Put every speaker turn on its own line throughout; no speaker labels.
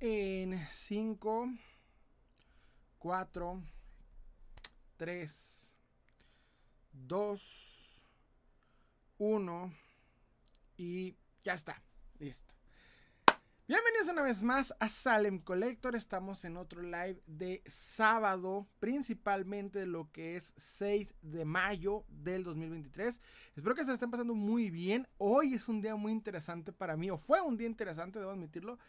En 5, 4, 3, 2, 1 y ya está. Listo. Bienvenidos una vez más a Salem Collector. Estamos en otro live de sábado, principalmente lo que es 6 de mayo del 2023. Espero que se estén pasando muy bien. Hoy es un día muy interesante para mí, o fue un día interesante, debo admitirlo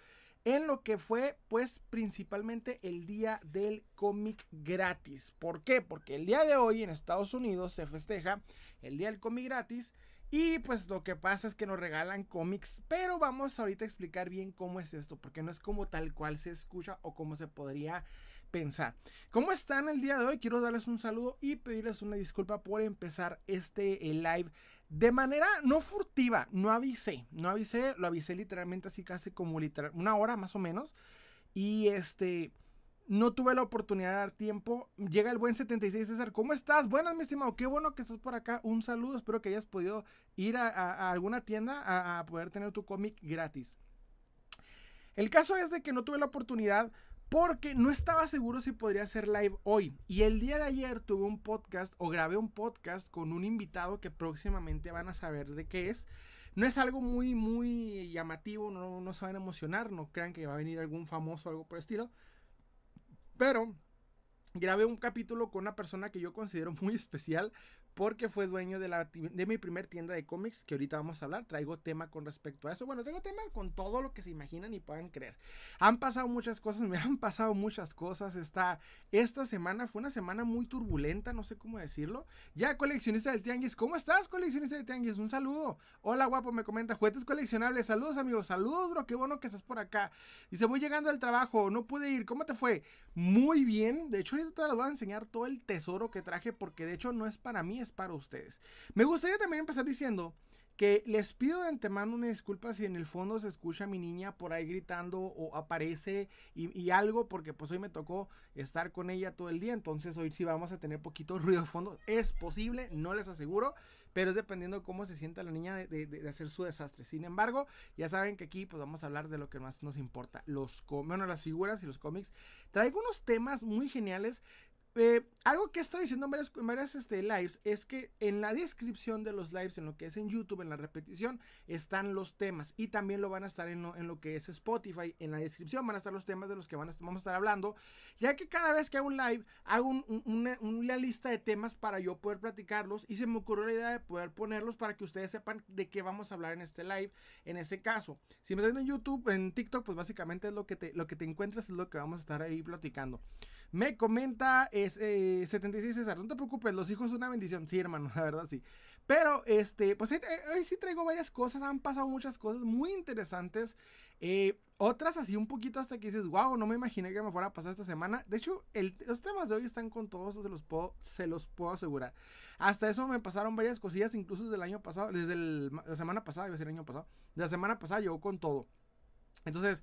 en lo que fue pues principalmente el día del cómic gratis. ¿Por qué? Porque el día de hoy en Estados Unidos se festeja el día del cómic gratis y pues lo que pasa es que nos regalan cómics, pero vamos ahorita a explicar bien cómo es esto, porque no es como tal cual se escucha o cómo se podría pensar. ¿Cómo están el día de hoy? Quiero darles un saludo y pedirles una disculpa por empezar este live de manera no furtiva, no avisé, no avisé, lo avisé literalmente así casi como literal, una hora más o menos. Y este, no tuve la oportunidad de dar tiempo. Llega el buen 76 César, ¿cómo estás? Buenas, mi estimado, qué bueno que estás por acá. Un saludo, espero que hayas podido ir a, alguna tienda a poder tener tu cómic gratis. El caso es de que no tuve la oportunidad porque no estaba seguro si podría hacer live hoy. Y el día de ayer tuve un podcast o grabé un podcast con un invitado que próximamente van a saber de qué es. No es algo muy, muy llamativo, no, no se van a emocionar, no crean que va a venir algún famoso o algo por el estilo. Pero grabé un capítulo con una persona que yo considero muy especial porque fue dueño de, la, de mi primer tienda de cómics, que ahorita vamos a hablar. Traigo tema con respecto a eso. Bueno, traigo tema con todo lo que se imaginan y puedan creer. Han pasado muchas cosas, me han pasado muchas cosas. Esta, esta semana fue una semana muy turbulenta, no sé cómo decirlo. Ya, coleccionista del Tianguis, ¿cómo estás, coleccionista del Tianguis? Un saludo. Hola, guapo, me comenta, juguetes coleccionables. Saludos, amigos. Saludos, bro, qué bueno que estás por acá. Dice, voy llegando al trabajo, no pude ir. ¿Cómo te fue? Muy bien. De hecho, ahorita les voy a enseñar todo el tesoro que traje, porque de hecho no es para mí, es para ustedes. Me gustaría también empezar diciendo que les pido de antemano una disculpa si en el fondo se escucha a mi niña por ahí gritando o aparece y, algo, porque pues hoy me tocó estar con ella todo el día, entonces hoy sí vamos a tener poquito ruido de fondo. Es posible, no les aseguro, pero es dependiendo de cómo se sienta la niña de, hacer su desastre. Sin embargo, ya saben que aquí pues vamos a hablar de lo que más nos importa, los, bueno, las figuras y los cómics. Traigo unos temas muy geniales eh, algo que he estado diciendo en varias, este, lives es que en la descripción de los lives, en lo que es en YouTube, en la repetición, están los temas. Y también lo van a estar en lo, que es Spotify. En la descripción van a estar los temas de los que vamos a estar hablando. Ya que cada vez que hago un live, hago una, lista de temas para yo poder platicarlos. Y se me ocurrió la idea de poder ponerlos para que ustedes sepan de qué vamos a hablar en este live. En este caso, si me están en YouTube, en TikTok, pues básicamente es lo que te, lo que te encuentras, es lo que vamos a estar ahí platicando. Me comenta es, 76 eh, César, no te preocupes, los hijos son una bendición. Sí, hermano, la verdad sí. Pero, este, pues eh, hoy sí traigo varias cosas, han pasado muchas cosas muy interesantes. Eh, otras así un poquito hasta que dices, wow, no me imaginé que me fuera a pasar esta semana. De hecho, los temas de hoy están con todos, se los puedo, se los puedo asegurar. Hasta eso me pasaron varias cosillas, incluso desde el año pasado, desde la semana pasada, iba a ser el año pasado, de la semana pasada llegó con todo. Entonces,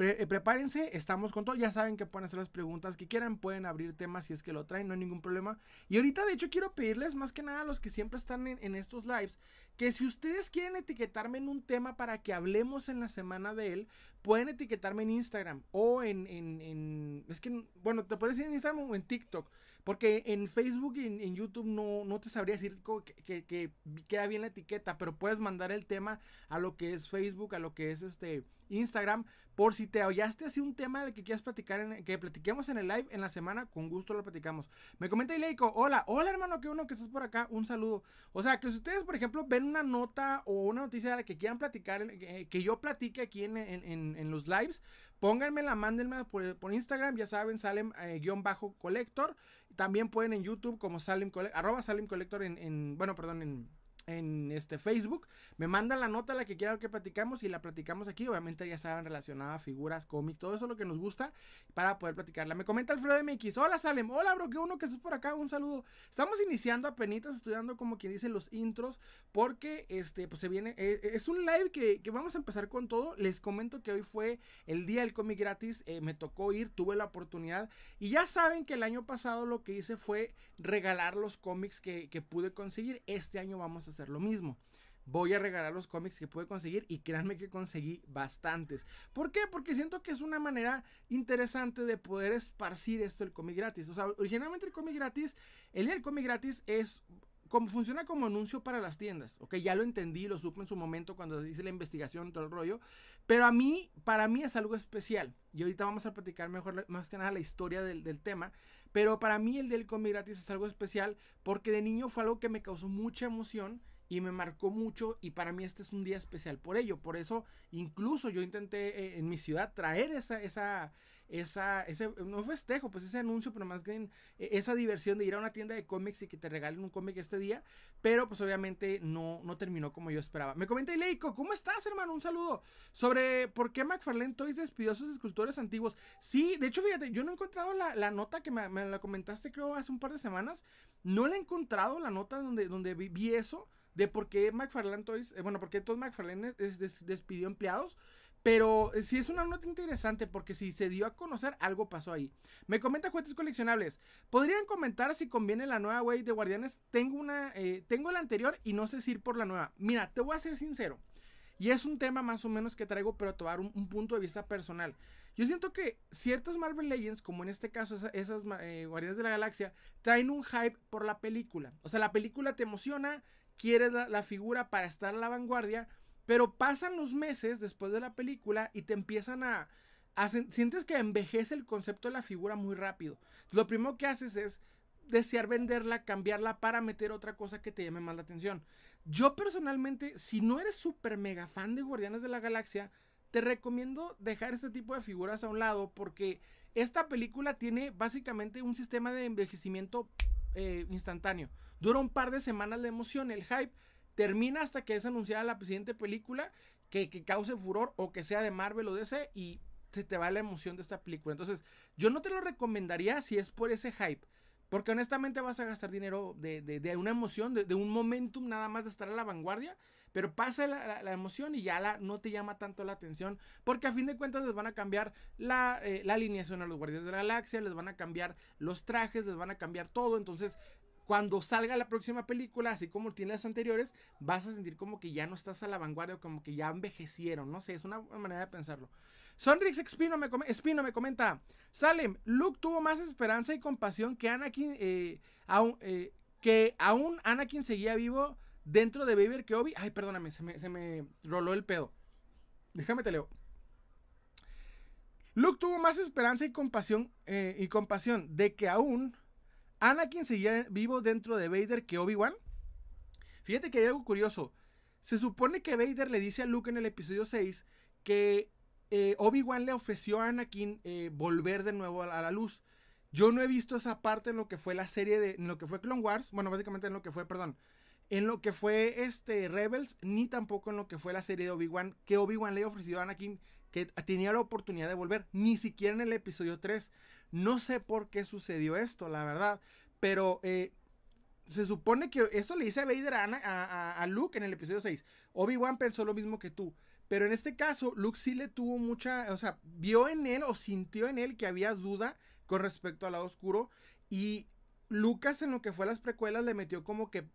eh, prepárense, estamos con todo. Ya saben que pueden hacer las preguntas que quieran, pueden abrir temas si es que lo traen, no hay ningún problema. Y ahorita, de hecho, quiero pedirles más que nada a los que siempre están en, estos lives que si ustedes quieren etiquetarme en un tema para que hablemos en la semana de él, pueden etiquetarme en Instagram o en, en, es que, bueno, te puedes decir en Instagram o en TikTok, porque en Facebook y en, YouTube no, no, te sabría decir que, que, queda bien la etiqueta, pero puedes mandar el tema a lo que es Facebook, a lo que es este Instagram, por si te hallaste así un tema del que quieras platicar, en, que platiquemos en el live en la semana, con gusto lo platicamos. Me comenta Ileico, hola, hola hermano, qué uno que estás por acá, un saludo. O sea, que si ustedes, por ejemplo, ven una nota o una noticia de la que quieran platicar, eh, que yo platique aquí en, en, los lives, pónganmela, mándenme por, por Instagram, ya saben, salen eh, guion bajo colector. También pueden en YouTube como Salem, arroba Salem Collector en, en, bueno, perdón, en en este Facebook. Me mandan la nota, la que quieran que platicamos y la platicamos aquí. Obviamente ya saben relacionada a figuras, cómics, todo eso lo que nos gusta para poder platicarla. Me comenta Alfredo MX. Hola Salem, hola bro, qué uno que estás por acá. Un saludo. Estamos iniciando a penitas estudiando como quien dice los intros porque este pues se viene eh, es un live que, vamos a empezar con todo. Les comento que hoy fue el día del cómic gratis. Eh, me tocó ir, tuve la oportunidad y ya saben que el año pasado lo que hice fue regalar los cómics que, que pude conseguir. Este año vamos a hacer lo mismo. voy a regalar los cómics que pude conseguir y créanme que conseguí bastantes. ¿Por qué? Porque siento que es una manera interesante de poder esparcir esto del cómic gratis. O sea, originalmente el cómic gratis, el día del cómic gratis es como funciona como anuncio para las tiendas, ok, ya lo entendí, lo supe en su momento cuando hice la investigación, todo el rollo, pero a mí, para mí es algo especial, y ahorita vamos a platicar mejor, más que nada, la historia del, del tema, pero para mí el del cómic gratis es algo especial porque de niño fue algo que me causó mucha emoción y me marcó mucho y para mí este es un día especial por ello. Por eso incluso yo intenté eh, en mi ciudad traer esa, esa, esa, ese, no festejo, pues ese anuncio, pero más bien eh, esa diversión de ir a una tienda de cómics y que te regalen un cómic este día, pero pues obviamente no, no terminó como yo esperaba. Me comenta Ileiko, ¿cómo estás hermano? Un saludo. Sobre por qué McFarlane Toys despidió a sus escultores antiguos. Sí, de hecho fíjate, yo no he encontrado la, nota que me, la comentaste creo hace un par de semanas, no la he encontrado la nota donde, donde vi eso de por qué McFarlane Toys, eh, bueno, porque todos McFarlane despidió empleados. Pero eh, sí es una nota interesante porque si se dio a conocer, algo pasó ahí. Me comenta juguetes coleccionables. ¿Podrían comentar si conviene la nueva Way de Guardianes? Tengo una, eh, tengo la anterior y no sé si ir por la nueva. Mira, te voy a ser sincero. Y es un tema más o menos que traigo, pero te un, un punto de vista personal. Yo siento que ciertos Marvel Legends, como en este caso esas, Guardianes de la Galaxia, traen un hype por la película. O sea, la película te emociona, quieres la, figura para estar a la vanguardia, pero pasan los meses después de la película y te empiezan a, sientes que envejece el concepto de la figura muy rápido. Lo primero que haces es desear venderla, cambiarla para meter otra cosa que te llame más la atención. Yo personalmente, si no eres súper mega fan de Guardianes de la Galaxia, te recomiendo dejar este tipo de figuras a un lado porque esta película tiene básicamente un sistema de envejecimiento eh, instantáneo. Dura un par de semanas de emoción, el hype termina hasta que es anunciada la siguiente película que, cause furor o que sea de Marvel o DC y se te va la emoción de esta película. Entonces, yo no te lo recomendaría si es por ese hype. Porque honestamente vas a gastar dinero de, una emoción, de, un momentum nada más de estar a la vanguardia. Pero pasa la, emoción y ya no te llama tanto la atención. Porque a fin de cuentas les van a cambiar la, eh, la alineación a los Guardianes de la Galaxia, les van a cambiar los trajes, les van a cambiar todo. Entonces cuando salga la próxima película, así como tiene las anteriores, vas a sentir como que ya no estás a la vanguardia o como que ya envejecieron. No sé, es una manera de pensarlo. Sonrix Espino me, me comenta: Salem, Luke tuvo más esperanza y compasión que Anakin, eh, aún, eh, que aún Anakin seguía vivo dentro de Vader que Obi. Ay, perdóname, se me, se me roló el pedo. Déjame te leo. Luke tuvo más esperanza y compasión, eh, y compasión de que aún Anakin seguía vivo dentro de Vader que Obi-Wan. Fíjate que hay algo curioso. Se supone que Vader le dice a Luke en el episodio 6 que eh, Obi-Wan le ofreció a Anakin eh, volver de nuevo a la, luz. Yo no he visto esa parte en lo que fue la serie de. En lo que fue Clone Wars. Bueno, básicamente en lo que fue, perdón. En lo que fue este Rebels, ni tampoco en lo que fue la serie de Obi-Wan. Que Obi-Wan le ha ofrecido a Anakin que tenía la oportunidad de volver. Ni siquiera en el episodio 3. No sé por qué sucedió esto, la verdad. Pero eh, se supone que esto le dice a Vader a, Luke en el episodio 6. Obi-Wan pensó lo mismo que tú. Pero en este caso, Luke sí le tuvo mucha, o sea, vio en él o sintió en él que había duda con respecto al lado oscuro. Y Lucas en lo que fue las precuelas le metió como que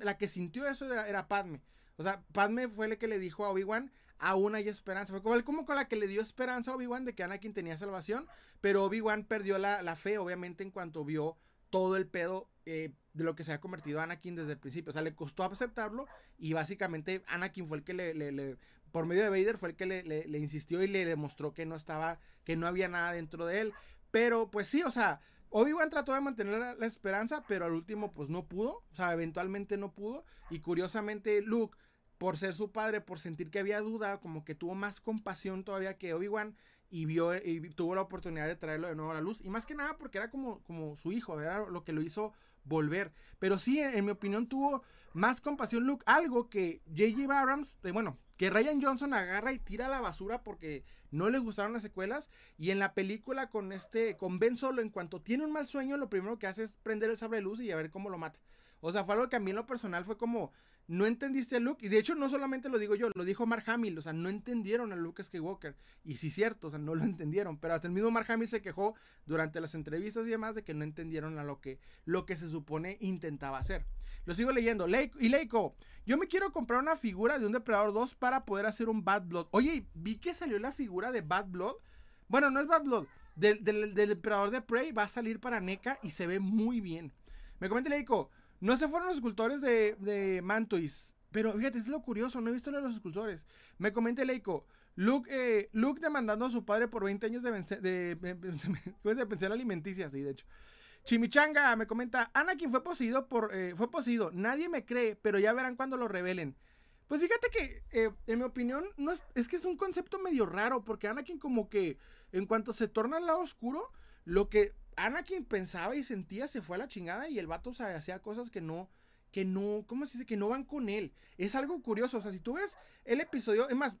la que sintió eso era, Padme. O sea, Padme fue la que le dijo a Obi-Wan, aún hay esperanza. Fue como, con la que le dio esperanza a Obi-Wan de que Anakin tenía salvación, pero Obi-Wan perdió la, la, fe, obviamente, en cuanto vio todo el pedo eh, de lo que se ha convertido Anakin desde el principio. O sea, le costó aceptarlo y básicamente Anakin fue el que le, por medio de Vader, fue el que le, insistió y le demostró que no estaba, que no había nada dentro de él. Pero pues sí, o sea, Obi-Wan trató de mantener la, esperanza, pero al último pues no pudo. O sea, eventualmente no pudo. Y curiosamente Luke, por ser su padre, por sentir que había duda, como que tuvo más compasión todavía que Obi-Wan y vio y tuvo la oportunidad de traerlo de nuevo a la luz. Y más que nada porque era como, como su hijo, era lo que lo hizo volver. Pero sí, en, mi opinión, tuvo más compasión Luke. Algo que J.J. Abrams, bueno, que Ryan Johnson agarra y tira a la basura porque no le gustaron las secuelas. Y en la película con este, con Ben Solo, en cuanto tiene un mal sueño, lo primero que hace es prender el sable de luz y a ver cómo lo mata. O sea, fue algo que a mí en lo personal fue como, no entendiste a Luke. Y de hecho, no solamente lo digo yo, lo dijo Mark Hamill. O sea, no entendieron a Luke Skywalker. Y sí, cierto, o sea, no lo entendieron. Pero hasta el mismo Mark Hamill se quejó durante las entrevistas y demás de que no entendieron a lo que, lo que se supone intentaba hacer. Lo sigo leyendo. y Leiko, yo me quiero comprar una figura de un Depredador 2 para poder hacer un Bad Blood. Oye, vi que salió la figura de Bad Blood. Bueno, no es Bad Blood. Del, del, Depredador de Prey va a salir para NECA y se ve muy bien. Me comenta Leiko, no se fueron los escultores de, de Mantois. Pero fíjate, es lo curioso, no he visto los escultores. Me comenta Leiko, Luke, eh, Luke demandando a su padre por 20 años de, de, de, pensión alimenticia, sí, de hecho. Chimichanga me comenta, Anakin fue poseído por, eh, fue poseído, nadie me cree, pero ya verán cuando lo revelen. Pues fíjate que, eh, en mi opinión, no es, es que es un concepto medio raro, porque Anakin como que, en cuanto se torna al lado oscuro, lo que Anakin pensaba y sentía se fue a la chingada y el vato o sea, hacía cosas que no, que no, ¿cómo se dice? Que no van con él. Es algo curioso, o sea, si tú ves el episodio, es más,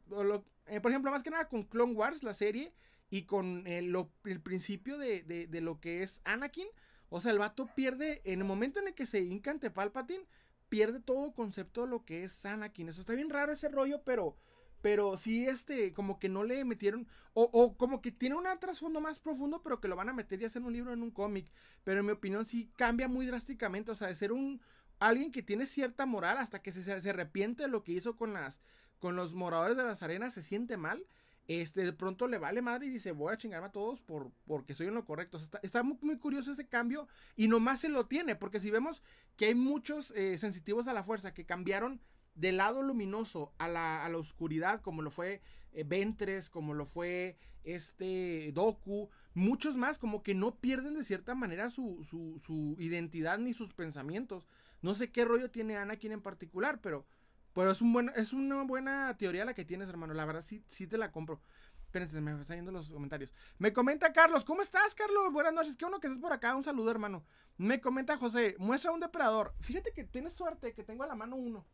eh, por ejemplo, más que nada con Clone Wars, la serie, y con el, el principio de, de, lo que es Anakin, o sea, el vato pierde, en el momento en el que se hinca ante Palpatine, pierde todo concepto de lo que es Anakin. Eso está bien raro ese rollo, pero pero sí, este, como que no le metieron, o, o como que tiene un trasfondo más profundo, pero que lo van a meter ya en un libro, en un cómic. Pero en mi opinión sí cambia muy drásticamente, o sea, de ser un, alguien que tiene cierta moral hasta que se, se arrepiente de lo que hizo con las, con los moradores de las arenas, se siente mal. Este, de pronto le vale madre y dice, voy a chingarme a todos por, porque soy en lo correcto. está, está muy, muy, curioso ese cambio y nomás se lo tiene, porque si vemos que hay muchos eh, sensitivos a la fuerza que cambiaron del lado luminoso a la, oscuridad, como lo fue eh, Ventres, como lo fue este Doku, muchos más, como que no pierden de cierta manera su, su, identidad ni sus pensamientos. No sé qué rollo tiene Anakin en particular, pero, pero es, un buen, es una buena teoría la que tienes, hermano. La verdad, sí, sí te la compro. Espérense, me están yendo los comentarios. Me comenta Carlos, ¿cómo estás, Carlos? Buenas noches, qué bueno que estés por acá. Un saludo, hermano. Me comenta José, muestra un depredador. Fíjate que tienes suerte que tengo a la mano uno.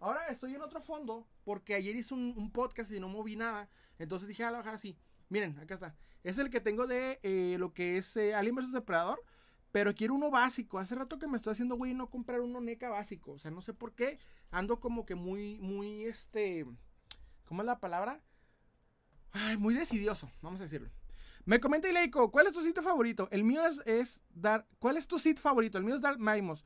Ahora estoy en otro fondo porque ayer hice un, podcast y no moví nada. Entonces dije, a bajar así. Miren, acá está. Es el que tengo de eh, lo que es eh, Alien vs Depredador. Pero quiero uno básico. Hace rato que me estoy haciendo, güey, no comprar uno NECA básico. O sea, no sé por qué. Ando como que muy, muy, este... ¿Cómo es la palabra? Ay, muy decidioso, vamos a decirlo. Me comenta Ileiko, ¿cuál es tu sitio favorito? El mío es, es Dar... ¿Cuál es tu sitio favorito? El mío es Dark Maimos.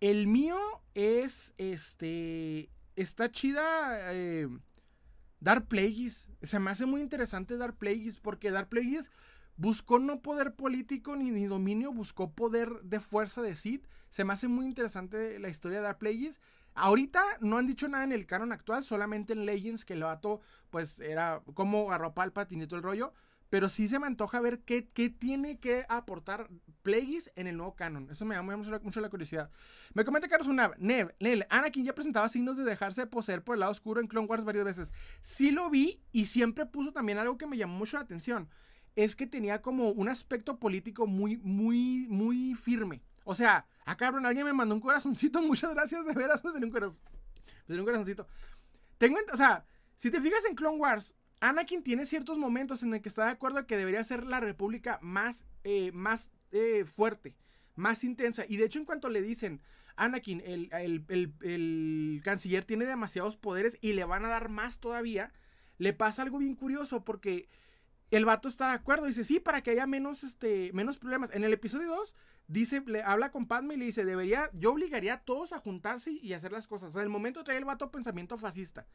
El mío es, este, está chida eh, Dark Plagueis. Se me hace muy interesante Dark Plagueis porque Dark Plagueis buscó no poder político ni, ni, dominio, buscó poder de fuerza de Sith. Se me hace muy interesante la historia de Dark Plagueis. Ahorita no han dicho nada en el canon actual, solamente en Legends que el vato pues era como agarró Palpatine y el rollo. Pero sí se me antoja ver qué, tiene que aportar Plagueis en el nuevo canon. Eso me llama mucho, la curiosidad. Me comenta Carlos Unab. Nev, Nel, Anakin ya presentaba signos de dejarse poseer por el lado oscuro en Clone Wars varias veces. Sí lo vi y siempre puso también algo que me llamó mucho la atención. Es que tenía como un aspecto político muy, muy, muy firme. O sea, acá cabrón, alguien me mandó un corazoncito. Muchas gracias, de veras, me salió un corazón. Me un corazoncito. Tengo, o sea, si te fijas en Clone Wars, Anakin tiene ciertos momentos en el que está de acuerdo que debería ser la república más, eh, más eh, fuerte, más intensa. Y de hecho, en cuanto le dicen, Anakin, el, el, canciller tiene demasiados poderes y le van a dar más todavía, le pasa algo bien curioso porque el vato está de acuerdo. Dice, sí, para que haya menos, este, menos problemas. En el episodio 2, dice, le habla con Padme y le dice, debería, yo obligaría a todos a juntarse y hacer las cosas. O sea, en el momento trae el vato pensamiento fascista.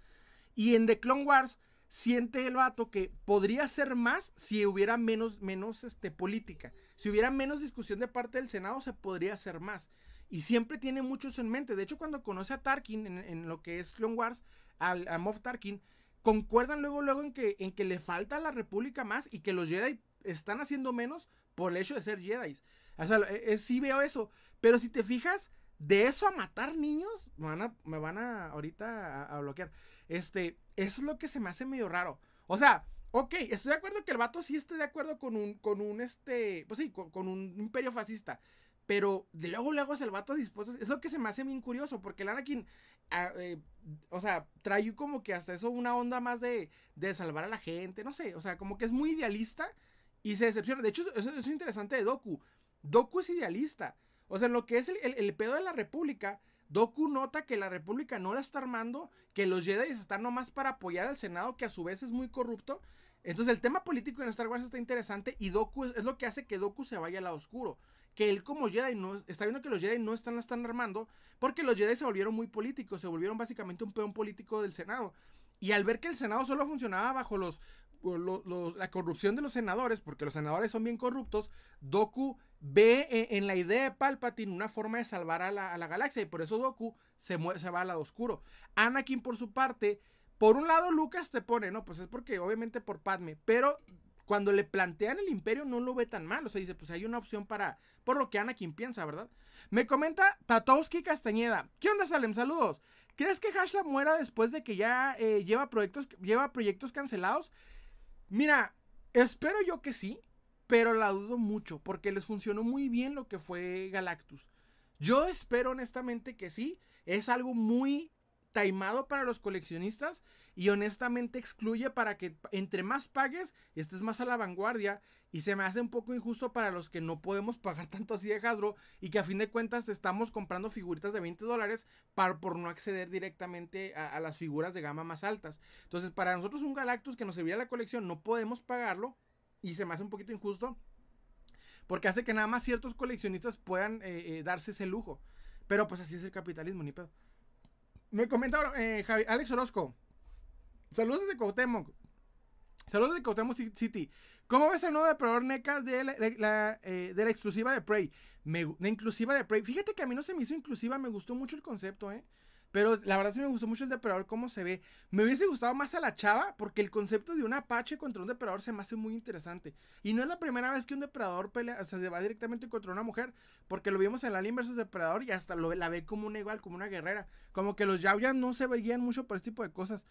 Y en The Clone Wars siente el vato que podría ser más si hubiera menos, menos este, política. Si hubiera menos discusión de parte del Senado, se podría hacer más. Y siempre tiene muchos en mente. De hecho, cuando conoce a Tarkin en, lo que es Clone Wars, al, a Moff Tarkin, concuerdan luego, luego en que, en que le falta a la República más y que los Jedi están haciendo menos por el hecho de ser Jedi. O sea, e, e, sí veo eso. Pero si te fijas, de eso a matar niños, me van a, me van a ahorita a bloquear. Este, eso es lo que se me hace medio raro. O sea, ok, estoy de acuerdo que el vato sí esté de acuerdo con un, con un, este, pues sí, con, un imperio fascista. Pero de luego, luego es el vato dispuesto. Es lo que se me hace bien curioso, porque el Anakin, ah, eh, o sea, trae como que hasta eso una onda más de, de salvar a la gente, no sé, o sea, como que es muy idealista y se decepciona. De hecho, eso, es interesante de Doku. Doku es idealista. O sea, en lo que es el, el, el pedo de la República, Doku nota que la República no la está armando, que los Jedi están nomás para apoyar al Senado, que a su vez es muy corrupto. Entonces el tema político en Star Wars está interesante y Doku es, lo que hace que Doku se vaya al lado oscuro. Que él como Jedi no, está viendo que los Jedi no están, están armando porque los Jedi se volvieron muy políticos, se volvieron básicamente un peón político del Senado. Y al ver que el Senado solo funcionaba bajo los, la corrupción de los senadores, porque los senadores son bien corruptos, Doku ve e, en, la idea de Palpatine una forma de salvar a la, galaxia y por eso Doku se, se va al lado oscuro. Anakin por su parte, por un lado Lucas te pone, no, pues es porque obviamente por Padme, pero cuando le plantean el imperio no lo ve tan mal, o sea, dice, pues hay una opción para, por lo que Anakin piensa, ¿verdad? Me comenta Tatowski Castañeda, ¿qué onda Salem? Saludos. ¿Crees que Hashla muera después de que ya eh, lleva, proyectos, lleva proyectos cancelados? Mira, espero yo que sí, pero la dudo mucho, porque les funcionó muy bien lo que fue Galactus. Yo espero honestamente que sí, es algo muy taimado para los coleccionistas y honestamente excluye para que entre más pagues estés más a la vanguardia y se me hace un poco injusto para los que no podemos pagar tanto así de Hasbro y que a fin de cuentas estamos comprando figuritas de 20 dólares por no acceder directamente a, las figuras de gama más altas. Entonces para nosotros un Galactus que nos serviría la colección no podemos pagarlo y se me hace un poquito injusto porque hace que nada más ciertos coleccionistas puedan eh, eh, darse ese lujo. Pero pues así es el capitalismo, ni pedo. Me comenta eh, Alex Orozco. Saludos desde Cuauhtémoc. Saludos desde Cuauhtémoc City. ¿Cómo ves el nuevo depredador NECA de la, eh, de la, exclusiva de Prey? Me, la inclusiva de Prey. Fíjate que a mí no se me hizo inclusiva, me gustó mucho el concepto, ¿eh? Pero la verdad sí me gustó mucho el depredador, cómo se ve. Me hubiese gustado más a la chava, porque el concepto de un apache contra un depredador se me hace muy interesante. Y no es la primera vez que un depredador pelea, o sea, se va directamente contra una mujer, porque lo vimos en Alien vs Depredador y hasta lo, la ve como una igual, como una guerrera. Como que los Yaoyas no se veían mucho por este tipo de cosas.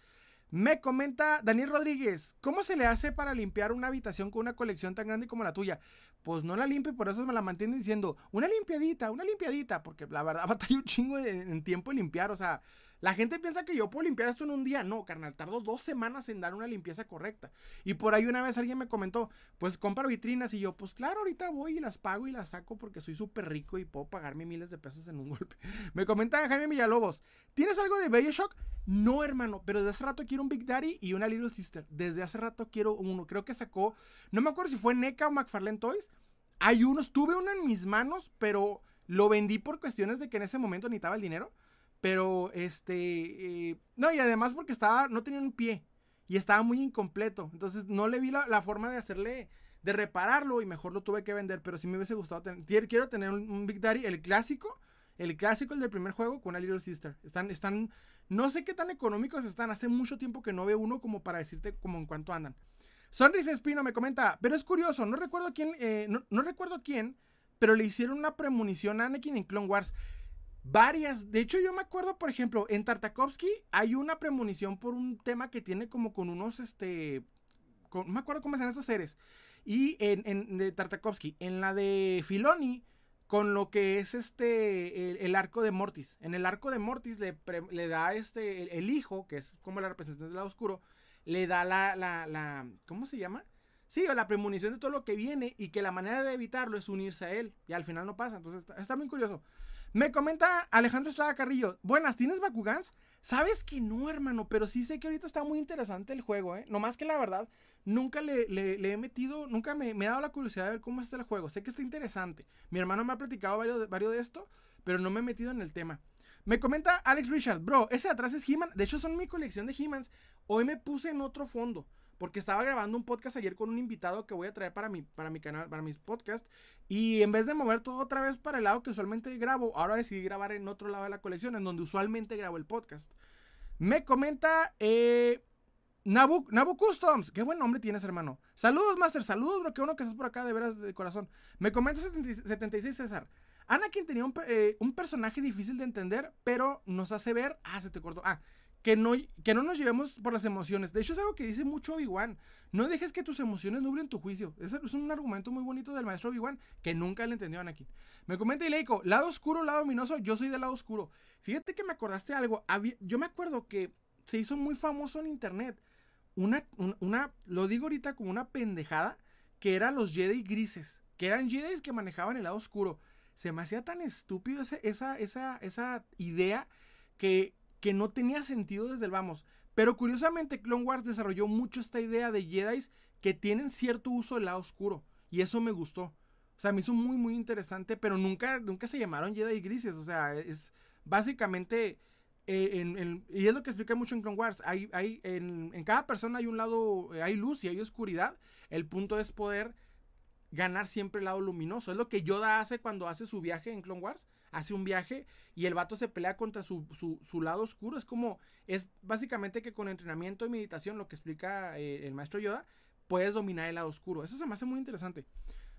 Me comenta Daniel Rodríguez, ¿cómo se le hace para limpiar una habitación con una colección tan grande como la tuya? Pues no la limpie, por eso me la mantiene diciendo, una limpiadita, una limpiadita, porque la verdad batalla un chingo en tiempo de limpiar, o sea, la gente piensa que yo puedo limpiar esto en un día. No, carnal, tardo dos semanas en dar una limpieza correcta. Y por ahí una vez alguien me comentó, pues compra vitrinas. Y yo, pues claro, ahorita voy y las pago y las saco porque soy súper rico y puedo pagarme miles de pesos en un golpe. Me comenta Jaime Villalobos, ¿tienes algo de Bioshock? No, hermano, pero desde hace rato quiero un Big Daddy y una Little Sister. Desde hace rato quiero uno. Creo que sacó, no me acuerdo si fue NECA o McFarlane Toys. Hay unos, tuve uno en mis manos, pero lo vendí por cuestiones de que en ese momento necesitaba el dinero. Pero, este, eh, no, y además porque estaba, no tenía un pie y estaba muy incompleto. Entonces no le vi la, forma de hacerle, de repararlo y mejor lo tuve que vender. Pero sí me hubiese gustado tener, quiero tener un, Big Daddy, el clásico, el clásico, el del primer juego con una Little Sister. Están, están, no sé qué tan económicos están. Hace mucho tiempo que no veo uno como para decirte como en cuánto andan. Sonrisa Espino me comenta, pero es curioso, no recuerdo quién, eh, no, no, recuerdo quién, pero le hicieron una premonición a Anakin en Clone Wars. Varias. De hecho, yo me acuerdo, por ejemplo, en Tartakovsky hay una premonición por un tema que tiene como con unos, este. no me acuerdo cómo llaman estos seres. Y en, en de Tartakovsky, en la de Filoni, con lo que es este el, arco de Mortis. En el arco de Mortis le, le da este el, hijo, que es como la representación del lado oscuro, le da la, la, la ¿cómo se llama? Sí, o la premonición de todo lo que viene y que la manera de evitarlo es unirse a él. Y al final no pasa. Entonces está, está muy curioso. Me comenta Alejandro Estrada Carrillo. Buenas, ¿tienes Bakugans? Sabes que no, hermano, pero sí sé que ahorita está muy interesante el juego, ¿eh? No más que la verdad, nunca le, he metido, nunca me, ha dado la curiosidad de ver cómo está el juego. Sé que está interesante. Mi hermano me ha platicado varios de, esto, pero no me he metido en el tema. Me comenta Alex Richard, bro, ese atrás es He-Man. De hecho, son mi colección de He-Mans. Hoy me puse en otro fondo porque estaba grabando un podcast ayer con un invitado que voy a traer para mi, para mi canal, para mis podcasts. Y en vez de mover todo otra vez para el lado que usualmente grabo, ahora decidí grabar en otro lado de la colección, en donde usualmente grabo el podcast. Me comenta eh, Nabu, Nabu Customs. Qué buen nombre tienes, hermano. Saludos, Master. Saludos, bro. Qué bueno que estás por acá, de veras, de corazón. Me comenta 76 César. Anakin tenía un, eh, un personaje difícil de entender, pero nos hace ver. Ah, se te cortó. Ah, que no, que no nos llevemos por las emociones. De hecho, es algo que dice mucho Obi-Wan. No dejes que tus emociones nublen tu juicio. Es, es un argumento muy bonito del maestro Obi-Wan que nunca le entendió a Anakin. Me comenta Ileiko, lado oscuro, lado luminoso, yo soy del lado oscuro. Fíjate que me acordaste algo. yo me acuerdo que se hizo muy famoso en internet. Una, una, lo digo ahorita como una pendejada, que eran los Jedi grises. Que eran Jedi que manejaban el lado oscuro. se me hacía tan estúpido esa, esa, esa, idea que, que no tenía sentido desde el vamos. Pero curiosamente Clone Wars desarrolló mucho esta idea de Jedi que tienen cierto uso del lado oscuro. Y eso me gustó. O sea, me hizo muy, muy interesante, pero nunca, nunca se llamaron Jedi grises. O sea, es básicamente... Eh, y es lo que explica mucho en Clone Wars. Hay, hay, en, en, cada persona hay un lado, hay luz y hay oscuridad. El punto es poder ganar siempre el lado luminoso. Es lo que Yoda hace cuando hace su viaje en Clone Wars. Hace un viaje y el vato se pelea contra su, lado oscuro. Es como, es básicamente que con entrenamiento y meditación, lo que explica eh, el maestro Yoda, puedes dominar el lado oscuro. Eso se me hace muy interesante.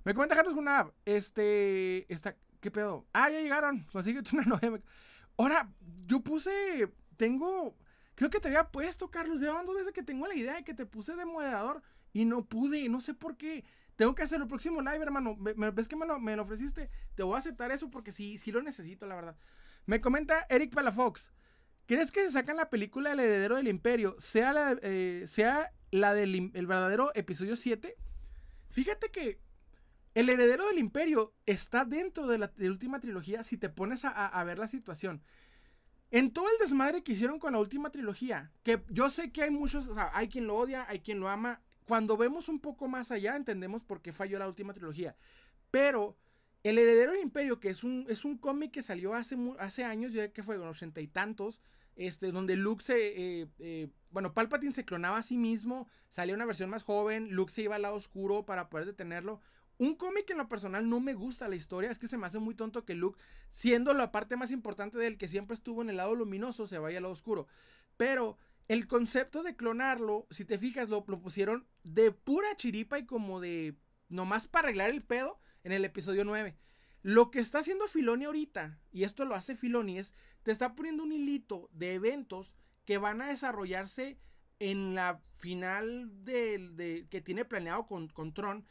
Me comenta Carlos Gunab, este, esta, ¿qué pedo? Ah, ya llegaron, consigue una novia. Ahora, yo puse, tengo, creo que te había puesto, Carlos, llevando desde que tengo la idea de que te puse de moderador y no pude, no sé por qué. Tengo que hacer el próximo live, hermano. ¿Ves que me lo, me lo, ofreciste? Te voy a aceptar eso porque sí, sí lo necesito, la verdad. Me comenta Eric Palafox. ¿Crees que se sacan la película El heredero del imperio sea la, eh, sea la del el verdadero episodio 7? Fíjate que el heredero del imperio está dentro de la, última trilogía si te pones a, a, ver la situación. En todo el desmadre que hicieron con la última trilogía, que yo sé que hay muchos, o sea, hay quien lo odia, hay quien lo ama, cuando vemos un poco más allá, entendemos por qué falló la última trilogía. Pero El Heredero del Imperio, que es un, es un cómic que salió hace, hace años, ya que fue en ochenta y tantos, este, donde Luke se. Eh, eh, bueno, Palpatine se clonaba a sí mismo, salía una versión más joven, Luke se iba al lado oscuro para poder detenerlo. Un cómic en lo personal no me gusta la historia, es que se me hace muy tonto que Luke, siendo la parte más importante del que siempre estuvo en el lado luminoso, se vaya al lado oscuro. Pero el concepto de clonarlo, si te fijas, lo, pusieron de pura chiripa y como de nomás para arreglar el pedo en el episodio 9. Lo que está haciendo Filoni ahorita, y esto lo hace Filoni, es te está poniendo un hilito de eventos que van a desarrollarse en la final de, que tiene planeado con, con Tron,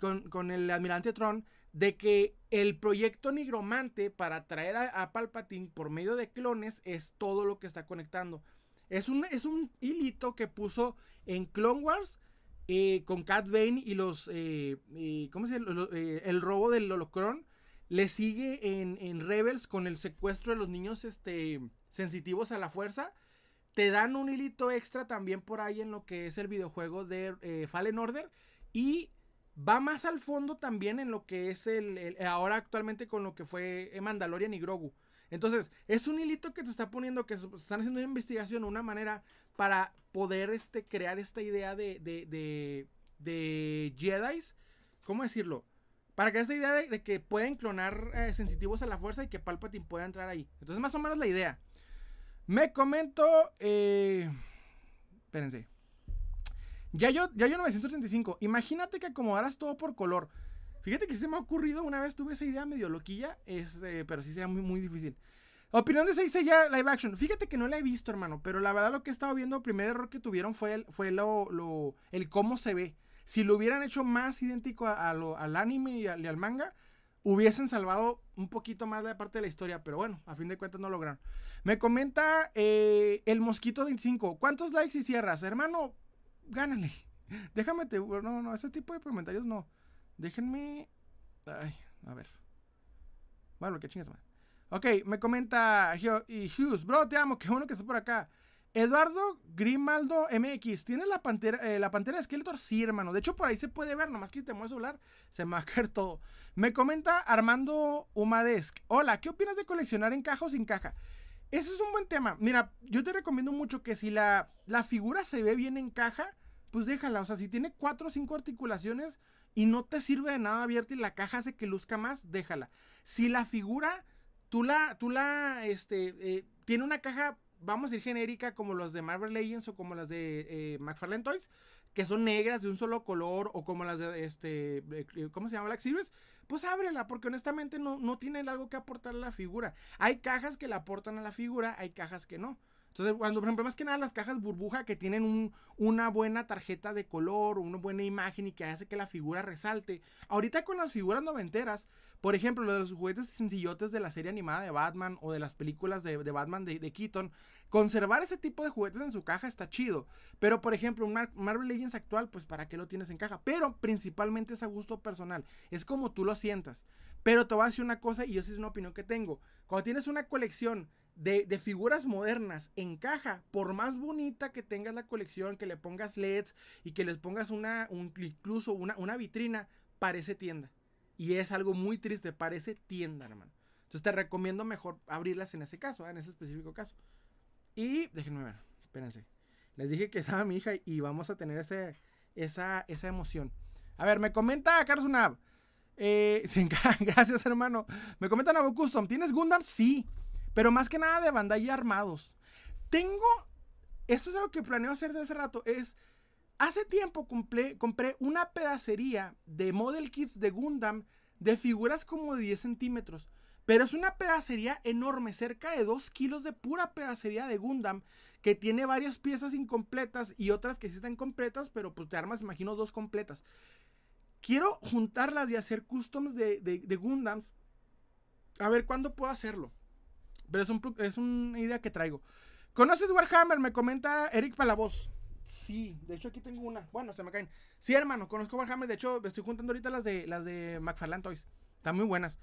con, con, el almirante Tron, de que el proyecto nigromante para traer a, a Palpatine por medio de clones es todo lo que está conectando. Es un, es un hilito que puso en Clone Wars eh, con Cat Bane y los. Eh, eh, ¿Cómo se llama? el robo del holocron. Le sigue en, Rebels con el secuestro de los niños este, sensitivos a la fuerza. Te dan un hilito extra también por ahí en lo que es el videojuego de Fallen Order. Y va más al fondo también en lo que es el, ahora actualmente con lo que fue Mandalorian y Grogu. Entonces, es un hilito que te está poniendo que están haciendo una investigación, una manera para poder este, crear esta idea de, de, de, de Jedi. ¿Cómo decirlo? Para crear esta idea de, que pueden clonar eh, sensitivos a la fuerza y que Palpatine pueda entrar ahí. Entonces, más o menos la idea. Me comento. Eh, espérense. Ya yo, ya yo 935. Imagínate que acomodaras todo por color. Fíjate que se me ha ocurrido, una vez tuve esa idea medio loquilla, eh, pero sí sería muy, muy difícil. Opinión de dice ya live action. Fíjate que no la he visto, hermano, pero la verdad lo que he estado viendo, el primer error que tuvieron fue el, fue lo, lo el cómo se ve. Si lo hubieran hecho más idéntico a, lo, al anime y al, manga, hubiesen salvado un poquito más la parte de la historia, pero bueno, a fin de cuentas no lograron. Me comenta eh, el Mosquito 25, ¿cuántos likes y cierras? Hermano, gánale. Déjame te... No, no, ese tipo de comentarios no. Déjenme. Ay, a ver. Bueno, que chingas, man. Ok, me comenta Hughes, bro, te amo, qué bueno que estés por acá. Eduardo Grimaldo MX, ¿tienes la pantera, eh, la pantera de Skeletor? Sí, hermano. De hecho, por ahí se puede ver, nomás que te muevo celular, se me va a caer todo. Me comenta Armando Humadesk. Hola, ¿qué opinas de coleccionar en caja o sin caja? Ese es un buen tema. Mira, yo te recomiendo mucho que si la, la figura se ve bien en caja, pues déjala. O sea, si tiene cuatro o cinco articulaciones, y no te sirve de nada abierta y la caja hace que luzca más, déjala. Si la figura, tú la, tú la, este, eh, tiene una caja, vamos a decir genérica, como los de Marvel Legends o como las de eh, McFarlane Toys, que son negras de un solo color, o como las de, este, eh, ¿cómo se llama? Black Series, pues ábrela, porque honestamente no, no tienen algo que aportar a la figura. Hay cajas que la aportan a la figura, hay cajas que no. Entonces, cuando, por ejemplo, más que nada las cajas burbuja que tienen un, una buena tarjeta de color, una buena imagen y que hace que la figura resalte. Ahorita con las figuras noventeras, por ejemplo, los juguetes sencillotes de la serie animada de Batman o de las películas de, Batman de, de, Keaton, conservar ese tipo de juguetes en su caja está chido. Pero, por ejemplo, un Marvel Legends actual, pues, ¿para qué lo tienes en caja? Pero principalmente es a gusto personal. Es como tú lo sientas. Pero te voy a decir una cosa y esa es una opinión que tengo. Cuando tienes una colección de, figuras modernas en caja, por más bonita que tengas la colección, que le pongas LEDs y que les pongas una, incluso una, una vitrina, parece tienda. Y es algo muy triste, parece tienda, hermano. Entonces te recomiendo mejor abrirlas en ese caso, en ese específico caso. Y déjenme ver, espérense. Les dije que estaba mi hija y vamos a tener ese, esa, esa emoción. A ver, me comenta Carlos Unab. Eh, gracias, hermano. Me comenta Nabo Custom. ¿Tienes Gundam? Sí. Pero más que nada de Bandai armados. Tengo. Esto es algo que planeo hacer de hace rato. Es. Hace tiempo compré, una pedacería de model kits de Gundam de figuras como de 10 centímetros. Pero es una pedacería enorme, cerca de 2 kilos de pura pedacería de Gundam, que tiene varias piezas incompletas y otras que sí están completas, pero pues te armas, imagino, dos completas. Quiero juntarlas y hacer customs de, de, Gundams. A ver cuándo puedo hacerlo. Pero es, un, es una idea que traigo. ¿Conoces Warhammer? Me comenta Eric Palavoz. Sí, de hecho aquí tengo una. Bueno, se me caen. Sí, hermano, conozco Warhammer. De hecho, estoy juntando ahorita las de las de McFarlane Toys. Están muy buenas.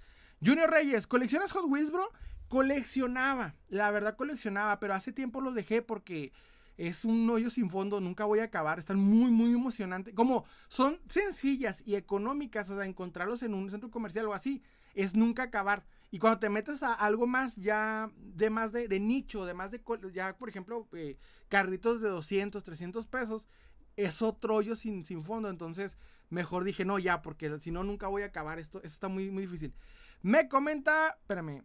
Junior Reyes, ¿coleccionas Hot Wheels, bro? Coleccionaba, la verdad coleccionaba, pero hace tiempo lo dejé porque es un hoyo sin fondo, nunca voy a acabar, están muy, muy emocionantes. Como son sencillas y económicas, o sea, encontrarlos en un centro comercial o así, es nunca acabar. Y cuando te metes a algo más ya de más de, nicho, de más de, ya por ejemplo, eh, carritos de 200, 300 pesos, es otro hoyo sin, sin fondo. Entonces, mejor dije, no, ya, porque si no, nunca voy a acabar. Esto, esto está muy, muy difícil. Me comenta, espérame,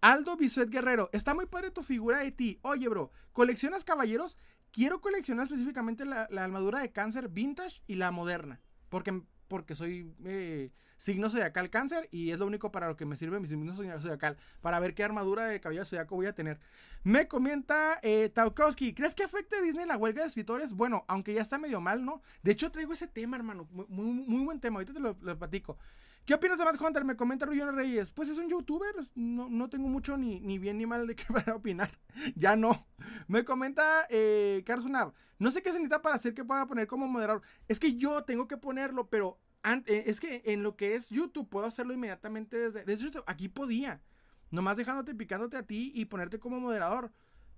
Aldo Bisuet Guerrero, está muy padre tu figura de ti. Oye, bro, ¿coleccionas caballeros? Quiero coleccionar específicamente la, armadura de cáncer vintage y la moderna. Porque, porque soy eh, signo zodiacal cáncer y es lo único para lo que me sirve mi signo zodiacal. Para ver qué armadura de caballero zodiaco voy a tener. Me comenta eh, Taukowski, ¿crees que afecte a Disney la huelga de escritores? Bueno, aunque ya está medio mal, ¿no? De hecho, traigo ese tema, hermano. Muy, muy, buen tema. Ahorita te lo, lo platico. ¿Qué opinas de Matt Hunter? Me comenta Rullón Reyes. Pues es un youtuber. No, no tengo mucho ni, ni, bien ni mal de qué a opinar. ya no. Me comenta eh, Unab. No sé qué se necesita para hacer que pueda poner como moderador. Es que yo tengo que ponerlo, pero eh, es que en lo que es YouTube puedo hacerlo inmediatamente desde. De hecho, aquí podía. Nomás dejándote picándote a ti y ponerte como moderador.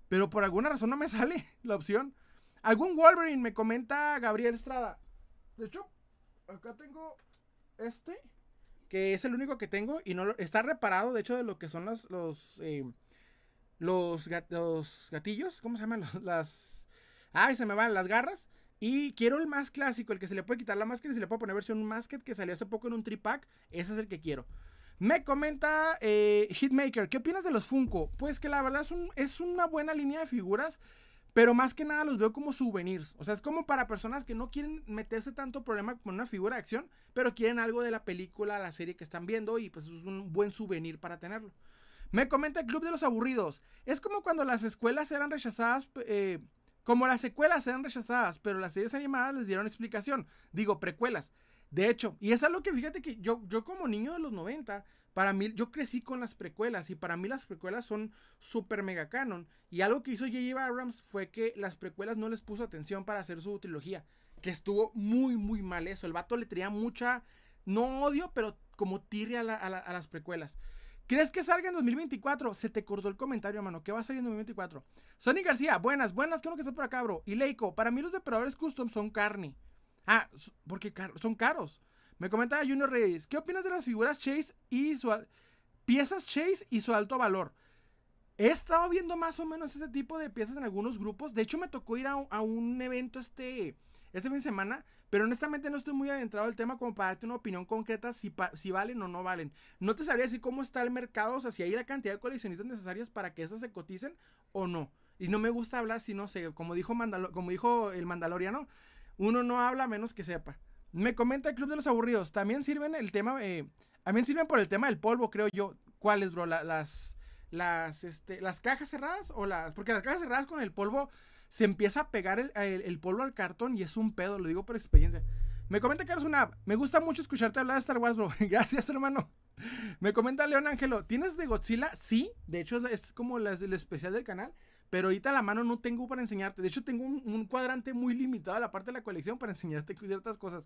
Pero por alguna razón no me sale la opción. Algún Wolverine me comenta Gabriel Estrada. De hecho, acá tengo este que es el único que tengo y no está reparado, de hecho, de lo que son los los, eh, los, gatillos, ¿cómo se llaman? Las, ay, se me van las garras. Y quiero el más clásico, el que se le puede quitar la máscara y se le puede poner versión masket que salió hace poco en un tripack. Ese es el que quiero. Me comenta eh, Hitmaker, ¿qué opinas de los Funko? Pues que la verdad es, un, es una buena línea de figuras. Pero más que nada los veo como souvenirs. O sea, es como para personas que no quieren meterse tanto problema con una figura de acción, pero quieren algo de la película, la serie que están viendo y pues es un buen souvenir para tenerlo. Me comenta el Club de los Aburridos. Es como cuando las escuelas eran rechazadas, eh, como las secuelas eran rechazadas, pero las series animadas les dieron explicación. Digo, precuelas. De hecho, y es algo que fíjate que yo, yo como niño de los 90 para mí, yo crecí con las precuelas y para mí las precuelas son super mega canon. Y algo que hizo J.J. Abrams fue que las precuelas no les puso atención para hacer su trilogía. Que estuvo muy, muy mal eso. El vato le tenía mucha, no odio, pero como tirre a, las precuelas. ¿Crees que salga en 2024? Se te cortó el comentario, mano. ¿Qué va a salir en 2024? Sony García, buenas, buenas, qué bueno que estás por acá, bro. Y Leico, para mí los depredadores custom son carne. Ah, porque son caros. Me comentaba Junior Reyes, ¿qué opinas de las figuras Chase y su piezas Chase y su alto valor? He estado viendo más o menos ese tipo de piezas en algunos grupos. De hecho, me tocó ir a, un evento este, este fin de semana, pero honestamente no estoy muy adentrado al tema como para darte una opinión concreta si, si valen o no valen. No te sabría decir cómo está el mercado, o sea, si hay la cantidad de coleccionistas necesarias para que esas se coticen o no. Y no me gusta hablar si no sé, como dijo, como dijo el Mandaloriano, uno no habla menos que sepa. Me comenta el Club de los Aburridos. También sirven el tema. Eh, también sirven por el tema del polvo, creo yo. ¿Cuáles, bro? las. Las, este, las cajas cerradas o las. Porque las cajas cerradas con el polvo se empieza a pegar el, polvo al cartón y es un pedo, lo digo por experiencia. Me comenta que eres una. Me gusta mucho escucharte hablar de Star Wars, bro. Gracias, hermano. Me comenta León Ángelo. ¿Tienes de Godzilla? Sí. De hecho, es como el especial del canal. Pero ahorita la mano no tengo para enseñarte. De hecho, tengo un, cuadrante muy limitado a la parte de la colección para enseñarte ciertas cosas.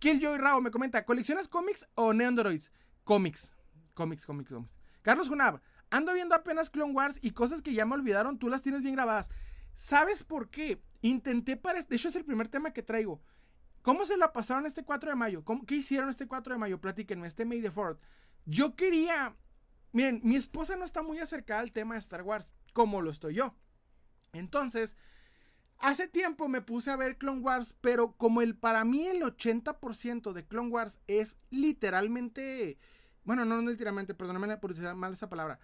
Killjoy Rao me comenta, ¿coleccionas cómics o Neandroids? Cómics. Cómics, cómics, cómics. Carlos Junab, ando viendo apenas Clone Wars y cosas que ya me olvidaron, tú las tienes bien grabadas. ¿Sabes por qué? Intenté para... De hecho, es el primer tema que traigo. ¿Cómo se la pasaron este 4 de mayo? ¿Qué hicieron este 4 de mayo? Platíquenme, este May the 4 Yo quería... Miren, mi esposa no está muy acercada al tema de Star Wars, como lo estoy yo. Entonces, hace tiempo me puse a ver Clone Wars, pero como el para mí el 80% de Clone Wars es literalmente... Bueno, no, no literalmente, perdóname por decir mal esa palabra.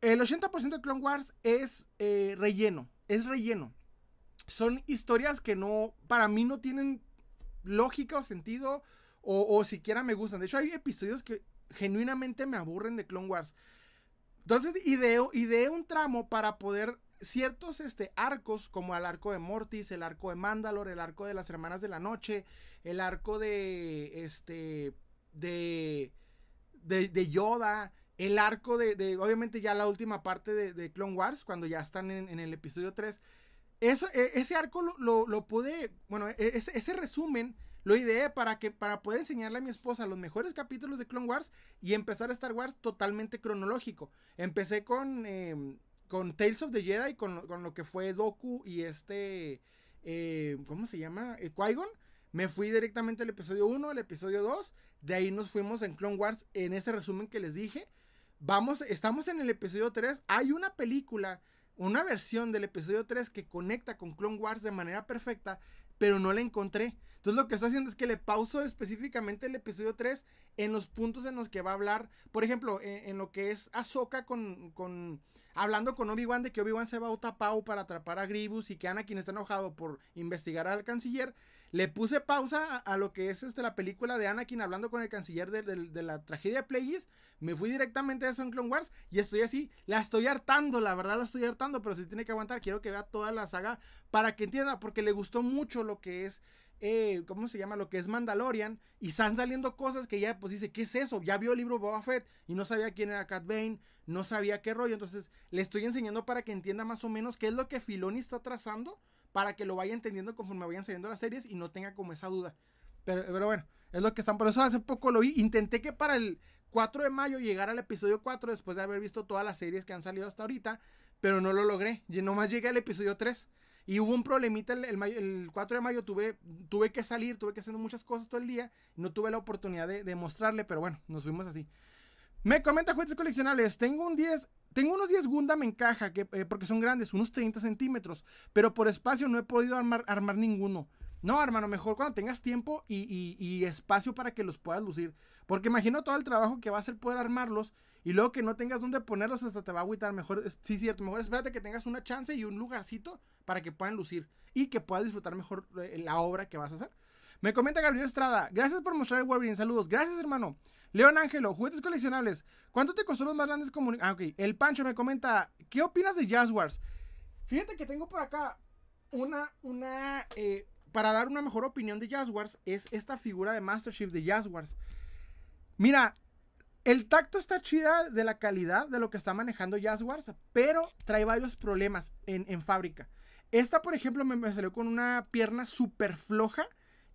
El 80% de Clone Wars es eh, relleno, es relleno. Son historias que no, para mí no tienen lógica o sentido o, siquiera me gustan. De hecho, hay episodios que genuinamente me aburren de Clone Wars. Entonces, ideo, ideé un tramo para poder ciertos este, arcos, como el arco de Mortis, el arco de Mandalore, el arco de las Hermanas de la Noche, el arco de, este, de, de, Yoda, el arco de, obviamente ya la última parte de, Clone Wars, cuando ya están en, el episodio 3. Eso, e, ese arco lo, lo, pude, bueno, e, ese, ese, resumen lo ideé para, que, para poder enseñarle a mi esposa los mejores capítulos de Clone Wars y empezar a Star Wars totalmente cronológico. Empecé con, em, con Tales of the Jedi, con, con, lo que fue Doku y este, eh, ¿cómo se llama? Eh, Qui-Gon. Me fui directamente al episodio 1, al episodio 2. De ahí nos fuimos en Clone Wars en ese resumen que les dije. Vamos, estamos en el episodio 3. Hay una película una versión del episodio 3 que conecta con Clone Wars de manera perfecta, pero no la encontré. Entonces lo que estoy haciendo es que le pauso específicamente el episodio 3 en los puntos en los que va a hablar, por ejemplo, en, lo que es Ahsoka con, con hablando con Obi-Wan de que Obi-Wan se va a Utapau para atrapar a Gribus y que Anakin está enojado por investigar al canciller. Le puse pausa a, lo que es este, la película de Anakin hablando con el canciller de, la tragedia de Plagueis. Me fui directamente a eso en Clone Wars y estoy así. La estoy hartando, la verdad la estoy hartando, pero si tiene que aguantar, quiero que vea toda la saga para que entienda, porque le gustó mucho lo que es eh, ¿cómo se llama? Lo que es Mandalorian. Y están saliendo cosas que ya, pues dice, ¿qué es eso? Ya vio el libro Boba Fett y no sabía quién era Cat Bane, no sabía qué rollo. Entonces, le estoy enseñando para que entienda más o menos qué es lo que Filoni está trazando para que lo vaya entendiendo conforme vayan saliendo las series y no tenga como esa duda. Pero, pero bueno, es lo que están. Por eso hace poco lo vi. Intenté que para el 4 de mayo llegara al episodio 4 después de haber visto todas las series que han salido hasta ahorita, pero no lo logré. Y nomás llegué al episodio 3. Y hubo un problemita el, el, 4 de mayo, tuve, tuve que salir, tuve que hacer muchas cosas todo el día. No tuve la oportunidad de, mostrarle, pero bueno, nos fuimos así. Me comenta juguetes coleccionables. Tengo un 10, tengo unos 10 Gundam en caja, que, eh, porque son grandes, unos 30 centímetros. Pero por espacio no he podido armar, ninguno. No, hermano, mejor cuando tengas tiempo y, y, espacio para que los puedas lucir. Porque imagino todo el trabajo que va a ser poder armarlos y luego que no tengas dónde ponerlos hasta te va a agüitar. Mejor, sí, cierto, mejor espérate que tengas una chance y un lugarcito para que puedan lucir y que puedas disfrutar mejor eh, la obra que vas a hacer. Me comenta Gabriel Estrada, gracias por mostrar el Wolverine, saludos, gracias hermano. León Ángelo, juguetes coleccionables. ¿Cuánto te costó los más grandes comunicados? Ah, ok. El Pancho me comenta, ¿qué opinas de Jazzwars? Fíjate que tengo por acá una, una, eh, para dar una mejor opinión de Jazzwars, es esta figura de Master Chief de Jazzwars. Mira, el tacto está chida de la calidad de lo que está manejando Jazzwars, pero trae varios problemas en, fábrica. Esta, por ejemplo, me, salió con una pierna súper floja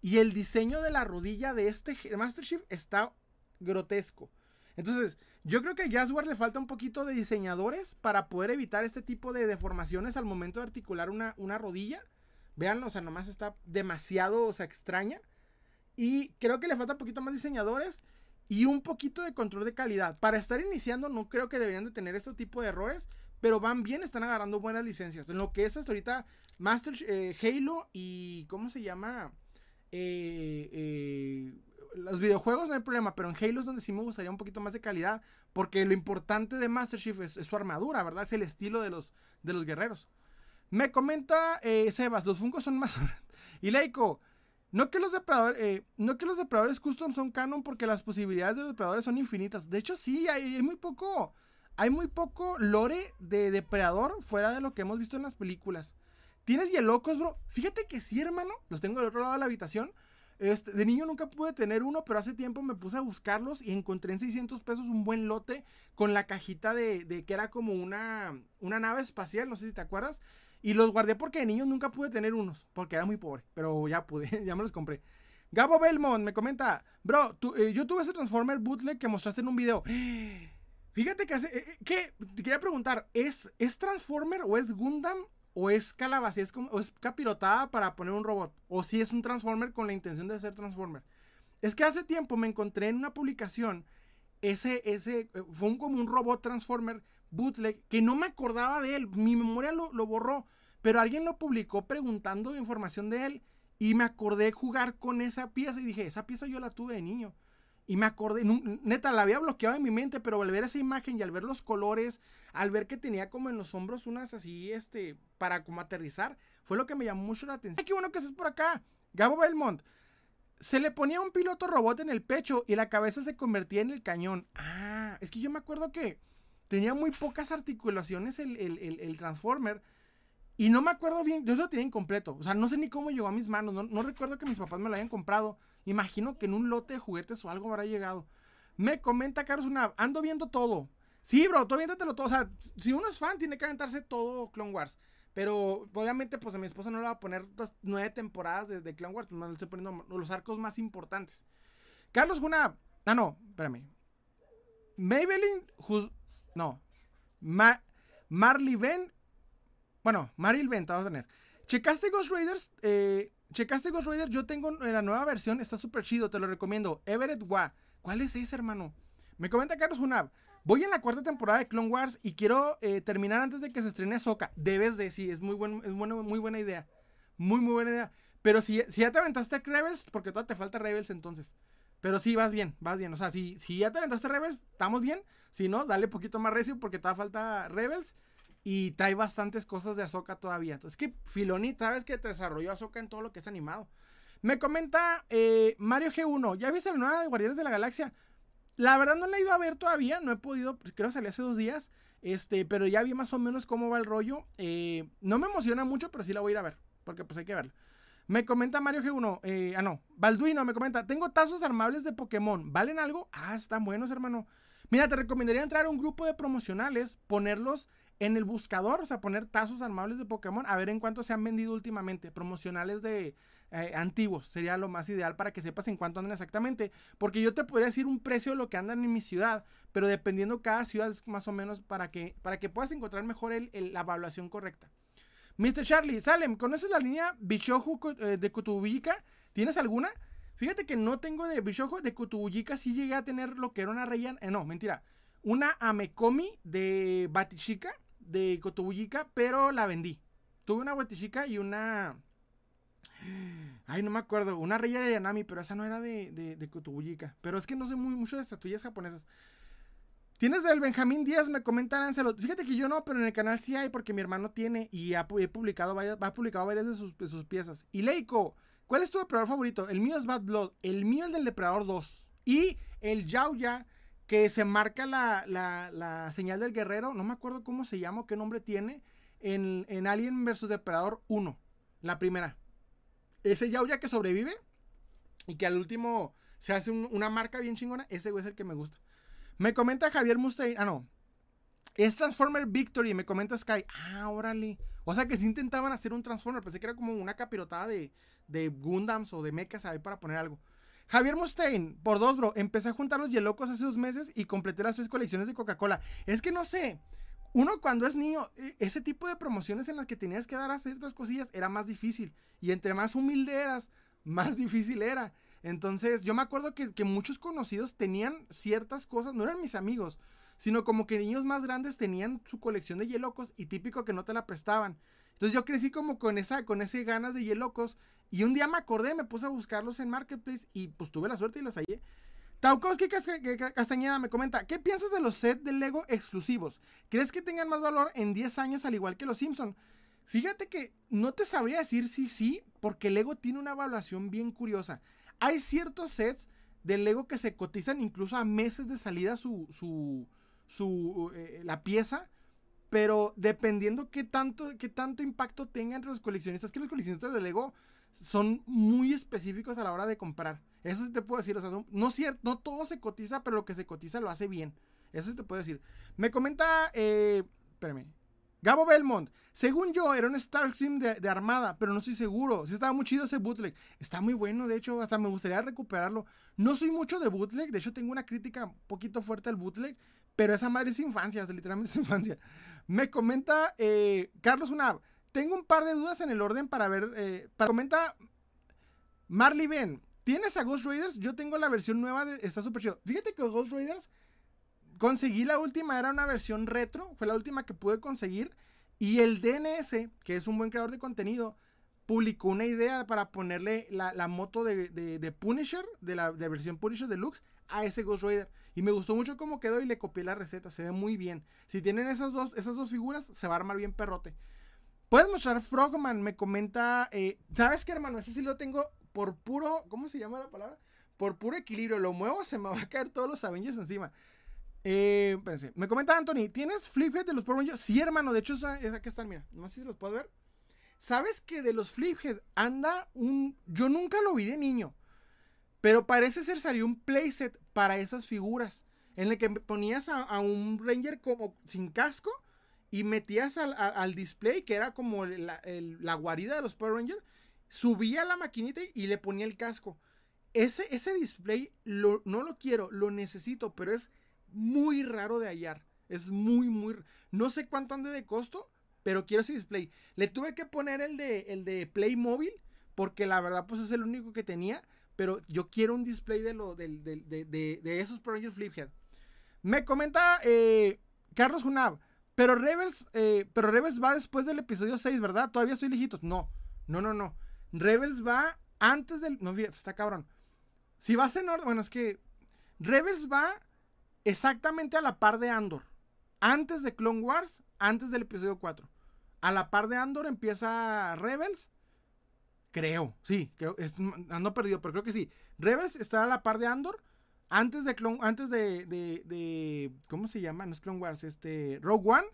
y el diseño de la rodilla de este Master Chief está grotesco. Entonces, yo creo que a Jazzware le falta un poquito de diseñadores para poder evitar este tipo de deformaciones al momento de articular una, una rodilla. Vean, o sea, nomás está demasiado, o sea, extraña. Y creo que le falta un poquito más diseñadores y un poquito de control de calidad. Para estar iniciando, no creo que deberían de tener este tipo de errores, pero van bien, están agarrando buenas licencias. En lo que es hasta ahorita Master eh, Halo y, ¿cómo se llama? Eh, eh, los videojuegos no hay problema, pero en Halo es donde sí me gustaría un poquito más de calidad, porque lo importante de Master Chief es, su armadura, ¿verdad? Es el estilo de los, de los guerreros. Me comenta eh, Sebas, los fungos son más... y Leiko, no que, los depredadores, eh, no que los depredadores custom son canon porque las posibilidades de los depredadores son infinitas. De hecho, sí, hay, muy poco... Hay muy poco lore de depredador fuera de lo que hemos visto en las películas. ¿Tienes hielocos, bro? Fíjate que sí, hermano. Los tengo del otro lado de la habitación. Este, de niño nunca pude tener uno, pero hace tiempo me puse a buscarlos y encontré en 600 pesos un buen lote con la cajita de, que era como una, una nave espacial, no sé si te acuerdas. Y los guardé porque de niño nunca pude tener unos, porque era muy pobre, pero ya pude, ya me los compré. Gabo Belmont me comenta, bro, eh, yo tuve ese Transformer bootleg que mostraste en un video. Fíjate que hace, eh, eh, te quería preguntar, ¿es, ¿es Transformer o es Gundam o es calabaza, es como, o es capirotada para poner un robot? O si es un Transformer con la intención de ser Transformer. Es que hace tiempo me encontré en una publicación ese, ese, fue un, como un robot Transformer bootleg que no me acordaba de él, mi memoria lo, lo borró, pero alguien lo publicó preguntando información de él y me acordé jugar con esa pieza y dije, esa pieza yo la tuve de niño. Y me acordé, neta, la había bloqueado en mi mente, pero al ver esa imagen y al ver los colores, al ver que tenía como en los hombros unas así, este, para como aterrizar, fue lo que me llamó mucho la atención. Qué bueno que estás por acá. Gabo Belmont. Se le ponía un piloto robot en el pecho y la cabeza se convertía en el cañón. Ah, es que yo me acuerdo que tenía muy pocas articulaciones el, el, el, Transformer. Y no me acuerdo bien, yo lo tenía incompleto. O sea, no sé ni cómo llegó a mis manos. No, recuerdo que mis papás me lo hayan comprado. Imagino que en un lote de juguetes o algo habrá llegado. Me comenta Carlos una, ando viendo todo. Sí, bro, tú viéntatelo todo. O sea, si uno es fan, tiene que aventarse todo Clone Wars. Pero obviamente, pues a mi esposa no le va a poner nueve temporadas de, Clone Wars. No le estoy poniendo los arcos más importantes. Carlos una. Ah, no, espérame. Maybelline. no. Ma, Marley Ben bueno, Maril Venta, vamos a tener. ¿Checaste Ghost Raiders? Eh, ¿Checaste Ghost Raiders? Yo tengo la nueva versión, está súper chido, te lo recomiendo. Everett Wa. ¿Cuál es ese, hermano? Me comenta Carlos Hunab. Voy en la cuarta temporada de Clone Wars y quiero eh, terminar antes de que se estrene Ahsoka. Debes de, sí, es muy, buen, es bueno, muy buena idea. Muy, muy buena idea. Pero si, si ya te aventaste Rebels, porque todavía te falta Rebels entonces. Pero sí, vas bien, vas bien. O sea, si, si ya te aventaste Rebels, estamos bien. Si no, dale poquito más recio porque todavía falta Rebels. Y trae bastantes cosas de Azoka todavía. Entonces, que Filoni, sabes que te desarrolló Azoka en todo lo que es animado. Me comenta eh, Mario G1. ¿Ya viste la nueva de Guardianes de la Galaxia? La verdad no la he ido a ver todavía. No he podido. Pues, creo que salí hace dos días. Este, pero ya vi más o menos cómo va el rollo. Eh, no me emociona mucho, pero sí la voy a ir a ver. Porque pues hay que verla. Me comenta Mario G1. Eh, ah, no. Balduino me comenta. Tengo tazos armables de Pokémon. ¿Valen algo? Ah, están buenos, hermano. Mira, te recomendaría entrar a un grupo de promocionales, ponerlos en el buscador, o sea, poner tazos armables de Pokémon, a ver en cuánto se han vendido últimamente, promocionales de eh, antiguos, sería lo más ideal para que sepas en cuánto andan exactamente, porque yo te podría decir un precio de lo que andan en mi ciudad, pero dependiendo cada ciudad es más o menos para que, para que puedas encontrar mejor el, la evaluación correcta. Mr. Charlie, Salem, ¿conoces la línea Bishoju eh, de Kutubuyika? ¿Tienes alguna? Fíjate que no tengo de Bishoju, de Kutubuyika sí llegué a tener lo que era una reya, eh, no, mentira, una Amekomi de Batichica, de Cotobuyica, pero la vendí. Tuve una Batichica y una... Ay, no me acuerdo. Una Reya de Yanami, pero esa no era de, de, Pero es que no sé muy, mucho de estatuillas japonesas. Tienes del Benjamín Díaz, me comentan Anselo. Fíjate que yo no, pero en el canal sí hay porque mi hermano tiene y ha, publicado varias, ha publicado varias de sus, de sus piezas. Y Leiko, ¿cuál es tu depredador favorito? El mío es Bad Blood, el mío es del Depredador 2 y el Yaoya que se marca la, señal del guerrero, no me acuerdo cómo se llama qué nombre tiene, en, Alien vs Depredador 1, la primera. Ese Yaoya que sobrevive y que al último se hace una marca bien chingona, ese es el que me gusta. Me comenta Javier Mustaine, ah no, es Transformer Victory, me comenta Sky, ah, órale. O sea que si intentaban hacer un Transformer, pensé que era como una capirotada de, de Gundams o de mechas ahí para poner algo. Javier Mustaine, por dos, bro. Empecé a juntar los Yelocos hace dos meses y completé las tres colecciones de Coca-Cola. Es que no sé. Uno cuando es niño, e, ese tipo de promociones en las que tenías que dar a ciertas cosillas era más difícil. Y entre más humilde eras, más difícil era. Entonces, yo me acuerdo que, muchos conocidos tenían ciertas cosas, no eran mis amigos, sino como que niños más grandes tenían su colección de Yelocos y típico que no te la prestaban. Entonces yo crecí como con esa, con ese ganas de Yelocos. Y un día me acordé, me puse a buscarlos en Marketplace y pues tuve la suerte y los hallé. Taukowski Castañeda me comenta, ¿qué piensas de los sets de Lego exclusivos? ¿Crees que tengan más valor en 10 años al igual que los Simpson? Fíjate que no te sabría decir si sí, porque Lego tiene una evaluación bien curiosa. Hay ciertos sets de Lego que se cotizan incluso a meses de salida su, su, su eh, la pieza pero dependiendo qué tanto, qué tanto impacto tenga entre los coleccionistas, que los coleccionistas de Lego son muy específicos a la hora de comprar. Eso sí te puedo decir, o sea, no, cierto, no todo se cotiza, pero lo que se cotiza lo hace bien. Eso sí te puedo decir. Me comenta, eh, espérame, Gabo Belmont. Según yo, era un Starscream de, de armada, pero no estoy seguro. Sí estaba muy chido ese bootleg. Está muy bueno, de hecho, hasta me gustaría recuperarlo. No soy mucho de bootleg, de hecho tengo una crítica un poquito fuerte al bootleg, pero esa madre es infancia, literalmente es infancia. Me comenta eh, Carlos Unab. Tengo un par de dudas en el orden para ver. Eh, para comenta Marley Ben. ¿Tienes a Ghost Raiders? Yo tengo la versión nueva, de, está súper chido. Fíjate que Ghost Raiders conseguí la última, era una versión retro, fue la última que pude conseguir. Y el DNS, que es un buen creador de contenido, publicó una idea para ponerle la, moto de, Punisher, de la versión Punisher Deluxe, a ese Ghost Raider. Y me gustó mucho cómo quedó y le copié la receta, se ve muy bien. Si tienen esas dos, esas dos figuras, se va a armar bien perrote. Puedes mostrar Frogman, me comenta. Eh, ¿Sabes qué, hermano? Ese sí lo tengo por puro. ¿Cómo se llama la palabra? Por puro equilibrio. Lo muevo, se me va a caer todos los Avengers encima. Eh, espérense. Me comenta Anthony, ¿tienes Fliphead de los Power Rangers? Sí, hermano, de hecho, es, aquí están, mira. No sé si los puedo ver. ¿Sabes que de los Fliphead anda un. Yo nunca lo vi de niño. Pero parece ser salió un playset para esas figuras. En el que ponías a, un Ranger como sin casco y metías al, display, que era como la, guarida de los Power Rangers. Subía la maquinita y le ponía el casco. Ese, ese display no lo quiero, lo necesito, pero es muy raro de hallar. Es muy, muy. No sé cuánto ande de costo, pero quiero ese display. Le tuve que poner el de, el de Playmobil, porque la verdad, pues es el único que tenía. Pero yo quiero un display de, lo, de, de, esos Power Fliphead. Me comenta eh, Carlos Junab. Pero Rebels, eh, pero Rebels va después del episodio 6, ¿verdad? Todavía estoy lejitos. No, no, no, no. Rebels va antes del. No, fíjate, está cabrón. Si vas en orden. Bueno, es que. Rebels va exactamente a la par de Andor. Antes de Clone Wars, antes del episodio 4. A la par de Andor empieza Rebels. Creo, sí, creo, ando perdido, pero creo que sí. Rebels está a la par de Andor. Antes de Clone, antes de, de, ¿cómo se llama? No es Clone Wars, este, Rogue One,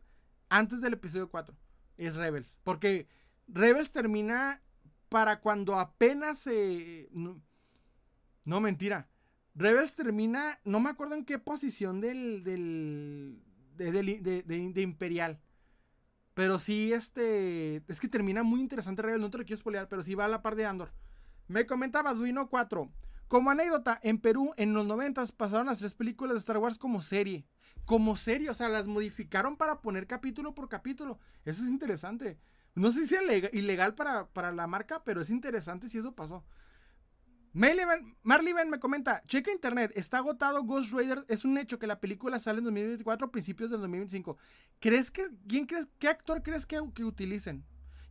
antes del episodio 4. Es Rebels. Porque Rebels termina para cuando apenas se... no mentira. Rebels termina, no me acuerdo en qué posición del, del, de, Imperial. Pero sí, este, es que termina muy interesante Rebels, no te lo quiero spoilear, pero sí va a la par de Andor. Me comentaba Duino 4. Como anécdota, en Perú en los 90 pasaron las tres películas de Star Wars como serie. Como serie, o sea, las modificaron para poner capítulo por capítulo. Eso es interesante. No sé si es ilegal para, para la marca, pero es interesante si eso pasó. Marley Ben me comenta, checa internet, está agotado Ghost Rider, es un hecho que la película sale en 2024 a principios del 2025. ¿Crees que, quién crees, qué actor crees que utilicen?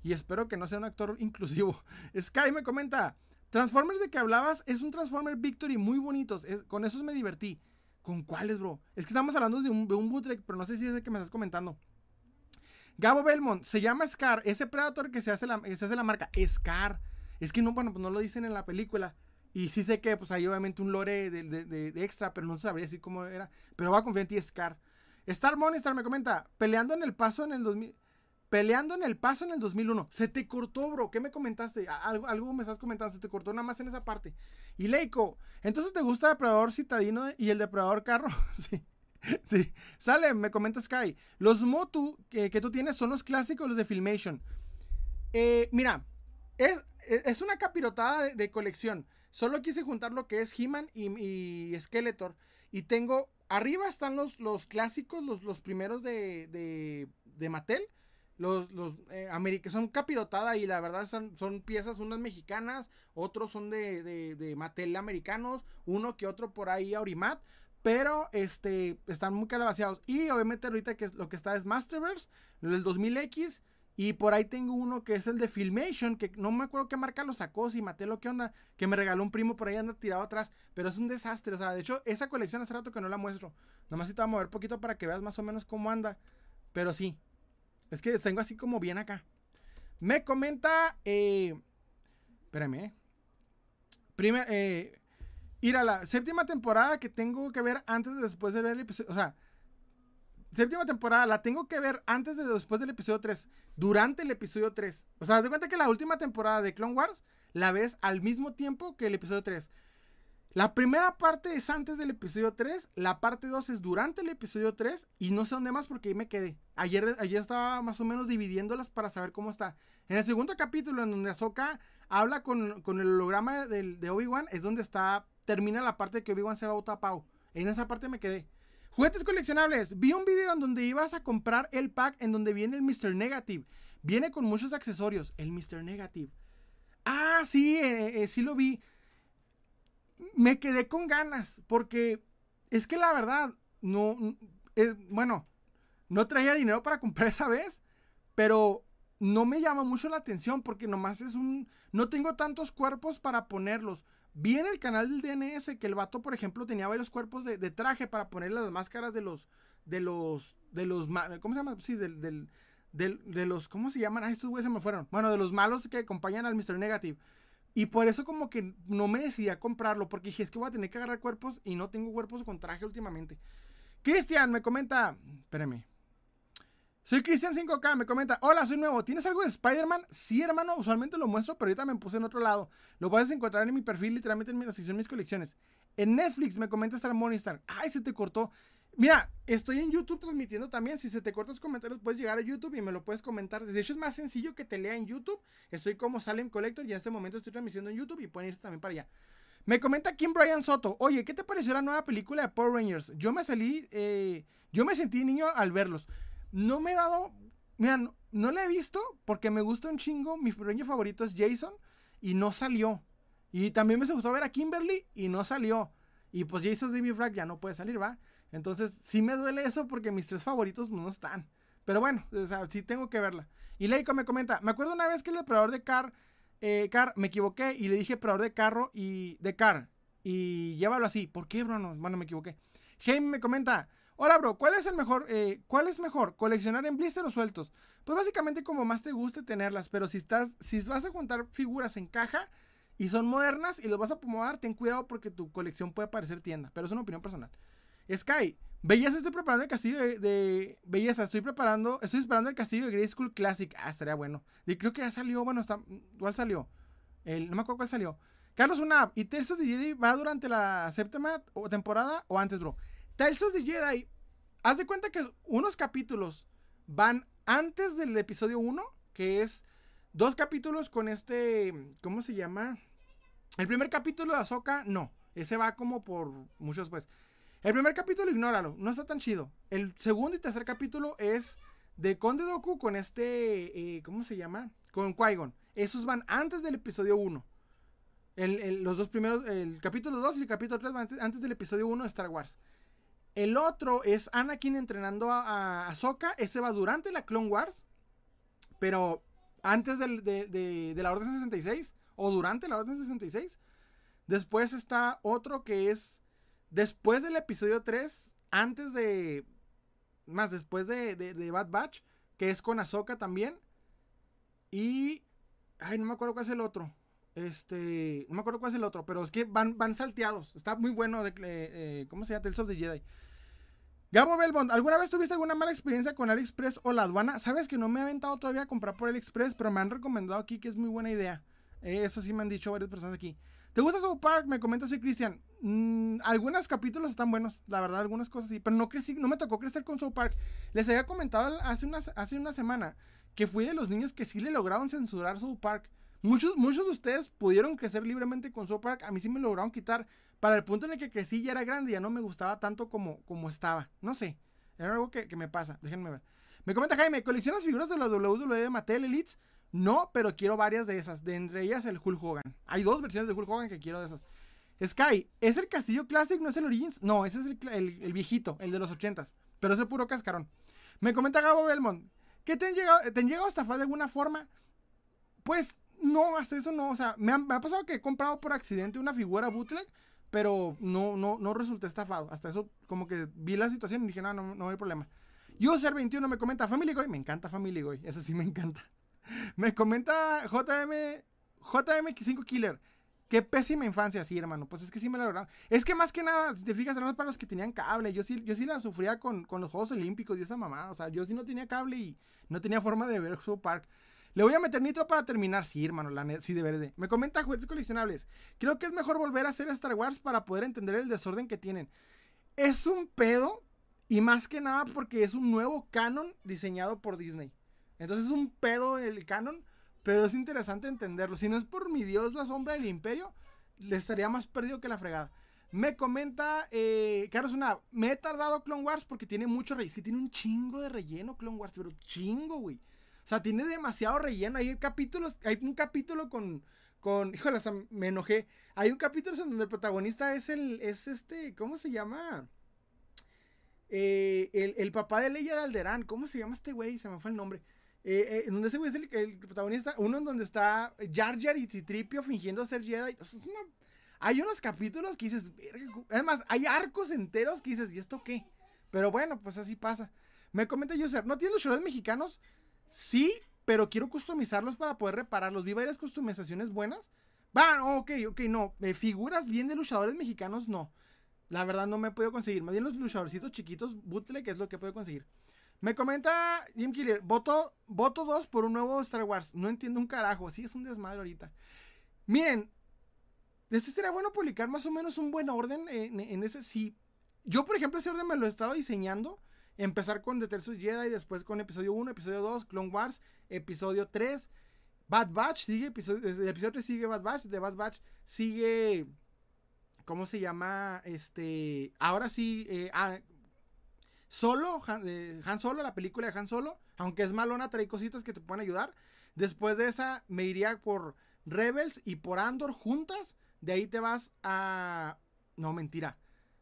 Y espero que no sea un actor inclusivo. Sky me comenta, Transformers de que hablabas es un Transformer Victory muy bonitos, con esos me divertí. ¿Con cuáles, bro? Es que estamos hablando de un, de bootleg, pero no sé si es el que me estás comentando. Gabo Belmont, se llama Scar, ese Predator que se hace la, se hace la marca, Scar. Es que no, bueno, pues no lo dicen en la película. Y sí sé que pues hay obviamente un lore de, extra, pero no sabría decir cómo era. Pero va a confiar en ti, Scar. Star Monistar me comenta, peleando en el paso en el 2000... Peleando en el paso en el 2001. Se te cortó, bro. ¿Qué me comentaste? Algo, algo me estás comentando. Se te cortó nada más en esa parte. Y Leiko, entonces te gusta Depredador Citadino y el Depredador Carro. sí. Sale, me comenta Sky. Los Motu que, tú tienes son los clásicos, los de Filmation. Eh, mira, es, una capirotada de colección. Solo quise juntar lo que es He-Man y, Skeletor. Y tengo. Arriba están los, los clásicos, los, los primeros de, de, de Mattel. Los, los eh, son capirotada y la verdad son, son, piezas, unas mexicanas, otros son de, de, de Mattel americanos, uno que otro por ahí Aurimat. Pero este, están muy calabaceados. Y obviamente ahorita que lo que está es Masterverse, el 2000X y por ahí tengo uno que es el de Filmation, que no me acuerdo qué marca lo sacó, si maté lo que onda, que me regaló un primo por ahí anda tirado atrás, pero es un desastre, o sea, de hecho, esa colección hace rato que no la muestro. Nomás si te voy a mover poquito para que veas más o menos cómo anda, pero sí, es que tengo así como bien acá. Me comenta, eh, espérame, eh. Primer, eh, ir a la séptima temporada que tengo que ver antes de después de ver el episodio, o sea, séptima temporada la tengo que ver antes de después del episodio 3, durante el episodio 3. O sea, haz de cuenta que la última temporada de Clone Wars la ves al mismo tiempo que el episodio 3. La primera parte es antes del episodio 3, la parte 2 es durante el episodio 3 y no sé dónde más porque ahí me quedé. Ayer, ayer estaba más o menos dividiéndolas para saber cómo está. En el segundo capítulo en donde Ahsoka habla con, el holograma de, de Obi-Wan es donde está, termina la parte que Obi-Wan se va a Utapau. En esa parte me quedé. Juguetes coleccionables. Vi un video en donde ibas a comprar el pack en donde viene el Mr. Negative. Viene con muchos accesorios. El Mr. Negative. Ah, sí, eh, eh, sí lo vi me quedé con ganas, porque es que la verdad, no, eh, bueno, no traía dinero para comprar esa vez, pero no me llama mucho la atención porque nomás es un, no tengo tantos cuerpos para ponerlos. Vi en el canal del DNS que el vato, por ejemplo, tenía varios cuerpos de, traje para poner las máscaras de los, de los, de los, ¿cómo se llama? Sí, del, del, de los, ¿cómo se llaman? Ah, estos güeyes se me fueron. Bueno, de los malos que acompañan al Mr. Negative. Y por eso como que no me decidí a comprarlo, porque dije, es que voy a tener que agarrar cuerpos y no tengo cuerpos con traje últimamente. Cristian me comenta, espérame. Soy Cristian 5K, me comenta, hola, soy nuevo, ¿tienes algo de Spider-Man? Sí, hermano, usualmente lo muestro, pero ahorita me puse en otro lado. Lo puedes encontrar en mi perfil, literalmente en la sección mis colecciones. En Netflix me comenta Star Morningstar. Ay, se te cortó. Mira, estoy en YouTube transmitiendo también. Si se te cortan los comentarios, puedes llegar a YouTube y me lo puedes comentar. De hecho, es más sencillo que te lea en YouTube. Estoy como Salem Collector y en este momento estoy transmitiendo en YouTube y pueden irse también para allá. Me comenta Kim Brian Soto. Oye, ¿qué te pareció la nueva película de Power Rangers? Yo me salí, eh, yo me sentí niño al verlos. No me he dado, mira, no, no la he visto porque me gusta un chingo. Mi Ranger favorito es Jason y no salió. Y también me gustó ver a Kimberly y no salió. Y pues Jason David Frag ya no puede salir, ¿va? Entonces, sí me duele eso porque mis tres favoritos no están. Pero bueno, sí tengo que verla. Y Leico me comenta, me acuerdo una vez que el depredador de Car, eh, Car, me equivoqué y le dije depredador de carro y de Car. Y llévalo así. ¿Por qué, bro? No, bueno, me equivoqué. Jaime me comenta, hola, bro, ¿cuál es el mejor, eh, cuál es mejor, coleccionar en blister o sueltos? Pues básicamente como más te guste tenerlas, pero si estás, si vas a juntar figuras en caja y son modernas y los vas a acomodar, ten cuidado porque tu colección puede parecer tienda, pero es una opinión personal. Sky, Belleza, estoy preparando el castillo de, Belleza, estoy preparando, estoy esperando el castillo de Grey School Classic. Ah, estaría bueno. Creo que ya salió, bueno, está, ¿cuál salió? No me acuerdo cuál salió. Carlos Unab, ¿y Tales of the Jedi va durante la séptima temporada o antes, bro? Tales of the Jedi, haz de cuenta que unos capítulos van antes del episodio 1, que es dos capítulos con este, ¿cómo se llama? El primer capítulo de Ahsoka, no. Ese va como por muchos, pues. El primer capítulo, ignóralo, no está tan chido. El segundo y tercer capítulo es de Conde Doku con este, eh, ¿cómo se llama? Con Qui-Gon. Esos van antes del episodio 1. los dos primeros, el capítulo 2 y el capítulo 3 van antes, del episodio 1 de Star Wars. El otro es Anakin entrenando a, Ahsoka. Ese va durante la Clone Wars. Pero antes de, de, la Orden 66. O durante la Orden 66. Después está otro que es Después del episodio 3, antes de. Más después de, de, Bad Batch, que es con Ahsoka también. Y. Ay, no me acuerdo cuál es el otro. Este. No me acuerdo cuál es el otro, pero es que van, van salteados. Está muy bueno. De, eh, ¿Cómo se llama? Tales of the Jedi. Gabo Belbond, ¿alguna vez tuviste alguna mala experiencia con AliExpress o la aduana? Sabes que no me he aventado todavía a comprar por AliExpress, pero me han recomendado aquí que es muy buena idea. Eh, eso sí me han dicho varias personas aquí. ¿Te gusta South Park? Me comenta soy Cristian. Mm, algunos capítulos están buenos, la verdad, algunas cosas sí. Pero no crecí, no me tocó crecer con South Park. Les había comentado hace una, hace una semana que fui de los niños que sí le lograron censurar South Park. Muchos, muchos de ustedes pudieron crecer libremente con South Park. A mí sí me lograron quitar. Para el punto en el que crecí ya era grande, ya no me gustaba tanto como, como estaba. No sé. Era algo que, que me pasa. Déjenme ver. Me comenta Jaime, ¿coleccionas figuras de la WWE de Mattel Elites? No, pero quiero varias de esas. De entre ellas el Hulk Hogan. Hay dos versiones de Hulk Hogan que quiero de esas. Sky, ¿es el Castillo Classic? ¿No es el Origins? No, ese es el, viejito, el de los ochentas. Pero es el puro cascarón. Me comenta Gabo Belmont. ¿Qué te han llegado, te han llegado a estafar de alguna forma? Pues no, hasta eso no. O sea, me ha, pasado que he comprado por accidente una figura bootleg, pero no, no, no resulté estafado. Hasta eso, como que vi la situación y dije, no, no, no hay problema. User21 me comenta Family Guy. Me encanta Family Guy. Eso sí me encanta. Me comenta JM, JM5 Killer. Qué pésima infancia, sí, hermano. Pues es que sí me la lograron. Es que más que nada, si te fijas, eran para los que tenían cable. Yo sí, yo sí la sufría con, los Juegos Olímpicos y esa mamá. O sea, yo sí no tenía cable y no tenía forma de ver su park. Le voy a meter nitro para terminar. Sí, hermano, la sí, de verde. Me comenta juguetes coleccionables. Creo que es mejor volver a hacer Star Wars para poder entender el desorden que tienen. Es un pedo. Y más que nada porque es un nuevo canon diseñado por Disney. Entonces es un pedo el canon. Pero es interesante entenderlo. Si no es por mi Dios, la sombra del imperio, le estaría más perdido que la fregada. Me comenta, eh, Carlos una, me he tardado Clone Wars porque tiene mucho relleno. Sí, tiene un chingo de relleno Clone Wars, pero chingo, güey. O sea, tiene demasiado relleno. Hay capítulos, hay un capítulo con, con, híjole, hasta me enojé. Hay un capítulo en donde el protagonista es el, es este, ¿cómo se llama? Eh, el, el, papá de Leia de Alderán. ¿Cómo se llama este güey? Se me fue el nombre. Eh, eh, donde ese güey es el, protagonista. Uno en donde está Jar Jar y Citripio fingiendo ser Jedi. hay unos capítulos que dices, además, hay arcos enteros que dices, ¿y esto qué? Pero bueno, pues así pasa. Me comenta User, ¿no tienes los shorts mexicanos? Sí, pero quiero customizarlos para poder repararlos. Vi varias customizaciones buenas. Va, ok, ok, no. figuras bien de luchadores mexicanos, no. La verdad no me he podido conseguir. Más bien los luchadorcitos chiquitos, bootleg, es lo que puedo conseguir. Me comenta Jim Killer, voto, voto 2 por un nuevo Star Wars. No entiendo un carajo, así es un desmadre ahorita. Miren, este sería bueno publicar más o menos un buen orden en, ese. Sí, yo por ejemplo ese orden me lo he estado diseñando. Empezar con The Tercer Jedi, después con episodio 1, episodio 2, Clone Wars, episodio 3, Bad Batch, sigue episodio, el episodio 3 sigue Bad Batch, de Bad Batch sigue, ¿cómo se llama? Este, ahora sí, eh, ah, Solo, Han, Solo, la película de Han Solo, aunque es malona, trae cositas que te pueden ayudar. Después de esa, me iría por Rebels y por Andor juntas. De ahí te vas a. No, mentira.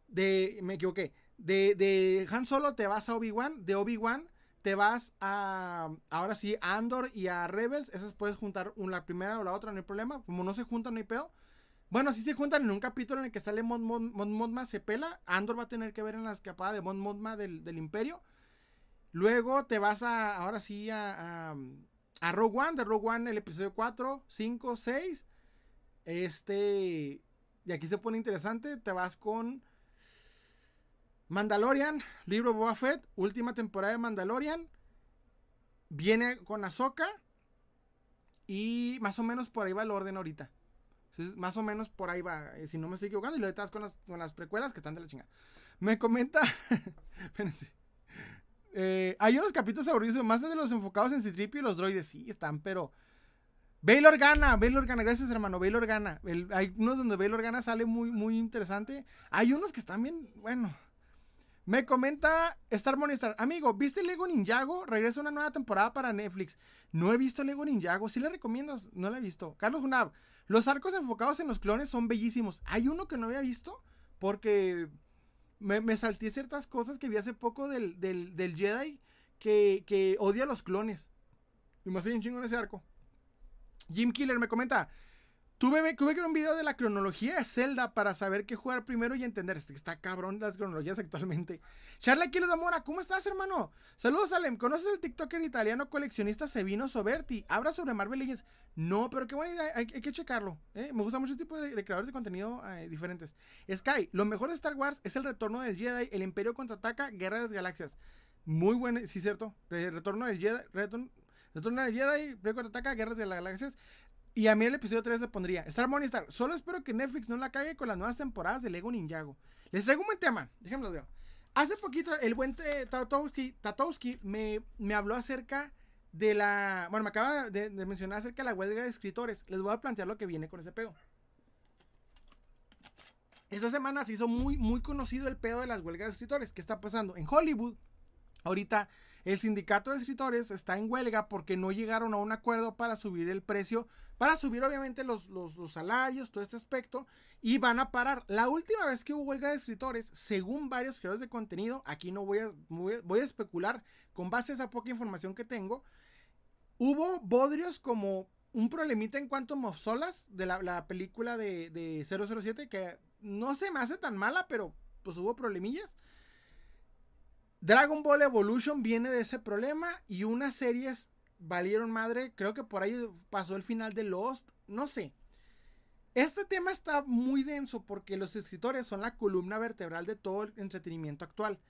De. Me equivoqué. De, de Han Solo te vas a Obi-Wan. De Obi-Wan te vas a. Ahora sí, a Andor y a Rebels. Esas puedes juntar una, la primera o la otra, no hay problema. Como no se juntan, no hay pedo. Bueno, si se juntan en un capítulo en el que sale Mon, Mon, se pela. Andor va a tener que ver en la escapada de Mon Mothma del, Imperio. Luego te vas a, ahora sí, a, a, Rogue One. De Rogue One, el episodio 4, 5, 6. Este. Y aquí se pone interesante. Te vas con Mandalorian, libro Boba Fett, última temporada de Mandalorian. Viene con Ahsoka. Y más o menos por ahí va el orden ahorita más o menos por ahí va, eh, si no me estoy equivocando. Y luego estás con las, con las precuelas que están de la chingada. Me comenta. espérense. Eh, hay unos capítulos aburridos, más de los enfocados en Citripio y los droides. Sí, están, pero. Baylor gana, Baylor gana, gracias hermano, Baylor gana. hay unos donde Baylor gana sale muy, muy interesante. Hay unos que están bien, bueno. Me comenta Star Monistar, amigo, ¿viste Lego Ninjago? Regresa una nueva temporada para Netflix. No he visto Lego Ninjago, ¿sí le recomiendas? No la he visto. Carlos Junab, los arcos enfocados en los clones son bellísimos. Hay uno que no había visto porque me, me salté ciertas cosas que vi hace poco del, del, Jedi que, que, odia a los clones. Y me hace un chingo en ese arco. Jim Killer me comenta. Tuve, tuve que ver un video de la cronología de Zelda para saber qué jugar primero y entender. Este está cabrón las cronologías actualmente. Charlie Aquiles Mora, ¿cómo estás, hermano? Saludos, Alem. ¿Conoces el TikToker italiano coleccionista Sevino Soberti? Habla sobre Marvel Legends. No, pero qué bueno, hay, que checarlo. ¿eh? Me gusta mucho el tipo de, creadores de contenido eh, diferentes. Sky, lo mejor de Star Wars es el retorno del Jedi, el Imperio contraataca, Guerra de las Galaxias. Muy bueno, sí, cierto. Retorno del Jedi, retorno, retorno del Jedi, Imperio contraataca, Guerras de las Galaxias. Y a mí el episodio 3 le pondría Star Star. Solo espero que Netflix no la cague con las nuevas temporadas de Lego Ninjago. Les traigo un buen tema. Déjenme lo Hace poquito el buen Tatowski, me, me habló acerca de la. Bueno, me acaba de, mencionar acerca de la huelga de escritores. Les voy a plantear lo que viene con ese pedo. Esta semana se hizo muy, muy conocido el pedo de las huelgas de escritores. ¿Qué está pasando? En Hollywood, ahorita el sindicato de escritores está en huelga porque no llegaron a un acuerdo para subir el precio, para subir obviamente los, salarios, todo este aspecto, y van a parar. La última vez que hubo huelga de escritores, según varios creadores de contenido, aquí no voy a, especular con base a esa poca información que tengo, hubo bodrios como un problemita en cuanto a Mofsolas de la, película de, de 007 que no se me hace tan mala, pero pues hubo problemillas. Dragon Ball Evolution viene de ese problema y unas series valieron madre. Creo que por ahí pasó el final de Lost. No sé. Este tema está muy denso porque los escritores son la columna vertebral de todo el entretenimiento actual.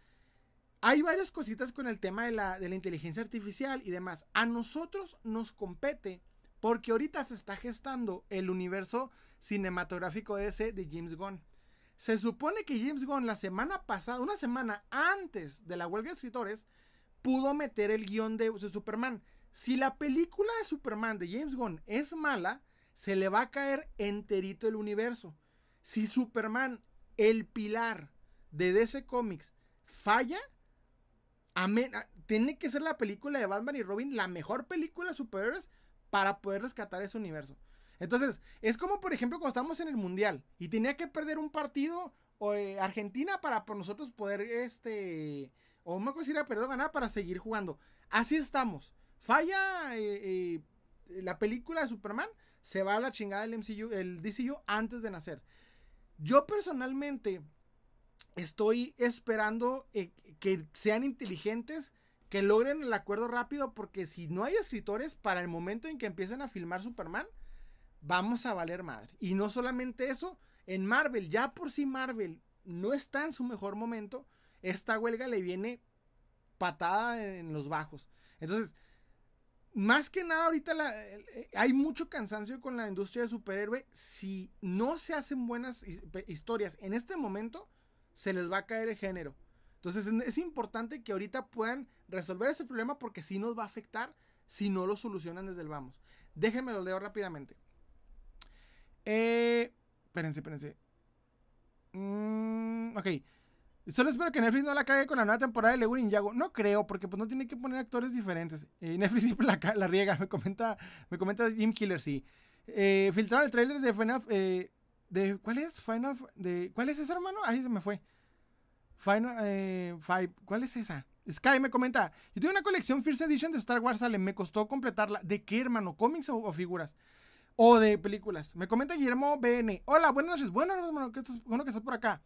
hay varias cositas con el tema de la, de la inteligencia artificial y demás. A nosotros nos compete porque ahorita se está gestando el universo cinematográfico ese de James Gunn. Se supone que James Gunn la semana pasada, una semana antes de la huelga de escritores, pudo meter el guion de, Superman. Si la película de Superman de James Gunn es mala, se le va a caer enterito el universo. Si Superman, el pilar de DC Comics, falla, tiene que ser la película de Batman y Robin la mejor película de superhéroes para poder rescatar ese universo. Entonces, es como por ejemplo cuando estamos en el Mundial y tenía que perder un partido eh, Argentina para por nosotros poder, este, o me acuerdo si era perder ganar para seguir jugando. Así estamos. Falla eh, eh, la película de Superman, se va a la chingada el MCU, el DCU antes de nacer. Yo personalmente estoy esperando que sean inteligentes, que logren el acuerdo rápido, porque si no hay escritores, para el momento en que empiecen a filmar Superman, vamos a valer madre. Y no solamente eso, en Marvel, ya por sí Marvel no está en su mejor momento, esta huelga le viene patada en los bajos. Entonces, más que nada ahorita eh, hay mucho cansancio con la industria de superhéroe. Si no se hacen buenas historias en este momento, se les va a caer el género. Entonces es importante que ahorita puedan resolver ese problema porque si nos va a afectar si no lo solucionan desde el vamos. Déjenme lo leo rápidamente. Eh, espérense, espérense. Mm, ok. Solo espero que Netflix no la cague con la nueva temporada de Lego Ninjago. No creo, porque pues no tiene que poner actores diferentes. Eh, Netflix siempre la, riega. Me comenta, me comenta Jim Killer, sí. Eh, filtraron el trailer de Final. Eh, de, ¿Cuál es? Final. De, ¿Cuál es ese, hermano? Ahí se me fue. Final eh, Five. ¿Cuál es esa? Sky me comenta. Yo tengo una colección First Edition de Star Wars. Sale, me costó completarla. ¿De qué, hermano? ¿Cómics o figuras? O de películas. Me comenta Guillermo BN. Hola, buenas noches. Bueno, hermano, que estás, bueno que estás por acá.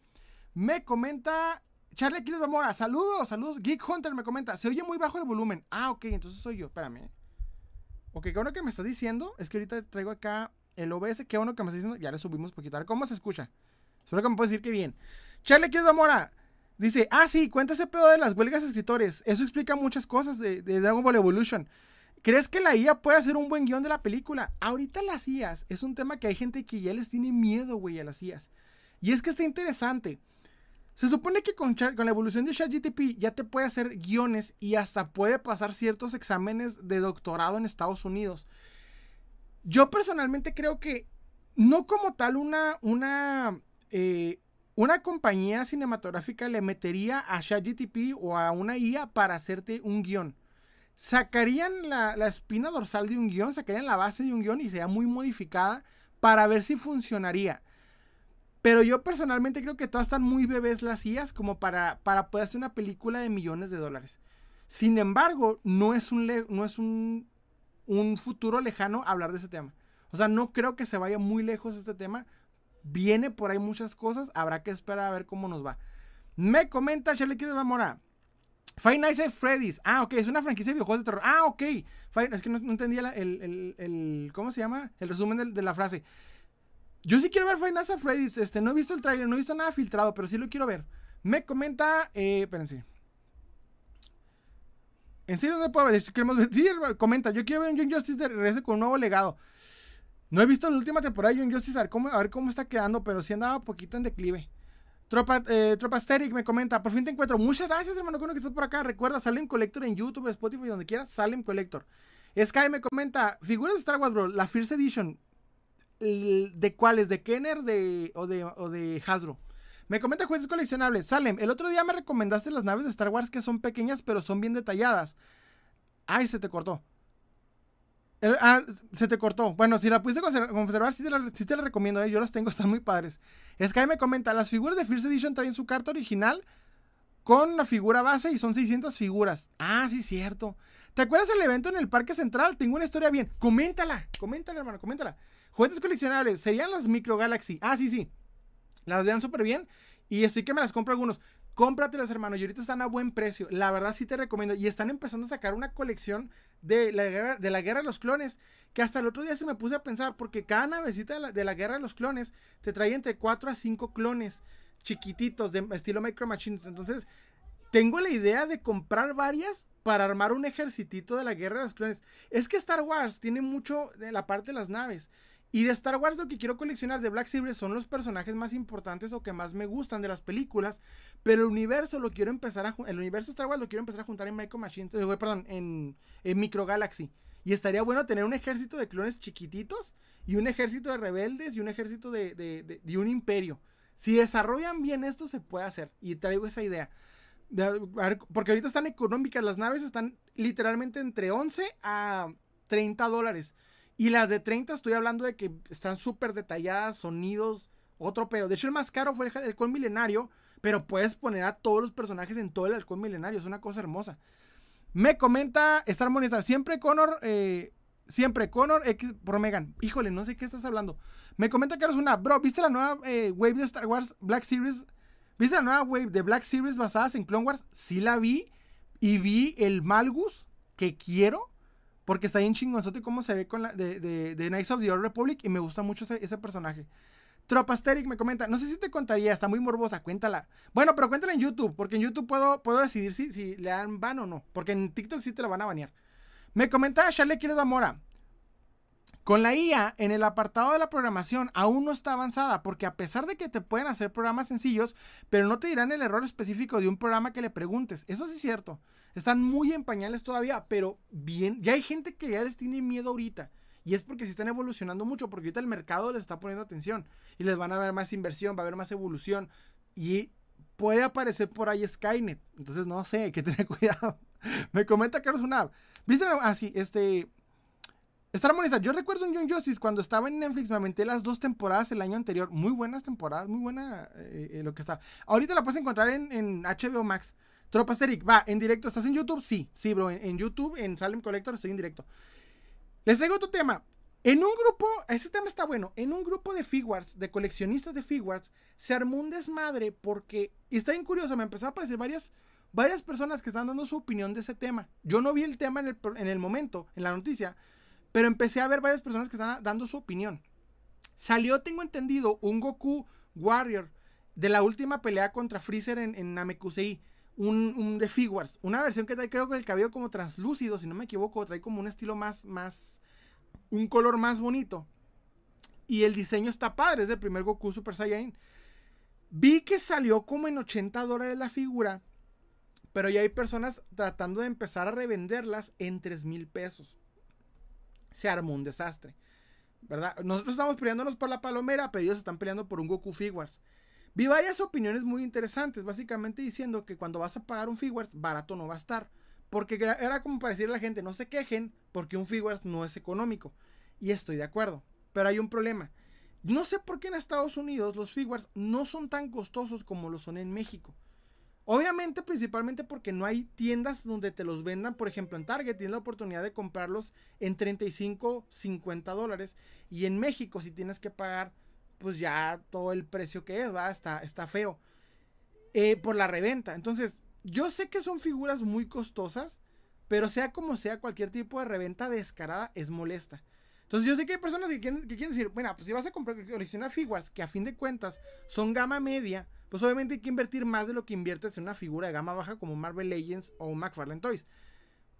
Me comenta Charlie Aquiles Zamora. Saludos, saludos. Geek Hunter me comenta. Se oye muy bajo el volumen. Ah, ok, entonces soy yo. Espérame. Ok, qué bueno que me estás diciendo. Es que ahorita traigo acá el OBS. Qué bueno que me estás diciendo. Ya le subimos poquito. A ver cómo se escucha. Espero que me puedes decir que bien. Charlie Aquiles Zamora. Dice, ah, sí, cuenta ese pedo de las huelgas de escritores. Eso explica muchas cosas de Dragon Ball Evolution. ¿Crees que la IA puede hacer un buen guion de la película? Ahorita las IAs es un tema que hay gente que ya les tiene miedo, güey, a las IAs. Y es que está interesante. Se supone que con, la evolución de ChatGTP ya te puede hacer guiones y hasta puede pasar ciertos exámenes de doctorado en Estados Unidos. Yo personalmente creo que no como tal una, una, eh, una compañía cinematográfica le metería a ChatGTP o a una IA para hacerte un guion sacarían la, espina dorsal de un guion, sacarían la base de un guion y sería muy modificada para ver si funcionaría. Pero yo personalmente creo que todas están muy bebés las IAS como para, para poder hacer una película de millones de dólares. Sin embargo, no es un, no es un, un futuro lejano hablar de ese tema. O sea, no creo que se vaya muy lejos este tema. Viene por ahí muchas cosas. Habrá que esperar a ver cómo nos va. Me comenta Charlie Mora. Five Nights at Freddy's. Ah, ok, es una franquicia de videojuegos de terror. Ah, ok. es que no, entendía el, ¿Cómo se llama? El resumen de, la frase. Yo sí quiero ver Five Nights at Freddy's. Este, no he visto el trailer, no he visto nada filtrado, pero sí lo quiero ver. Me comenta. Eh, espérense. ¿En serio no puedo ver? Sí, comenta. Yo quiero ver un Young Justice de regreso con un nuevo legado. No he visto la última temporada de Young Justice, a a ver cómo está quedando, pero sí andaba un poquito en declive. Tropa, eh, Tropa me comenta, por fin te encuentro. Muchas gracias, hermano, que estás por acá. Recuerda, Salem Collector en YouTube, Spotify, donde quieras, Salem Collector. Sky me comenta, figuras de Star Wars, bro, la First Edition. ¿De cuáles? ¿De Kenner de, o, de, o de Hasbro? Me comenta jueces coleccionables. Salem, el otro día me recomendaste las naves de Star Wars que son pequeñas, pero son bien detalladas. Ay, se te cortó. Eh, ah, se te cortó. Bueno, si la pudiste conservar, sí, te la, recomiendo. Eh. Yo las tengo, están muy padres. Sky me comenta, las figuras de First Edition traen su carta original con la figura base y son 600 figuras. Ah, sí, cierto. ¿Te acuerdas del evento en el Parque Central? Tengo una historia bien. Coméntala, coméntala, hermano, coméntala. Juguetes coleccionables, serían las Micro Galaxy. Ah, sí, sí. Las vean súper bien. Y estoy que me las compro algunos. Cómpratelas, hermano. Y ahorita están a buen precio. La verdad sí te recomiendo. Y están empezando a sacar una colección de la guerra de, la guerra de los clones. Que hasta el otro día se me puse a pensar. Porque cada navecita de la, guerra de los clones te trae entre 4 a 5 clones chiquititos de estilo Micro Machines. Entonces, tengo la idea de comprar varias para armar un ejercitito de la guerra de los clones. Es que Star Wars tiene mucho de la parte de las naves. Y de Star Wars lo que quiero coleccionar de Black Saber son los personajes más importantes o que más me gustan de las películas. Pero el universo lo quiero empezar a... El universo Star Wars lo quiero empezar a juntar en Micro. Eh, perdón, en, Micro Galaxy. Y estaría bueno tener un ejército de clones chiquititos y un ejército de rebeldes y un ejército de, de un imperio. Si desarrollan bien esto se puede hacer. Y traigo esa idea porque ahorita están económicas, las naves están literalmente entre 11 a 30 dólares. Y las de 30 estoy hablando de que están súper detalladas, sonidos, otro pedo. De hecho, el más caro fue el halcón milenario, pero puedes poner a todos los personajes en todo el halcón milenario. Es una cosa hermosa. Me comenta Star Monitor, siempre Connor, eh, siempre Connor X por Megan. Híjole, no sé qué estás hablando. Me comenta que eres una, bro, ¿viste la nueva eh, wave de Star Wars Black Series? ¿Viste la nueva wave de Black Series basadas en Clone Wars? Sí la vi. Y vi el Malgus que quiero. Porque está bien chingonzote cómo se ve con la de, de, Knights of the Old Republic. Y me gusta mucho ese, personaje. Tropasteric me comenta, no sé si te contaría, está muy morbosa, cuéntala. Bueno, pero cuéntala en YouTube, porque en YouTube puedo, puedo decidir si, si le dan ban o no. Porque en TikTok sí te la van a banear. Me comenta Charlie Quiero Mora. Con la IA, en el apartado de la programación, aún no está avanzada, porque a pesar de que te pueden hacer programas sencillos, pero no te dirán el error específico de un programa que le preguntes. Eso sí es cierto. Están muy en pañales todavía, pero bien, ya hay gente que ya les tiene miedo ahorita. Y es porque se están evolucionando mucho, porque ahorita el mercado les está poniendo atención. Y les van a ver más inversión, va a haber más evolución. Y puede aparecer por ahí Skynet. Entonces, no sé, hay que tener cuidado. Me comenta Carlos Funab. ¿Viste? Ah, sí, este. Está armonizada. Yo recuerdo en Young Justice cuando estaba en Netflix, me aventé las dos temporadas el año anterior. Muy buenas temporadas, muy buena eh, eh, lo que está. Ahorita la puedes encontrar en, HBO Max. Tropas Eric, va, en directo. ¿Estás en YouTube? Sí, sí, bro. En, YouTube, en Salem Collector, estoy en directo. Les traigo otro tema. En un grupo, ese tema está bueno. En un grupo de figures, de coleccionistas de figures, se armó un desmadre porque. Y está bien curioso, me empezó a aparecer varias, varias personas que están dando su opinión de ese tema. Yo no vi el tema en el, en el momento, en la noticia pero empecé a ver varias personas que están dando su opinión. Salió, tengo entendido, un Goku Warrior de la última pelea contra Freezer en, en Namekusei. Un, de Figures. Una versión que trae, creo que el cabello como translúcido, si no me equivoco. Trae como un estilo más, más. Un color más bonito. Y el diseño está padre. Es el primer Goku Super Saiyan. Vi que salió como en 80 dólares la figura. Pero ya hay personas tratando de empezar a revenderlas en 3 mil pesos se armó un desastre. ¿Verdad? Nosotros estamos peleándonos por la palomera, pero ellos están peleando por un Goku Figures. Vi varias opiniones muy interesantes, básicamente diciendo que cuando vas a pagar un Figures, barato no va a estar. Porque era como para decirle a la gente, no se quejen porque un Figures no es económico. Y estoy de acuerdo. Pero hay un problema. No sé por qué en Estados Unidos los Figures no son tan costosos como lo son en México. Obviamente, principalmente porque no hay tiendas donde te los vendan. Por ejemplo, en Target tienes la oportunidad de comprarlos en 35, 50 dólares. Y en México, si tienes que pagar, pues ya todo el precio que es, ¿va? Está, está feo. Eh, por la reventa. Entonces, yo sé que son figuras muy costosas, pero sea como sea, cualquier tipo de reventa descarada es molesta. Entonces yo sé que hay personas que quieren, que quieren decir, bueno, pues si vas a comprar coleccionar figuras que a fin de cuentas son gama media, pues obviamente hay que invertir más de lo que inviertes en una figura de gama baja como Marvel Legends o McFarlane Toys.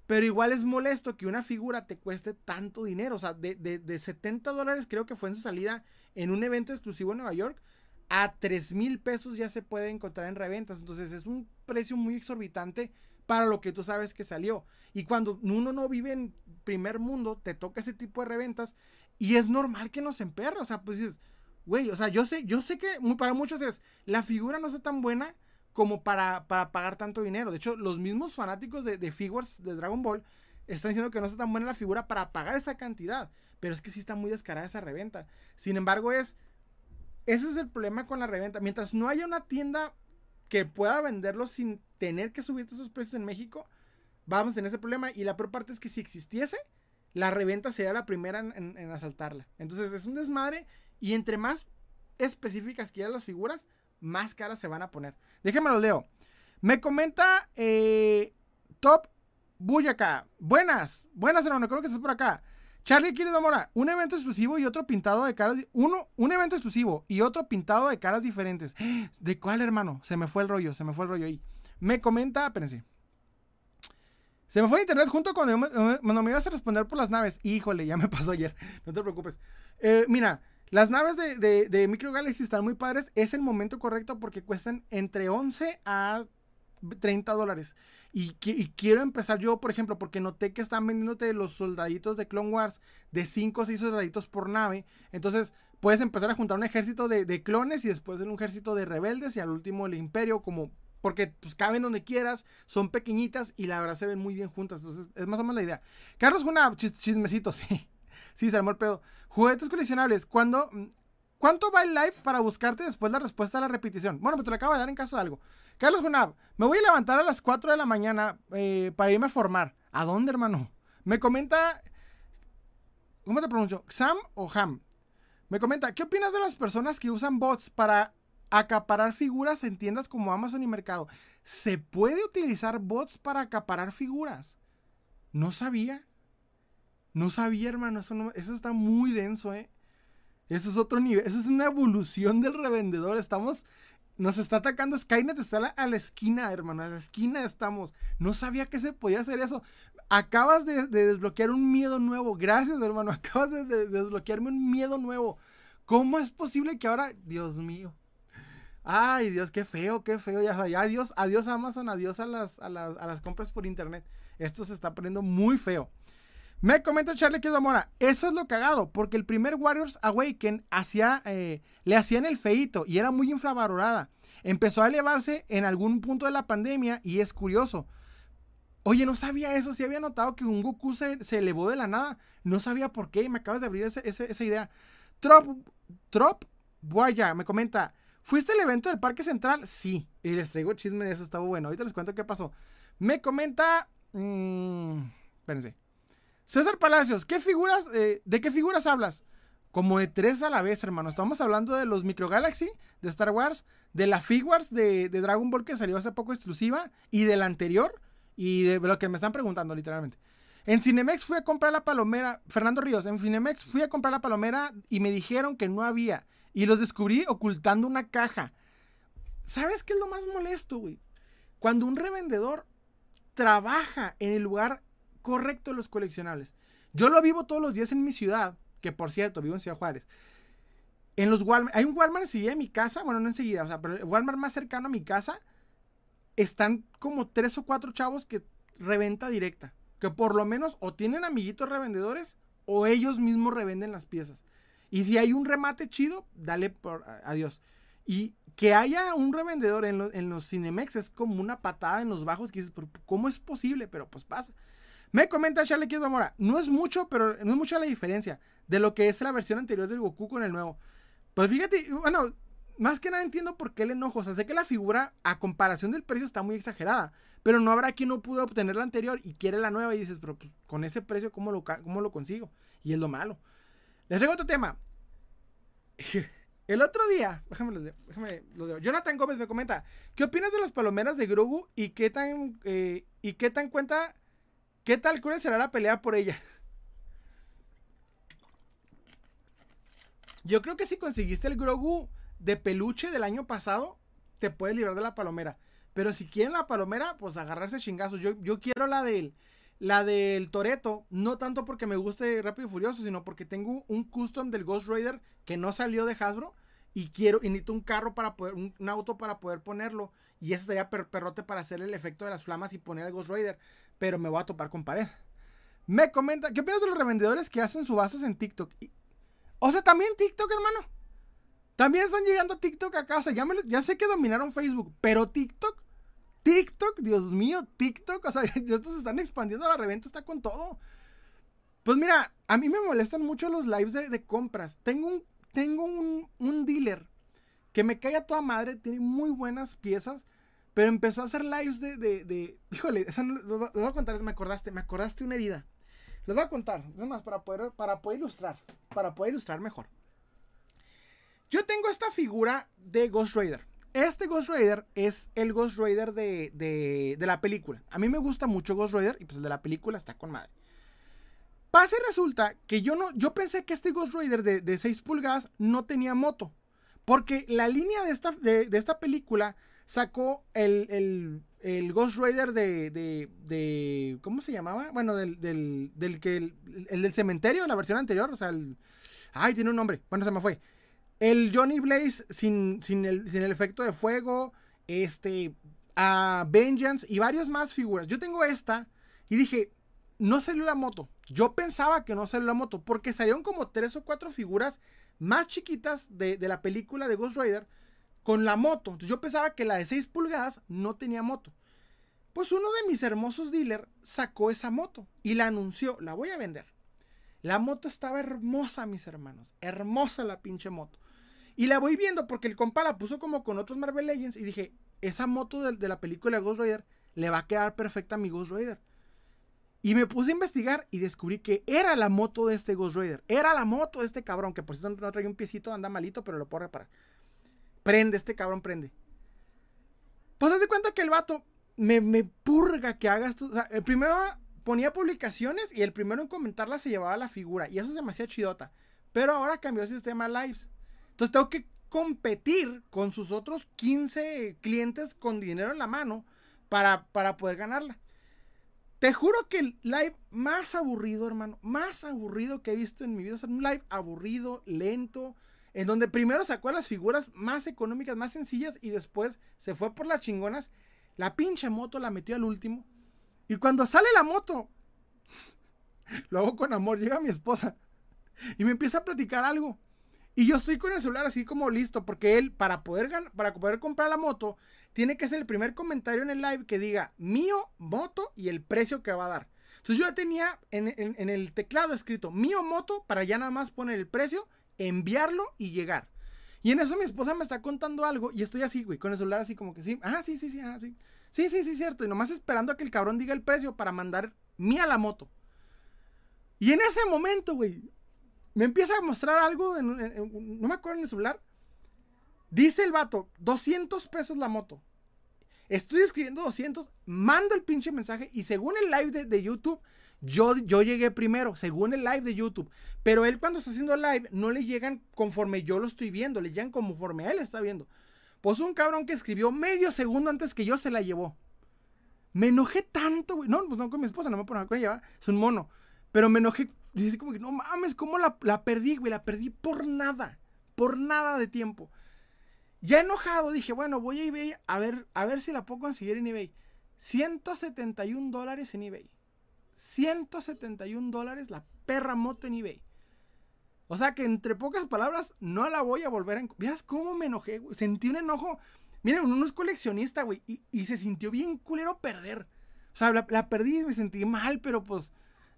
Pero igual es molesto que una figura te cueste tanto dinero. O sea, de, de, 70 dólares creo que fue en su salida en un evento exclusivo en Nueva York. A 3 mil pesos ya se puede encontrar en reventas. Entonces es un precio muy exorbitante para lo que tú sabes que salió. Y cuando uno no vive en primer mundo, te toca ese tipo de reventas. Y es normal que nos emperre. O sea, pues dices, Güey, o sea, yo sé, yo sé que para muchos es, la figura no está tan buena como para, para pagar tanto dinero. De hecho, los mismos fanáticos de, de figures de Dragon Ball están diciendo que no está tan buena la figura para pagar esa cantidad. Pero es que sí está muy descarada esa reventa. Sin embargo, es. Ese es el problema con la reventa. Mientras no haya una tienda que pueda venderlo sin tener que subirte esos precios en México, vamos a tener ese problema. Y la peor parte es que si existiese, la reventa sería la primera en, en asaltarla. Entonces es un desmadre y entre más específicas quieras las figuras, más caras se van a poner. Déjenme lo leo. Me comenta eh, Top Buyaka. Buenas, buenas hermano, creo que estás por acá. Charlie Quiles Mora, un evento exclusivo y otro pintado de caras. Uno, un evento exclusivo y otro pintado de caras diferentes. ¿De cuál, hermano? Se me fue el rollo, se me fue el rollo ahí. Me comenta, espérense. Se me fue el internet junto cuando, me ibas a responder por las naves. Híjole, ya me pasó ayer. No te preocupes. Eh, mira, las naves de, de, Micro Galaxy están muy padres. Es el momento correcto porque cuestan entre 11 a 30 dólares. Y, quiero empezar yo, por ejemplo, porque noté que están vendiéndote los soldaditos de Clone Wars de 5 o 6 soldaditos por nave. Entonces puedes empezar a juntar un ejército de, clones y después un ejército de rebeldes y al último el imperio como porque pues caben donde quieras, son pequeñitas y la verdad se ven muy bien juntas. Entonces es más o menos la idea. Carlos una chismecito, sí. Sí, se armó el pedo. Juguetes coleccionables. ¿Cuándo, ¿Cuánto va el live para buscarte después la respuesta a la repetición? Bueno, pues te lo acabo de dar en caso de algo. Carlos Junab, me voy a levantar a las 4 de la mañana eh, para irme a formar. ¿A dónde, hermano? Me comenta. ¿Cómo te pronuncio? ¿Sam o Ham? Me comenta, ¿qué opinas de las personas que usan bots para acaparar figuras en tiendas como Amazon y Mercado. ¿Se puede utilizar bots para acaparar figuras? No sabía. No sabía, hermano. Eso, eso está muy denso, ¿eh? Eso es otro nivel. Eso es una evolución del revendedor. Estamos. Nos está atacando Skynet. Está a la, esquina, hermano. A la esquina estamos. No sabía que se podía hacer eso. Acabas de, desbloquear un miedo nuevo. Gracias, hermano. Acabas de desbloquearme un miedo nuevo. ¿Cómo es posible que ahora. Dios mío. Ay, Dios, qué feo, qué feo. Ya, ya adiós, adiós Amazon, adiós a las, a, las, compras por internet. Esto se está poniendo muy feo. Me comenta Charlie que Mora, eso es lo cagado, porque el primer Warriors Awaken hacía, eh, le hacían el feito y era muy infravalorada. Empezó a elevarse en algún punto de la pandemia y es curioso. Oye, no sabía eso, si había notado que un Goku se, elevó de la nada. No sabía por qué, me acabas de abrir esa idea. Trop, Trop, Guaya, me comenta, ¿Fuiste al evento del Parque Central? Sí. Y les traigo chisme de eso, estaba bueno. Ahorita les cuento qué pasó. Me comenta. Mmm, espérense. César Palacios, ¿qué figuras, eh, ¿de qué figuras hablas? Como de tres a la vez, hermano. Estamos hablando de los Micro Galaxy de Star Wars, de la Figuarts de, de Dragon Ball que salió hace poco exclusiva, y de la anterior, y de lo que me están preguntando, literalmente. En Cinemex fui a comprar la palomera, Fernando Ríos, en Cinemex fui a comprar la palomera y me dijeron que no había. Y los descubrí ocultando una caja. ¿Sabes qué es lo más molesto, güey? Cuando un revendedor trabaja en el lugar correcto de los coleccionables. Yo lo vivo todos los días en mi ciudad, que por cierto, vivo en Ciudad Juárez. En los Walmart, hay un Walmart enseguida de mi casa, bueno, no enseguida, o sea, pero el Walmart más cercano a mi casa, están como tres o cuatro chavos que reventa directa. Que por lo menos o tienen amiguitos revendedores o ellos mismos revenden las piezas. Y si hay un remate chido, dale por adiós. Y que haya un revendedor en, en los Cinemex es como una patada en los bajos que dices, ¿cómo es posible? Pero pues pasa. Me comenta Charlie Quiero Mora, no es mucho, pero no es mucha la diferencia de lo que es la versión anterior del Goku con el nuevo. Pues fíjate, bueno, más que nada entiendo por qué el enojo. O sea, sé que la figura, a comparación del precio, está muy exagerada. Pero no habrá quien no pudo obtener la anterior y quiere la nueva y dices, pero pues, con ese precio, ¿cómo lo, ¿cómo lo consigo? Y es lo malo. Les traigo otro tema. El otro día, déjame, déjame lo digo. Jonathan Gómez me comenta, ¿qué opinas de las palomeras de Grogu y qué tan eh, y qué tan cuenta qué tal cruel será la pelea por ella? Yo creo que si conseguiste el Grogu de peluche del año pasado, te puedes librar de la palomera. Pero si quieren la palomera, pues agarrarse chingazos. Yo, yo quiero la del la del Toreto, no tanto porque me guste Rápido y Furioso, sino porque tengo un custom del Ghost Rider que no salió de Hasbro y quiero, y necesito un carro para poder, un, auto para poder ponerlo. Y ese sería perrote para hacer el efecto de las flamas y poner el Ghost Rider. Pero me voy a topar con pared. Me comenta, ¿qué opinas de los revendedores que hacen subastas en TikTok? o sea, también TikTok, hermano. También están llegando a TikTok acá. O sea, ya, ya sé que dominaron Facebook, pero TikTok TikTok, Dios mío, TikTok, o sea, estos se están expandiendo, la reventa está con todo. Pues mira, a mí me molestan mucho los lives de, compras. Tengo un, tengo un, dealer que me cae a toda madre, tiene muy buenas piezas, pero empezó a hacer lives de, de, híjole, esa voy a contar, me acordaste, me acordaste una herida. Les voy a contar, es más, para poder, para poder ilustrar, para poder ilustrar mejor. Yo tengo esta figura de Ghost Rider. Este Ghost Rider es el Ghost Rider de, la película. A mí me gusta mucho Ghost Rider y pues el de la película está con madre. Pasa y resulta que yo no, yo pensé que este Ghost Rider de, 6 pulgadas no tenía moto. Porque la línea de esta, de, esta película sacó el, Ghost Rider de, de, ¿Cómo se llamaba? Bueno, del, del, que. El, del cementerio, la versión anterior. O sea, el. Ay, tiene un nombre. Bueno, se me fue. El Johnny Blaze sin, sin, el, sin el efecto de fuego. Este. A Vengeance y varios más figuras. Yo tengo esta y dije, no salió la moto. Yo pensaba que no salió la moto porque salieron como tres o cuatro figuras más chiquitas de, de la película de Ghost Rider con la moto. Entonces yo pensaba que la de 6 pulgadas no tenía moto. Pues uno de mis hermosos dealers sacó esa moto y la anunció, la voy a vender. La moto estaba hermosa, mis hermanos. Hermosa la pinche moto. Y la voy viendo porque el compa la puso como con otros Marvel Legends y dije, esa moto de, la película Ghost Rider le va a quedar perfecta a mi Ghost Rider. Y me puse a investigar y descubrí que era la moto de este Ghost Rider. Era la moto de este cabrón, que por cierto no trae un piecito, anda malito, pero lo puedo reparar. Prende, este cabrón prende. Pues haz de cuenta que el vato me, me purga que hagas sea, el primero ponía publicaciones y el primero en comentarlas se llevaba la figura. Y eso se me hacía chidota. Pero ahora cambió el sistema lives. Entonces tengo que competir con sus otros 15 clientes con dinero en la mano para, para poder ganarla. Te juro que el live más aburrido, hermano, más aburrido que he visto en mi vida. es un live aburrido, lento, en donde primero sacó las figuras más económicas, más sencillas y después se fue por las chingonas. La pinche moto la metió al último. Y cuando sale la moto, lo hago con amor, llega mi esposa y me empieza a platicar algo. Y yo estoy con el celular así como listo, porque él, para poder, para poder comprar la moto, tiene que ser el primer comentario en el live que diga mío, moto y el precio que va a dar. Entonces yo ya tenía en, el teclado escrito mío, moto, para ya nada más poner el precio, enviarlo y llegar. Y en eso mi esposa me está contando algo y estoy así, güey, con el celular así como que sí, ah, sí, sí, sí, ah, sí. Sí, sí, sí, cierto. Y nomás esperando a que el cabrón diga el precio para mandar mía la moto. Y en ese momento, güey, me empieza a mostrar algo, no me acuerdo en el celular. Dice el vato, 200 pesos la moto. Estoy escribiendo 200, mando el pinche mensaje y según el live de, YouTube, yo, yo llegué primero, según el live de YouTube. Pero él cuando está haciendo live, no le llegan conforme yo lo estoy viendo, le llegan conforme él está viendo. Pues un cabrón que escribió medio segundo antes que yo se la llevó. Me enojé tanto, güey. No, pues no con mi esposa, no me pongo con ella, es un mono. Pero me enojé Dice como que no mames, ¿cómo la, perdí, güey? La perdí por nada. Por nada de tiempo. Ya enojado dije, bueno, voy a eBay a ver, a ver si la puedo conseguir en eBay. 171 dólares en eBay. 171 dólares la perra moto en eBay. O sea que entre pocas palabras, no la voy a volver a... ¿Veas cómo me enojé, güey? Sentí un enojo. Miren, uno es coleccionista, güey. Y, se sintió bien culero perder. O sea, la, la perdí y me sentí mal, pero pues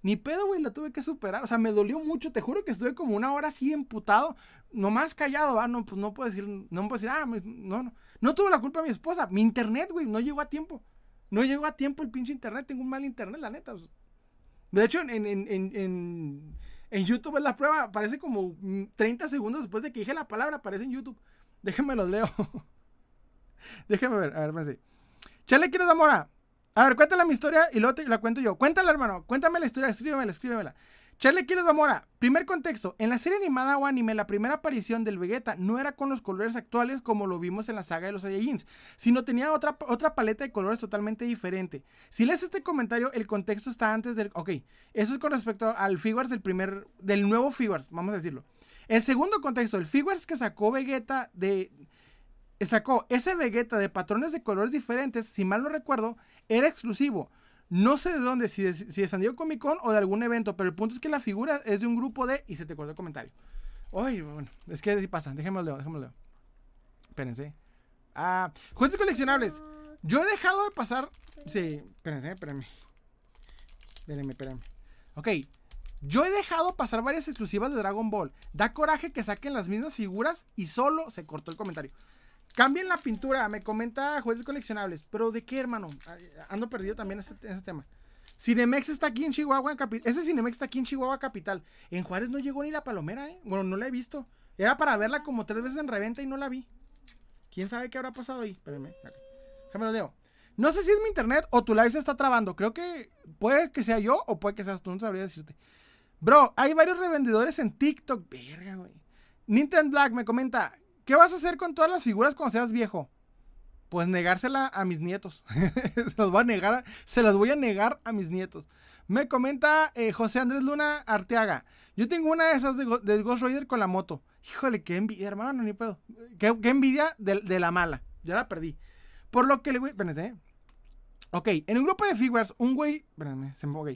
ni pedo, güey, la tuve que superar. O sea, me dolió mucho. Te juro que estuve como una hora así emputado. Nomás callado, ¿va? No, pues no puedo decir, no puedo decir, ah, no, no. No tuvo la culpa mi esposa. Mi internet, güey, no llegó a tiempo. No llegó a tiempo el pinche internet. Tengo un mal internet, la neta. De hecho, en, en, en, en, YouTube es la prueba. Aparece como 30 segundos después de que dije la palabra. Aparece en YouTube. Déjenme los leo. Déjenme ver. A ver, espérense. Chale, quiero de mora. A ver, cuéntale mi historia y la cuento yo. Cuéntala, hermano. Cuéntame la historia, escríbemela, escríbemela. Charlie Quiero Mora. Primer contexto. En la serie animada o anime, la primera aparición del Vegeta no era con los colores actuales como lo vimos en la saga de los Saiyajins, sino tenía otra, otra paleta de colores totalmente diferente. Si lees este comentario, el contexto está antes del... Ok, eso es con respecto al Figures del primer... del nuevo Figures, vamos a decirlo. El segundo contexto, el Figures que sacó Vegeta de... Sacó ese Vegeta de patrones de colores diferentes, si mal no recuerdo, era exclusivo. No sé de dónde, si de, si San Diego Comic Con o de algún evento, pero el punto es que la figura es de un grupo de. Y se te cortó el comentario. Ay, bueno, es que así pasa. Déjenme leo, déjenme leo. Espérense. Ah, juguetes coleccionables. Yo he dejado de pasar. Sí, espérense, espérenme. Espérenme, espérenme. Ok. Yo he dejado pasar varias exclusivas de Dragon Ball. Da coraje que saquen las mismas figuras y solo se cortó el comentario. Cambien la pintura, me comenta jueces coleccionables. ¿Pero de qué, hermano? Ando perdido también en ese, tema. Cinemex está aquí en Chihuahua Capital. Ese Cinemex está aquí en Chihuahua Capital. En Juárez no llegó ni la palomera, ¿eh? Bueno, no la he visto. Era para verla como tres veces en reventa y no la vi. ¿Quién sabe qué habrá pasado ahí? Espérenme. Déjame lo leo. No sé si es mi internet o tu live se está trabando. Creo que puede que sea yo o puede que seas tú. No sabría decirte. Bro, hay varios revendedores en TikTok. Verga, güey. Nintendo Black me comenta, ¿qué vas a hacer con todas las figuras cuando seas viejo? Pues negársela a mis nietos. se las voy a negar, se las voy a negar a mis nietos. Me comenta eh, José Andrés Luna Arteaga. Yo tengo una de esas de, Ghost Rider con la moto. Híjole, qué envidia, hermano, no ni puedo. Qué, envidia de, la mala. Ya la perdí. Por lo que le voy. Espérense, ¿eh? Ok, en un grupo de figures, un güey. Espérenme, se me. Ok.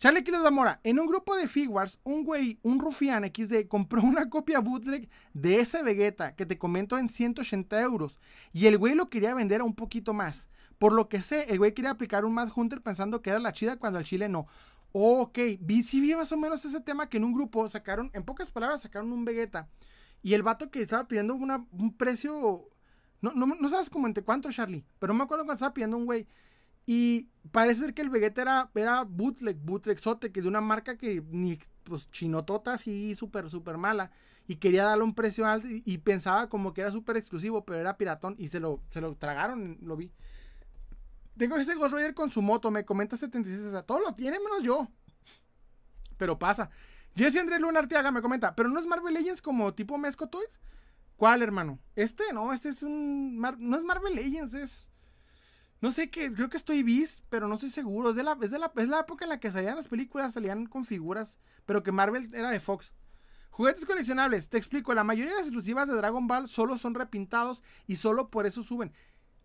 Charlie Quiles Zamora, en un grupo de figures, un güey, un rufián XD, compró una copia bootleg de ese Vegeta que te comento en 180 euros. Y el güey lo quería vender a un poquito más. Por lo que sé, el güey quería aplicar un Mad Hunter pensando que era la chida cuando al chile no. ok, vi, sí vi más o menos ese tema que en un grupo sacaron, en pocas palabras, sacaron un Vegeta. Y el vato que estaba pidiendo un precio. No, no, sabes como entre cuánto, Charlie. Pero no me acuerdo cuánto estaba pidiendo un güey. Y parece ser que el Vegeta era, era bootleg, bootleg que de una marca que ni, pues, chinotota así, súper, súper mala. Y quería darle un precio alto y, pensaba como que era súper exclusivo, pero era piratón. Y se lo, se lo tragaron, lo vi. Tengo ese Ghost Rider con su moto, me comenta 76. O sea, todo lo tiene menos yo. Pero pasa. Jesse Andrés Luna Arteaga me comenta, ¿pero no es Marvel Legends como tipo Mesco Toys? ¿Cuál, hermano? Este, no, este es un. no es Marvel Legends, es. No sé qué, creo que estoy bis, pero no estoy seguro. Es de, la, es, de la, es la época en la que salían las películas, salían con figuras, pero que Marvel era de Fox. Juguetes coleccionables, te explico, la mayoría de las exclusivas de Dragon Ball solo son repintados y solo por eso suben.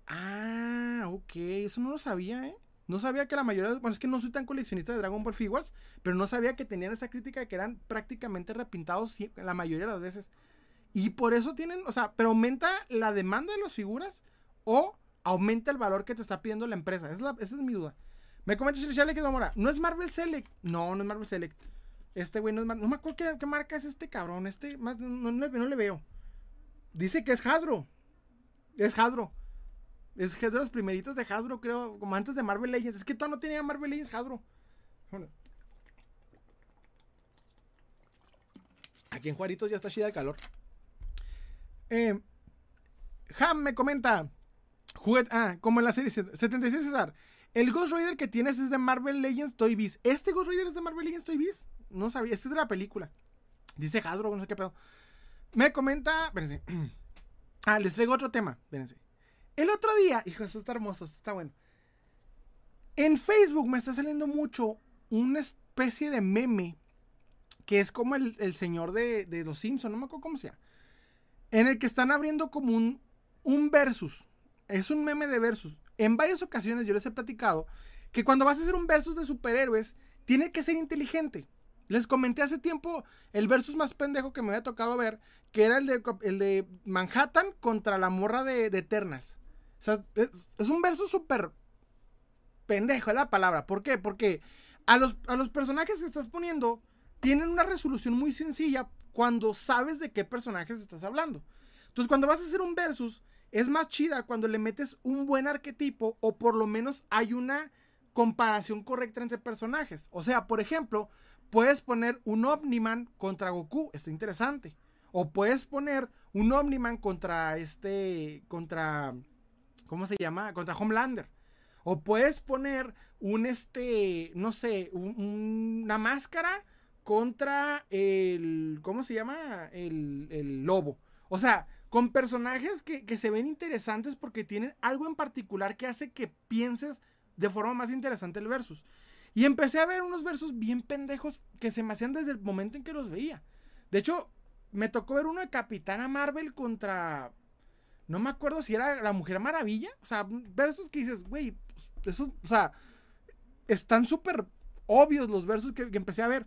Ah, ok, eso no lo sabía, ¿eh? No sabía que la mayoría, bueno, es que no soy tan coleccionista de Dragon Ball Figures, pero no sabía que tenían esa crítica de que eran prácticamente repintados la mayoría de las veces. Y por eso tienen, o sea, pero aumenta la demanda de las figuras o aumenta el valor que te está pidiendo la empresa. Esa es, es mi duda. Me comenta Charlie que Mora, ¿no es Marvel Select? No, no es Marvel Select. Este güey no es Marvel. No me acuerdo qué, marca es este cabrón. Este no, no, le veo. Dice que es Hasbro. Es Hasbro. Es de los primeritos de Hasbro, creo. Como antes de Marvel Legends. Es que todavía no tenía Marvel Legends Hasbro. Aquí en Juaritos ya está chida el calor. Eh, Ham me comenta. Ah, como en la serie 76 César. El Ghost Rider que tienes es de Marvel Legends Toy Biz. ¿Este Ghost Rider es de Marvel Legends Toy Biz? No sabía. Este es de la película. Dice Hasbro, no sé qué pedo. Me comenta. Ah, les traigo otro tema. El otro día. Hijo, esto está hermoso. está bueno. En Facebook me está saliendo mucho una especie de meme. Que es como el, señor de, de los Simpsons. No me acuerdo cómo se llama en el que están abriendo como un, un versus. Es un meme de versus. En varias ocasiones yo les he platicado que cuando vas a hacer un versus de superhéroes, tiene que ser inteligente. Les comenté hace tiempo el versus más pendejo que me había tocado ver, que era el de, el de Manhattan contra la morra de, de Eternals. O sea, es, un versus súper pendejo, es la palabra. ¿Por qué? Porque a los, a los personajes que estás poniendo tienen una resolución muy sencilla cuando sabes de qué personajes estás hablando. Entonces, cuando vas a hacer un versus, es más chida cuando le metes un buen arquetipo o por lo menos hay una comparación correcta entre personajes. O sea, por ejemplo, puedes poner un Omniman contra Goku, está interesante. O puedes poner un Omniman contra este, contra, ¿cómo se llama? Contra Homelander. O puedes poner un, este, no sé, una máscara contra el, ¿cómo se llama? El, lobo. O sea, con personajes que, se ven interesantes porque tienen algo en particular que hace que pienses de forma más interesante el versus. Y empecé a ver unos versos bien pendejos que se me hacían desde el momento en que los veía. De hecho, me tocó ver uno de Capitana Marvel contra. No me acuerdo si era la Mujer Maravilla. O sea, versos que dices, güey, eso, o sea, están súper obvios los versos que empecé a ver.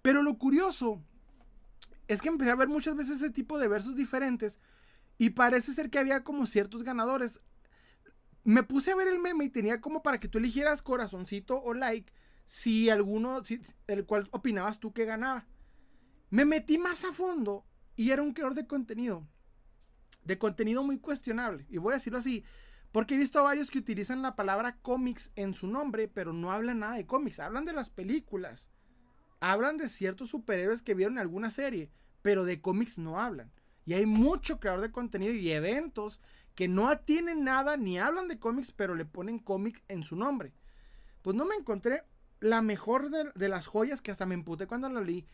Pero lo curioso es que empecé a ver muchas veces ese tipo de versos diferentes y parece ser que había como ciertos ganadores. Me puse a ver el meme y tenía como para que tú eligieras corazoncito o like si alguno, el cual opinabas tú que ganaba. Me metí más a fondo y era un creador de contenido. De contenido muy cuestionable. Y voy a decirlo así. Porque he visto a varios que utilizan la palabra cómics en su nombre, pero no hablan nada de cómics. Hablan de las películas hablan de ciertos superhéroes que vieron alguna serie, pero de cómics no hablan. Y hay mucho creador de contenido y eventos que no tienen nada ni hablan de cómics, pero le ponen cómic en su nombre. Pues no me encontré la mejor de, las joyas que hasta me emputé cuando la leí.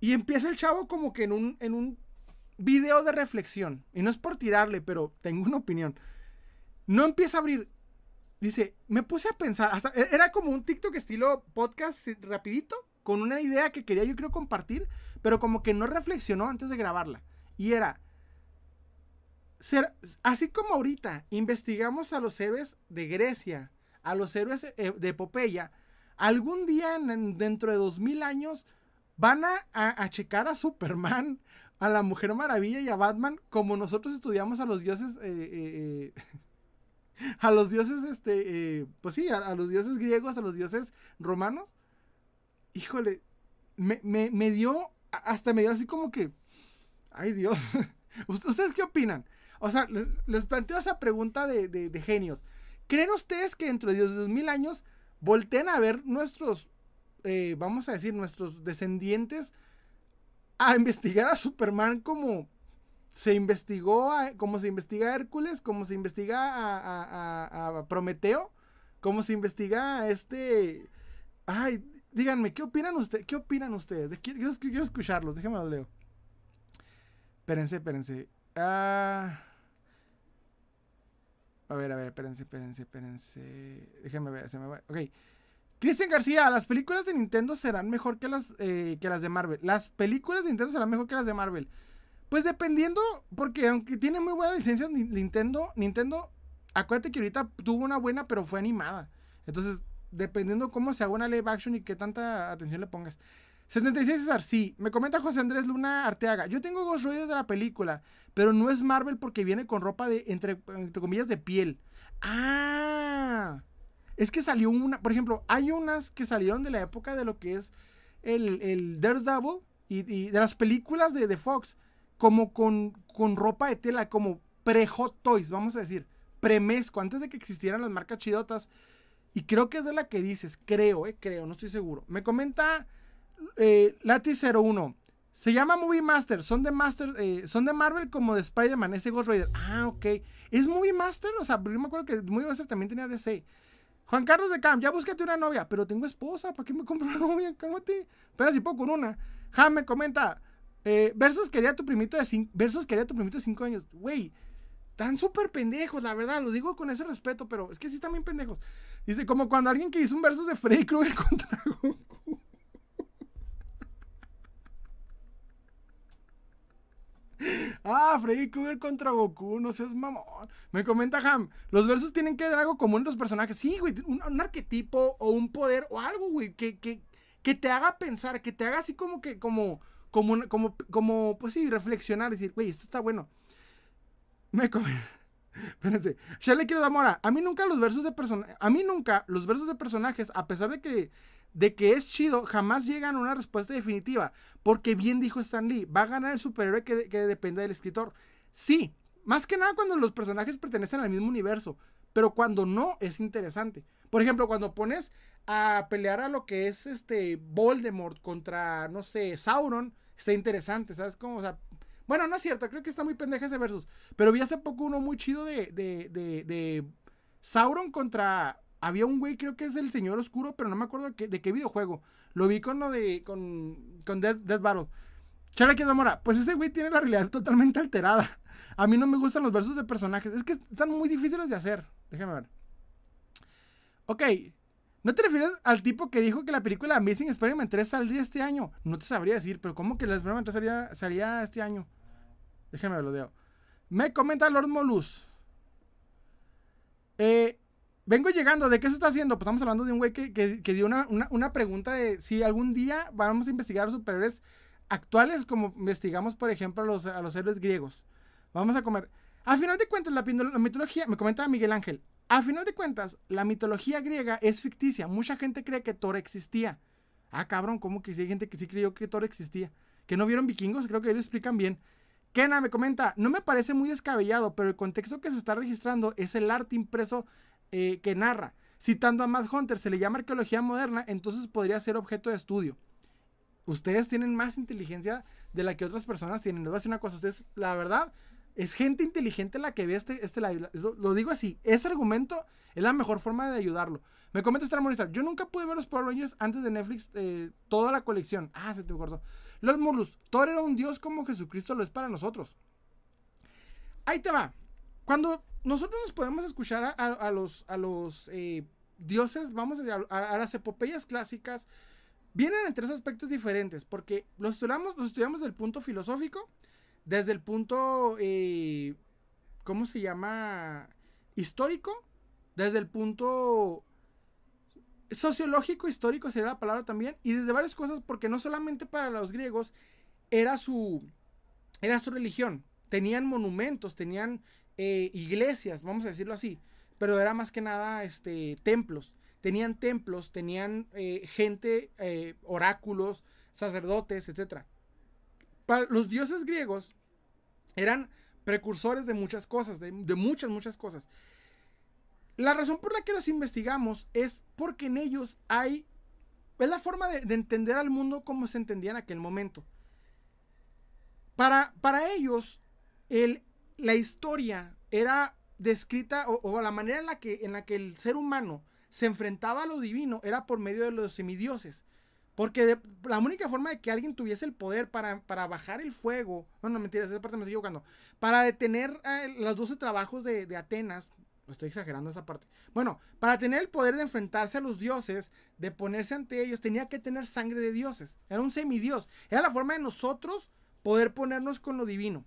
Y empieza el chavo como que en un, en un video de reflexión. Y no es por tirarle, pero tengo una opinión. No empieza a abrir. Dice, me puse a pensar, e, era como un TikTok estilo podcast rapidito, con una idea que quería yo creo compartir, pero como que no reflexionó antes de grabarla. Y era, así como ahorita investigamos a los héroes de Grecia, a los héroes eh, de Epopeya, algún día dentro de dos mil años van a, checar a Superman, a la Mujer Maravilla y a Batman como nosotros estudiamos a los dioses, eh, eh, a los dioses, este, pues sí, a, los dioses griegos, a los dioses romanos. Híjole, me, me dio, hasta me dio así como que, ay Dios, ¿ustedes qué opinan? O sea, les, planteo esa pregunta de, genios. ¿Creen ustedes que dentro de 2000 años volteen a ver nuestros, eh, vamos a decir, nuestros descendientes a investigar a Superman como se investigó, como se investiga a Hércules, como se investiga a, Prometeo, como se investiga a este... Ay, díganme, ¿qué opinan ustedes? ¿Qué opinan ustedes? Quiero, quiero, escucharlos, déjenme lo leo. Espérense, espérense. Ah... A ver, a ver, espérense, espérense, espérense. Déjenme ver, se me va. Ok. Cristian García, las películas de Nintendo serán mejor que las, eh, que las de Marvel. Las películas de Nintendo serán mejor que las de Marvel. Pues dependiendo, porque aunque tiene muy buenas licencias Nintendo, Nintendo, acuérdate que ahorita tuvo una buena, pero fue animada. Entonces, dependiendo cómo se haga una live action y qué tanta atención le pongas. 76 César, sí. Me comenta José Andrés Luna Arteaga. Yo tengo Ghost Rider de la película, pero no es Marvel porque viene con ropa de, entre, comillas, de piel. Ah. Es que salió una, por ejemplo, hay unas que salieron de la época de lo que es el, el Daredevil y, y de las películas de, de Fox, como con, con ropa de tela, como pre-Hot Toys, vamos a decir, premesco, antes de que existieran las marcas chidotas. Y creo que es de la que dices, creo, eh, creo, no estoy seguro. Me comenta eh, Lati 01. Se llama Movie Master. Son de Master. Eh, son de Marvel como de Spider-Man. Ese Ghost Rider. Ah, ok. ¿Es Movie Master? O sea, yo me acuerdo que Movie Master también tenía DC. Juan Carlos de Cam, ya búscate una novia. Pero tengo esposa. ¿Para qué me compro una novia? Cálmate. Espera si puedo con una. Jam me comenta. Eh, versus quería tu primito de 5. Versus quería tu primito de 5 años. Güey. Están súper pendejos, la verdad. Lo digo con ese respeto. Pero es que sí están bien pendejos. Dice, como cuando alguien que hizo un versus de Freddy Krueger contra Goku. Ah, Freddy Krueger contra Goku, no seas mamón. Me comenta Ham, los versos tienen que dar algo común en los personajes. Sí, güey, un, arquetipo o un poder o algo, güey, que, que, que, te haga pensar, que te haga así como que, como, como, como, como, pues sí, reflexionar, decir, güey, esto está bueno. Me comenta. Espérense. Le quiero mora. A mí nunca los versos de personajes. A mí nunca los versos de personajes, a pesar de que de que es chido, jamás llegan a una respuesta definitiva. Porque bien dijo Stan Lee, va a ganar el superhéroe que, depende del escritor. Sí, más que nada cuando los personajes pertenecen al mismo universo. Pero cuando no, es interesante. Por ejemplo, cuando pones a pelear a lo que es este Voldemort contra, no sé, Sauron, está interesante, ¿sabes cómo? O sea, bueno, no es cierto, creo que está muy pendeja ese versus. Pero vi hace poco uno muy chido de, de, de, de Sauron contra había un güey, creo que es el Señor Oscuro, pero no me acuerdo de qué, videojuego. Lo vi con lo de. con, con Death, Battle. Chale que Mora, pues ese güey tiene la realidad totalmente alterada. A mí no me gustan los versos de personajes. Es que están muy difíciles de hacer. Déjame ver. Ok. ¿No te refieres al tipo que dijo que la película Amazing Spider-Man 3 saldría este año? No te sabría decir, pero ¿cómo que la Spider-Man 3 salía, este año? Déjame ver, lo leo. Me comenta Lord Molus. Eh, Vengo llegando, ¿de qué se está haciendo? Pues estamos hablando de un güey que, dio una, pregunta de si algún día vamos a investigar superhéroes actuales, como investigamos, por ejemplo, a los, a los héroes griegos. Vamos a comer. A final de cuentas, la, mitología, me comenta Miguel Ángel, a final de cuentas, la mitología griega es ficticia. Mucha gente cree que Thor existía. Ah, cabrón, ¿cómo que hay gente que sí creyó que Thor existía? ¿Que no vieron vikingos? Creo que ellos explican bien. Kena me comenta, no me parece muy descabellado, pero el contexto que se está registrando es el arte impreso eh, que narra. Citando a Matt Hunter, se le llama arqueología moderna, entonces podría ser objeto de estudio. Ustedes tienen más inteligencia de la que otras personas tienen. Les voy a decir una cosa, ustedes, la verdad, Es gente inteligente la que ve este, este live. Lo, digo así. Ese argumento es la mejor forma de ayudarlo. Me comenta Star. Yo nunca pude ver los Power Rangers antes de Netflix. Eh, toda la colección. Ah, se te acordó. Los Murlus. Thor era un dios como Jesucristo lo es para nosotros. Ahí te va. Cuando nosotros nos podemos escuchar a, los, a los eh, dioses, vamos a, las epopeyas clásicas, vienen en tres aspectos diferentes. Porque los estudiamos, los estudiamos desde el punto filosófico desde el punto, eh, ¿cómo se llama? Histórico, desde el punto sociológico, histórico sería la palabra también, y desde varias cosas, porque no solamente para los griegos era su, era su religión, tenían monumentos, tenían eh, iglesias, vamos a decirlo así, pero era más que nada este, templos, tenían templos, tenían eh, gente, oráculos, sacerdotes, etcétera los dioses griegos eran precursores de muchas cosas, de, muchas, muchas cosas. La razón por la que los investigamos es porque en ellos hay, es la forma de, entender al mundo como se entendía en aquel momento. Para, para ellos, el, la historia era descrita, o, la manera en la, que, en la que el ser humano se enfrentaba a lo divino era por medio de los semidioses. Porque la única forma de que alguien tuviese el poder para, bajar el fuego, no, no mentiras, esa parte me estoy equivocando, para detener eh, los 12 trabajos de, de, Atenas, estoy exagerando esa parte, bueno, para tener el poder de enfrentarse a los dioses, de ponerse ante ellos, tenía que tener sangre de dioses, era un semidios, era la forma de nosotros poder ponernos con lo divino.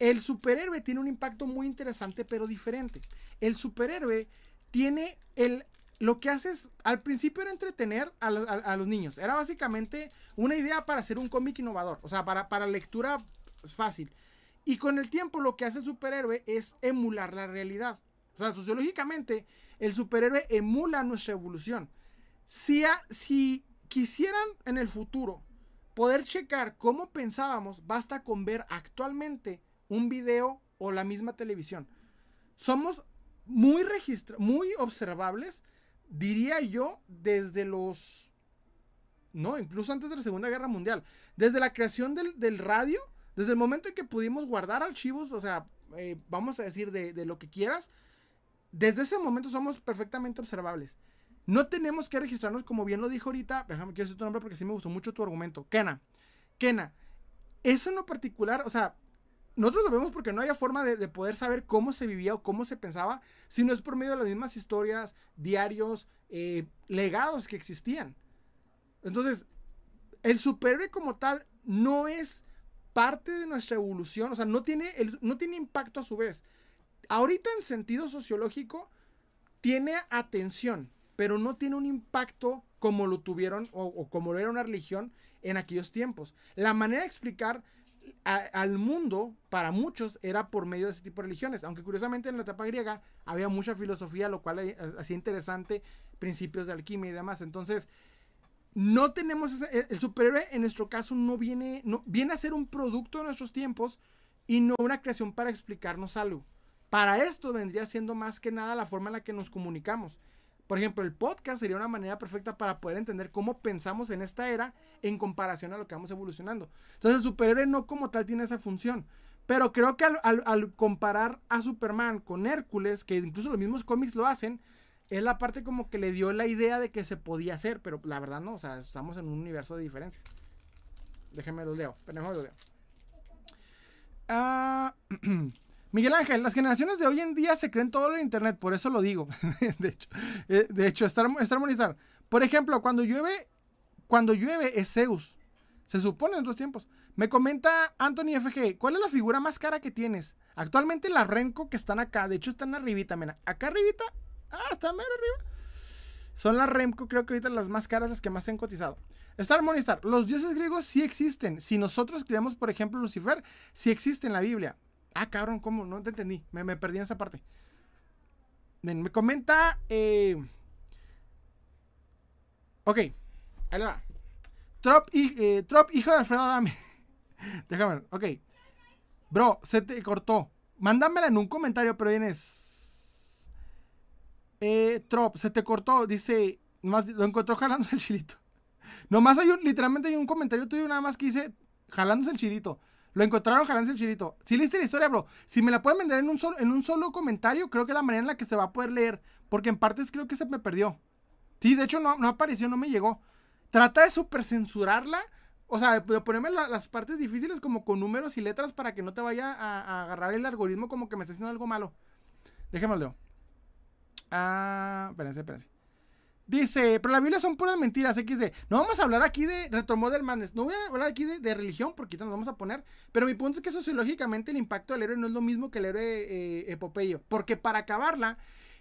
El superhéroe tiene un impacto muy interesante, pero diferente. El superhéroe tiene el lo que hace es, al principio era entretener a, los niños. Era básicamente una idea para hacer un cómic innovador. O sea, para, para lectura fácil. Y con el tiempo lo que hace el superhéroe es emular la realidad. O sea, sociológicamente, el superhéroe emula nuestra evolución. Si, si quisieran en el futuro poder checar cómo pensábamos, basta con ver actualmente un video o la misma televisión. Somos muy, muy observables diría yo, desde los... No, incluso antes de la Segunda Guerra Mundial. Desde la creación del, radio, desde el momento en que pudimos guardar archivos, o sea, eh, vamos a decir de, lo que quieras, desde ese momento somos perfectamente observables. No tenemos que registrarnos, como bien lo dijo ahorita, déjame que decir tu nombre porque sí me gustó mucho tu argumento. Kena, Kena, eso en lo particular, o sea, nosotros lo vemos porque no había forma de, poder saber cómo se vivía o cómo se pensaba, si no es por medio de las mismas historias, diarios, eh, legados que existían. Entonces, el superhéroe como tal no es parte de nuestra evolución, o sea, no tiene, no tiene impacto a su vez. Ahorita en sentido sociológico, tiene atención, pero no tiene un impacto como lo tuvieron o, o como lo era una religión en aquellos tiempos. La manera de explicar al mundo, para muchos, era por medio de ese tipo de religiones. Aunque curiosamente en la etapa griega había mucha filosofía, lo cual eh, hacía interesante principios de alquimia y demás. Entonces, no tenemos e, el superhéroe en nuestro caso no viene, no, viene a ser un producto de nuestros tiempos y no una creación para explicarnos algo. Para esto vendría siendo más que nada la forma en la que nos comunicamos. Por ejemplo, el podcast sería una manera perfecta para poder entender cómo pensamos en esta era en comparación a lo que vamos evolucionando. Entonces, el superhéroe no como tal tiene esa función. Pero creo que al, comparar a Superman con Hércules, que incluso los mismos cómics lo hacen, es la parte como que le dio la idea de que se podía hacer, pero la verdad no, o sea, estamos en un universo de diferencias. Déjenme los leo, pero mejor los leo. Ah. Miguel Ángel, las generaciones de hoy en día se creen todo en internet, por eso lo digo. de hecho, eh, de hecho, estar, estar Por ejemplo, cuando llueve, cuando llueve es Zeus. Se supone en otros tiempos. Me comenta Anthony FG, ¿cuál es la figura más cara que tienes? Actualmente las Renko que están acá, de hecho están arribita, mira. Acá arribita, ah, están mero arriba. Son las Remco, creo que ahorita las más caras, las que más se han cotizado. Star Monistar, los dioses griegos sí existen. Si nosotros creemos, por ejemplo, Lucifer, sí existe en la Biblia. Ah, cabrón, ¿cómo? No te entendí. Me, perdí en esa parte. me comenta. Eh... Ok, ahí va. Trop, eh, Trop, hijo de Alfredo Adame. Déjame. Ok. Bro, se te cortó. Mándamela en un comentario, pero vienes. Eh, Trop, se te cortó. Dice. Nomás lo encontró jalándose el chilito. Nomás hay un. Literalmente hay un comentario tuyo nada más que dice. Jalándose el chilito. Lo encontraron jalando el chirito. Si leíste la historia, bro, si me la pueden vender en un, solo, en un solo comentario, creo que es la manera en la que se va a poder leer. Porque en partes creo que se me perdió. Sí, de hecho no, no apareció, no me llegó. Trata de super censurarla. O sea, de ponerme las partes difíciles como con números y letras para que no te vaya a, agarrar el algoritmo como que me está haciendo algo malo. Déjenme leo. Ah, espérense, espérense. Dice, pero la Biblia son puras mentiras, XD. No vamos a hablar aquí de Retromodel Madness. No voy a hablar aquí de, religión porque ahorita nos vamos a poner. Pero mi punto es que sociológicamente el impacto del héroe no es lo mismo que el héroe eh, epopeyo. Porque para acabarla,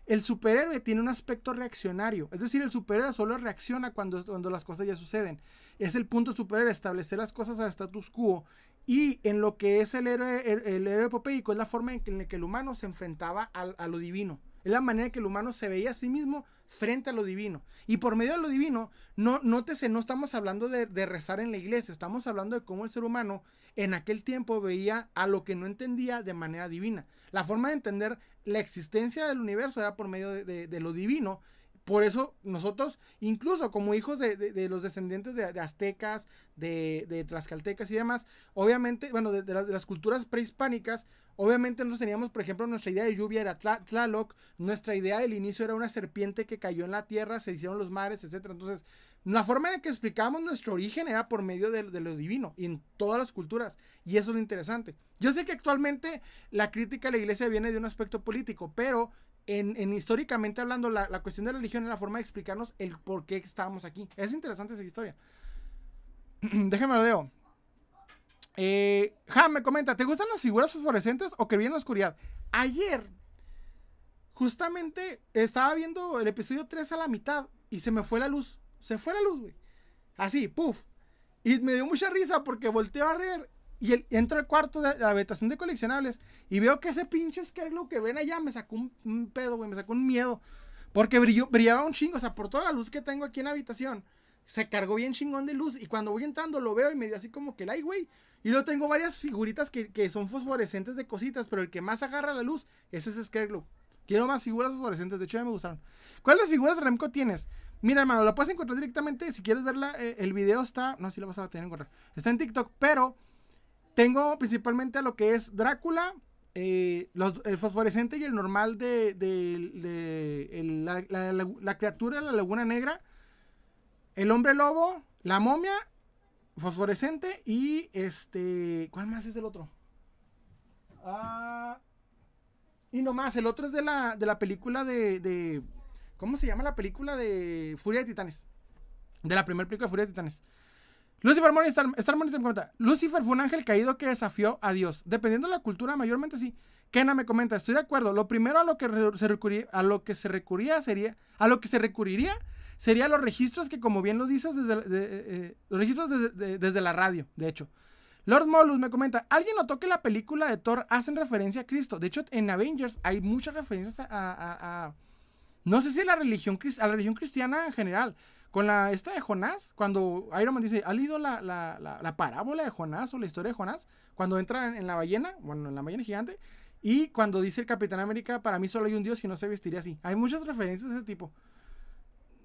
el superhéroe tiene un aspecto reaccionario. Es decir, el superhéroe solo reacciona cuando, cuando las cosas ya suceden. Es el punto superhéroe, establecer las cosas al status quo. Y en lo que es el héroe, el, héroe epopeico, es la forma en, la que el humano se enfrentaba a lo divino. Es la manera que el humano se veía a sí mismo frente a lo divino. Y por medio de lo divino, no, nótese, no estamos hablando de, rezar en la iglesia, estamos hablando de cómo el ser humano en aquel tiempo veía a lo que no entendía de manera divina. La forma de entender la existencia del universo era por medio de, lo divino. Por eso nosotros, incluso como hijos de, los descendientes de, aztecas, de, tlaxcaltecas y demás, obviamente, bueno, de, las culturas prehispánicas, Obviamente nosotros teníamos, por ejemplo, nuestra idea de lluvia era Tlaloc, nuestra idea del inicio era una serpiente que cayó en la tierra, se hicieron los mares, etc. Entonces, la forma en que explicábamos nuestro origen era por medio de, lo divino, y en todas las culturas, y eso es lo interesante. Yo sé que actualmente la crítica a la iglesia viene de un aspecto político, pero en, históricamente hablando, la, la, cuestión de la religión es la forma de explicarnos el por qué estábamos aquí. Es interesante esa historia. Déjame lo leo. Eh, me comenta, ¿te gustan las figuras fosforescentes o que vienen en la oscuridad? Ayer, justamente, estaba viendo el episodio 3 a la mitad y se me fue la luz. Se fue la luz, güey. Así, puff. Y me dio mucha risa porque volteo a ver y el, entro al cuarto de la habitación de coleccionables y veo que ese pinche lo que ven allá me sacó un, pedo, güey, me sacó un miedo. Porque brilló, brillaba un chingo, o sea, por toda la luz que tengo aquí en la habitación, se cargó bien chingón de luz y cuando voy entrando lo veo y me dio así como que, ay, güey, y luego tengo varias figuritas que, son fosforescentes de cositas, pero el que más agarra la luz es ese Scareglow. Quiero más figuras fosforescentes, de hecho ya me gustaron. ¿Cuáles figuras de Remco tienes? Mira, hermano, lo puedes encontrar directamente. Si quieres verla, eh, el video está. No, si lo vas a tener que encontrar. Está en TikTok, pero tengo principalmente a lo que es Drácula, eh, el fosforescente y el normal de, la, criatura de la laguna negra, el hombre lobo, la momia fosforescente y este. ¿Cuál más es el otro? Ah. Y nomás, el otro es de la, de la película de, de. ¿Cómo se llama la película de Furia de Titanes? De la primera película de Furia de Titanes. Lucifer Money Star, Star comenta. Lucifer fue un ángel caído que desafió a Dios. Dependiendo de la cultura, mayormente sí. Kena me comenta, estoy de acuerdo. Lo primero a lo que se recurría, a lo que se recurría sería, a lo que se recurriría sería los registros que, como bien lo dices, desde, eh, eh, los registros desde, la radio, de hecho. Lord Molus me comenta, ¿alguien notó que la película de Thor hacen referencia a Cristo? De hecho, en Avengers hay muchas referencias a, no sé si a la religión, a la religión cristiana en general. Con la esta de Jonás, cuando Iron Man dice, ¿ha leído la, parábola de Jonás o la historia de Jonás? Cuando entra en, la ballena, bueno, en la ballena gigante, y cuando dice el Capitán América, para mí solo hay un Dios y no se vestiría así. Hay muchas referencias de ese tipo.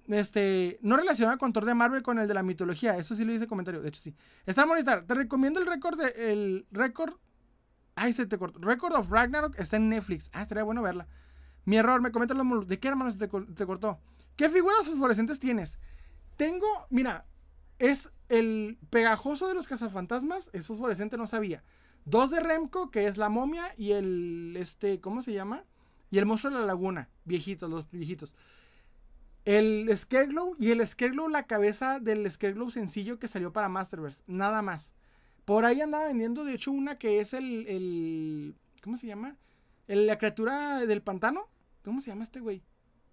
Este, no relacionado con Thor de Marvel con el de la mitología. Eso sí lo dice comentario. De hecho, sí. Está Monistar, te recomiendo el récord de. El récord. Ay, se te cortó. Record of Ragnarok está en Netflix. Ah, estaría bueno verla. Mi error, me comenta los ¿De qué hermano se te, te, cortó? ¿Qué figuras fosforescentes tienes? Tengo, mira, es el pegajoso de los cazafantasmas. Es fosforescente, no sabía. Dos de Remco, que es la momia, y el. Este, ¿cómo se llama? Y el monstruo de la laguna. Viejitos, los viejitos. El Scareglow y el Scareglow, la cabeza del Scareglow sencillo que salió para Masterverse. Nada más. Por ahí andaba vendiendo, de hecho, una que es el. el ¿Cómo se llama? La criatura del pantano. ¿Cómo se llama este güey?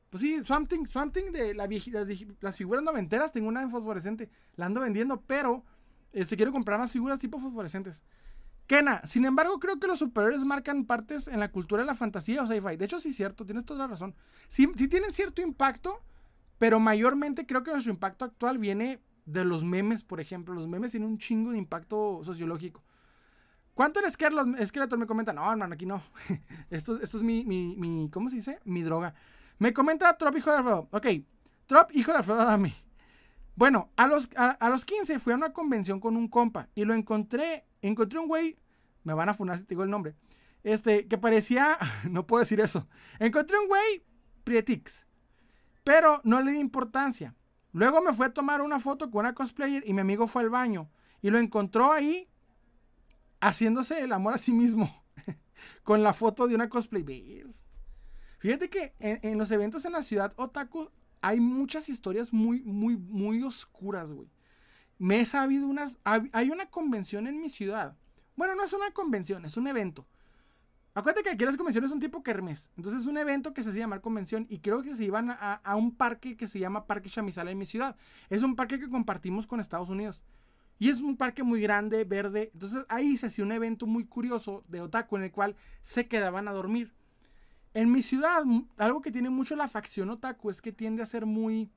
Pues sí, Something, Something de la viejita, las, figuras noventeras. Tengo una en fosforescente. La ando vendiendo, pero este, quiero comprar más figuras tipo fosforescentes. Kena, sin embargo, creo que los superiores marcan partes en la cultura de la fantasía o sci-fi. De hecho, sí cierto, tienes toda la razón. Sí, sí tienen cierto impacto pero mayormente creo que nuestro impacto actual viene de los memes, por ejemplo. Los memes tienen un chingo de impacto sociológico. ¿Cuánto el Skeletor me comenta? No, hermano, aquí no. esto, esto es mi, mi, mi, ¿cómo se dice? Mi droga. Me comenta Trop, hijo de Alfredo. Ok, Trop, hijo de Alfredo, dame. Bueno, a los, a, los 15 fui a una convención con un compa y lo encontré, encontré un güey Me van a funar si te digo el nombre. Este, que parecía. No puedo decir eso. Encontré un güey Prietix. Pero no le di importancia. Luego me fue a tomar una foto con una cosplayer y mi amigo fue al baño. Y lo encontró ahí haciéndose el amor a sí mismo. con la foto de una cosplayer. Fíjate que en, los eventos en la ciudad otaku hay muchas historias muy, muy, muy oscuras, güey. Me he sabido unas... Hay una convención en mi ciudad. Bueno, no es una convención, es un evento. Acuérdate que aquí las convenciones son tipo kermes. Entonces es un evento que se hace llamar convención y creo que se iban a, a, un parque que se llama Parque Chamizala en mi ciudad. Es un parque que compartimos con Estados Unidos. Y es un parque muy grande, verde. Entonces ahí se hacía un evento muy curioso de otaku en el cual se quedaban a dormir. En mi ciudad, algo que tiene mucho la facción otaku es que tiende a ser muy,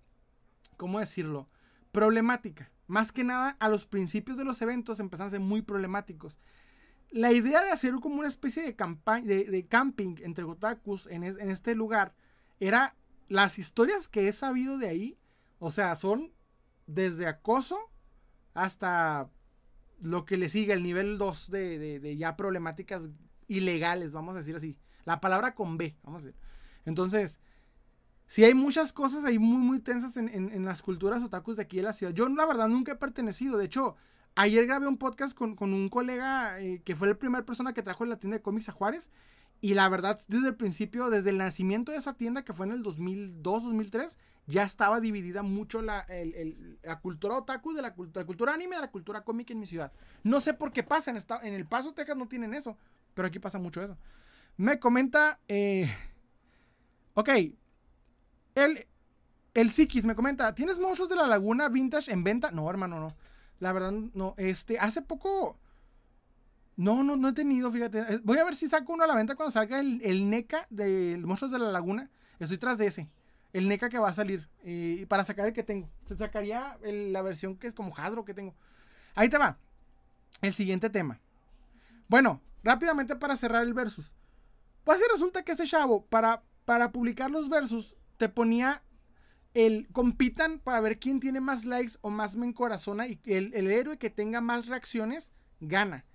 ¿cómo decirlo? Problemática. Más que nada, a los principios de los eventos empezaron a ser muy problemáticos. La idea de hacer como una especie de, de, camping entre otakus en, en este lugar era las historias que he sabido de ahí. O sea, son desde acoso hasta lo que le sigue, el nivel 2 de, de, ya problemáticas ilegales, vamos a decir así. La palabra con B, vamos a decir. Entonces, si hay muchas cosas ahí muy, muy tensas en, las culturas otakus de aquí de la ciudad. Yo, la verdad, nunca he pertenecido. De hecho, ayer grabé un podcast con, un colega eh, que fue la primera persona que trajo la tienda de cómics a Juárez. Y la verdad, desde el principio, desde el nacimiento de esa tienda, que fue en el 2002, 2003, ya estaba dividida mucho la, cultura otaku de la, cultura anime de la cultura cómica en mi ciudad. No sé por qué pasa, en, en El Paso, Texas no tienen eso, pero aquí pasa mucho eso. Me comenta, eh, ok, el, el Psiquis me comenta, ¿tienes monstruos de la laguna vintage en venta? No, hermano, no. La verdad, no. Este, hace poco... No, no, no he tenido, fíjate. Eh, voy a ver si saco uno a la venta cuando salga el, el NECA de Monstruos de la Laguna. Estoy tras de ese el NECA que va a salir. Y para sacar el que tengo. Se sacaría la versión que es como Hasbro que tengo. Ahí te va. El siguiente tema. Bueno, rápidamente para cerrar el versus. Pues así resulta que este chavo, para, para publicar los versus, te ponía el compitan para ver quién tiene más likes o más me encorazona y el, el héroe que tenga más reacciones gana.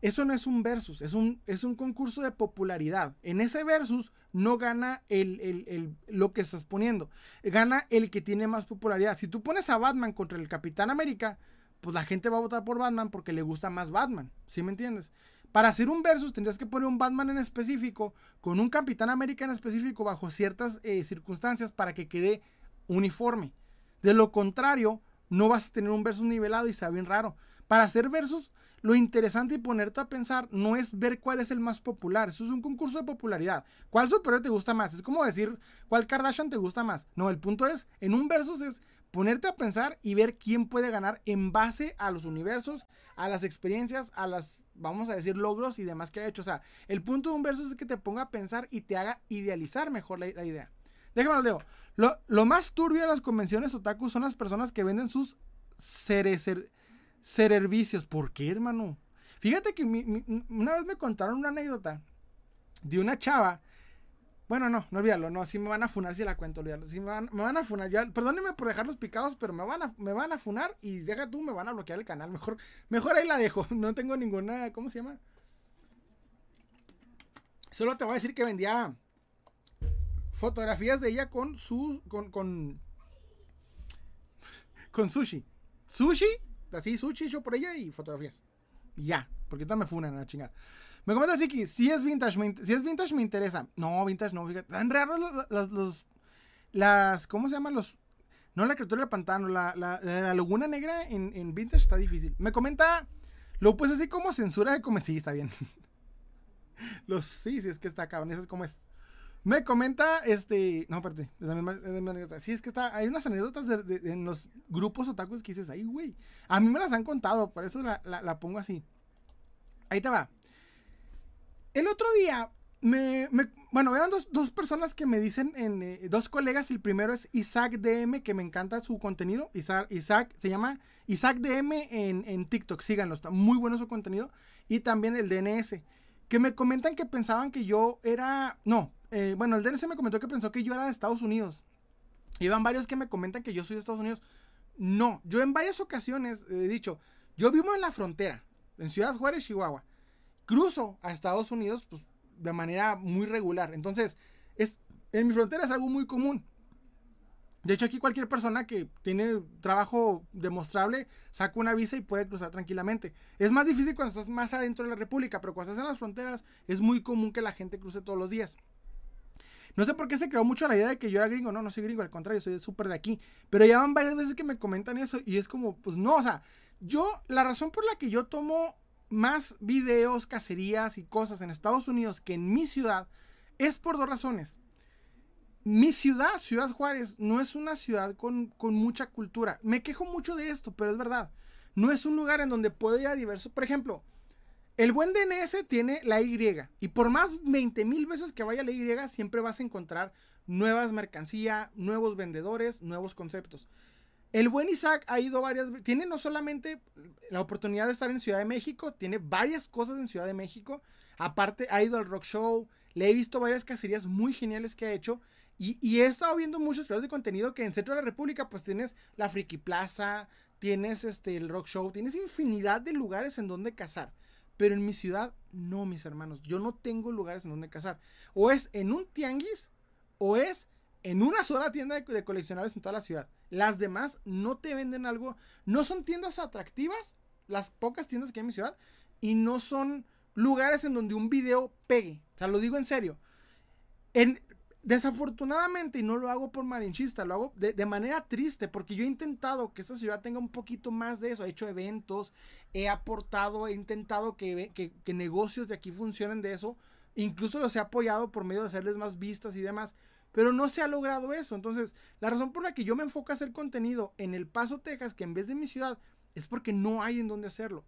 Eso no es un versus, es un, es un concurso de popularidad. En ese versus no gana el, lo que estás poniendo, gana el que tiene más popularidad. Si tú pones a Batman contra el Capitán América, pues la gente va a votar por Batman porque le gusta más Batman, ¿sí me entiendes? Para hacer un versus tendrías que poner un Batman en específico con un Capitán América en específico bajo ciertas eh, circunstancias para que quede uniforme. De lo contrario, no vas a tener un versus nivelado y sea bien raro. Para hacer versus lo interesante y ponerte a pensar no es ver cuál es el más popular. Eso es un concurso de popularidad. ¿Cuál superhéroe te gusta más? Es como decir cuál Kardashian te gusta más. No, el punto es, en un versus es ponerte a pensar y ver quién puede ganar en base a los universos, a las experiencias, a las, vamos a decir, logros y demás que ha hecho. O sea, el punto de un versus es que te ponga a pensar y te haga idealizar mejor la, idea. Déjame lo leo. Lo, lo, más turbio de las convenciones otaku son las personas que venden sus servicios. ¿Por qué, hermano? Fíjate que una vez me contaron una anécdota de una chava. Bueno, no, no olvídalo, no, si me van a funar si la cuento, olvídalo. Si me van, a funar, ya, perdónenme por dejarlos picados, pero me van a, me van a funar y deja tú, me van a bloquear el canal. Mejor, mejor ahí la dejo. No tengo ninguna, ¿cómo se llama? Solo te voy a decir que vendía fotografías de ella con su, con, con, con sushi. Sushi así sushi yo por ella y fotografías. Y ya, porque ahorita me funan a la chingada. Me comenta Siki, si es vintage, me, si es vintage me interesa. No, vintage no, fíjate. Tan raros los, los, las, ¿cómo se llaman los? No la criatura del pantano, la, la, la laguna negra en, en, vintage está difícil. Me comenta, lo pues así como censura de comer. Sí, está bien. los, sí, sí, es que está cabrón, eso es como es. Me comenta, este, no, espérate, es la misma, anécdota. Sí, es que está, hay unas anécdotas en los grupos otakus que dices, ay, güey. A mí me las han contado, por eso la, la, pongo así. Ahí te va. El otro día, me, me bueno, eran dos, dos, personas que me dicen, en, eh, dos colegas. El primero es Isaac DM, que me encanta su contenido. Isaac, Isaac se llama Isaac DM en, en TikTok, síganlo, está muy bueno su contenido. Y también el DNS, que me comentan que pensaban que yo era, no, eh, bueno, el DNC me comentó que pensó que yo era de Estados Unidos. Y van varios que me comentan que yo soy de Estados Unidos. No, yo en varias ocasiones he dicho, yo vivo en la frontera, en Ciudad Juárez, Chihuahua. cruzo a Estados Unidos pues, de manera muy regular. Entonces, es, en mi frontera es algo muy común. De hecho, aquí cualquier persona que tiene trabajo demostrable saca una visa y puede cruzar tranquilamente. Es más difícil cuando estás más adentro de la República, pero cuando estás en las fronteras es muy común que la gente cruce todos los días. No sé por qué se creó mucho la idea de que yo era gringo. No, no soy gringo, al contrario, soy súper de aquí. Pero ya van varias veces que me comentan eso y es como, pues no, o sea, yo, la razón por la que yo tomo más videos, cacerías y cosas en Estados Unidos que en mi ciudad es por dos razones. Mi ciudad, Ciudad Juárez, no es una ciudad con, con mucha cultura. Me quejo mucho de esto, pero es verdad. No es un lugar en donde puedo ir a diversos. Por ejemplo, el buen DNS tiene la Y y por más 20 mil veces que vaya la Y siempre vas a encontrar nuevas mercancías, nuevos vendedores, nuevos conceptos. El buen Isaac ha ido varias veces, tiene no solamente la oportunidad de estar en Ciudad de México, tiene varias cosas en Ciudad de México, aparte ha ido al rock show, le he visto varias cacerías muy geniales que ha hecho y, he estado viendo muchos creadores de contenido que en Centro de la República pues tienes la Friki Plaza, tienes este, el rock show, tienes infinidad de lugares en donde cazar. Pero en mi ciudad, no, mis hermanos. Yo no tengo lugares en donde cazar. O es en un tianguis, o es en una sola tienda de, de coleccionables en toda la ciudad. Las demás no te venden algo. No son tiendas atractivas, las pocas tiendas que hay en mi ciudad. Y no son lugares en donde un video pegue. O sea, lo digo en serio. En, Desafortunadamente, y no lo hago por malinchista, lo hago de, manera triste, porque yo he intentado que esta ciudad tenga un poquito más de eso. He hecho eventos, he aportado, he intentado que, que, negocios de aquí funcionen de eso. Incluso los he apoyado por medio de hacerles más vistas y demás. Pero no se ha logrado eso. Entonces, la razón por la que yo me enfoco a hacer contenido en El Paso, Texas, que en vez de mi ciudad, es porque no hay en dónde hacerlo.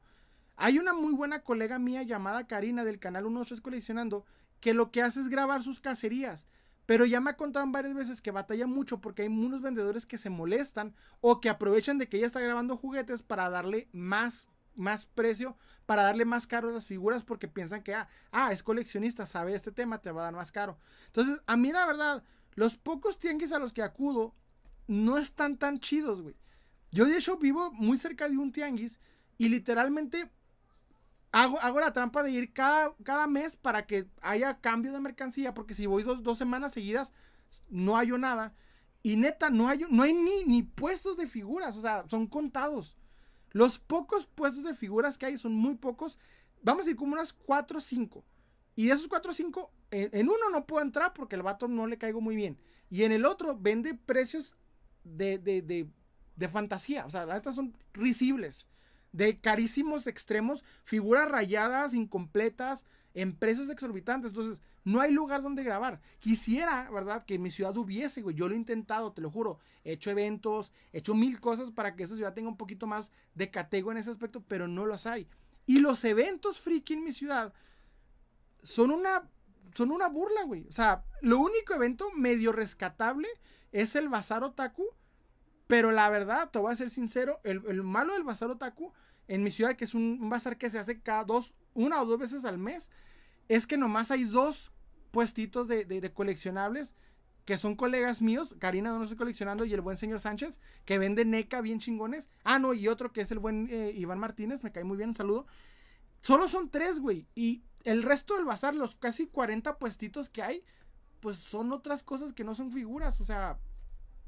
Hay una muy buena colega mía llamada Karina del canal 123 Coleccionando, que lo que hace es grabar sus cacerías. Pero ya me ha contado varias veces que batalla mucho porque hay unos vendedores que se molestan o que aprovechan de que ella está grabando juguetes para darle más, más precio, para darle más caro a las figuras porque piensan que, ah, ah, es coleccionista, sabe este tema, te va a dar más caro. Entonces, a mí la verdad, los pocos tianguis a los que acudo no están tan chidos, güey. Yo de hecho vivo muy cerca de un tianguis y literalmente Hago, la trampa de ir cada, cada, mes para que haya cambio de mercancía, porque si voy dos, semanas seguidas, no hay nada. Y neta, no hay, no hay ni, ni puestos de figuras, o sea, son contados. Los pocos puestos de figuras que hay son muy pocos. Vamos a ir como unas 4 o 5. Y de esos 4 o 5, en, uno no puedo entrar porque el vato no le caigo muy bien. Y en el otro vende precios de, de, de, de fantasía. O sea, la neta son risibles de carísimos extremos, figuras rayadas, incompletas, en precios exorbitantes. Entonces, no hay lugar donde grabar. Quisiera, ¿verdad? Que mi ciudad hubiese, güey. Yo lo he intentado, te lo juro. He hecho eventos, he hecho mil cosas para que esta ciudad tenga un poquito más de catego en ese aspecto, pero no los hay. Y los eventos friki en mi ciudad son una, son una burla, güey. O sea, lo único evento medio rescatable es el Bazar Otaku pero la verdad, te voy a ser sincero, el, malo del bazar otaku en mi ciudad, que es un, bazar que se hace cada dos, una o dos veces al mes, es que nomás hay dos puestitos de, coleccionables que son colegas míos, Karina no estoy coleccionando y el buen señor Sánchez, que vende NECA bien chingones. Ah, no, y otro que es el buen eh, Iván Martínez, me cae muy bien, un saludo. Solo son tres, güey. Y el resto del bazar, los casi 40 puestitos que hay, pues son otras cosas que no son figuras. O sea,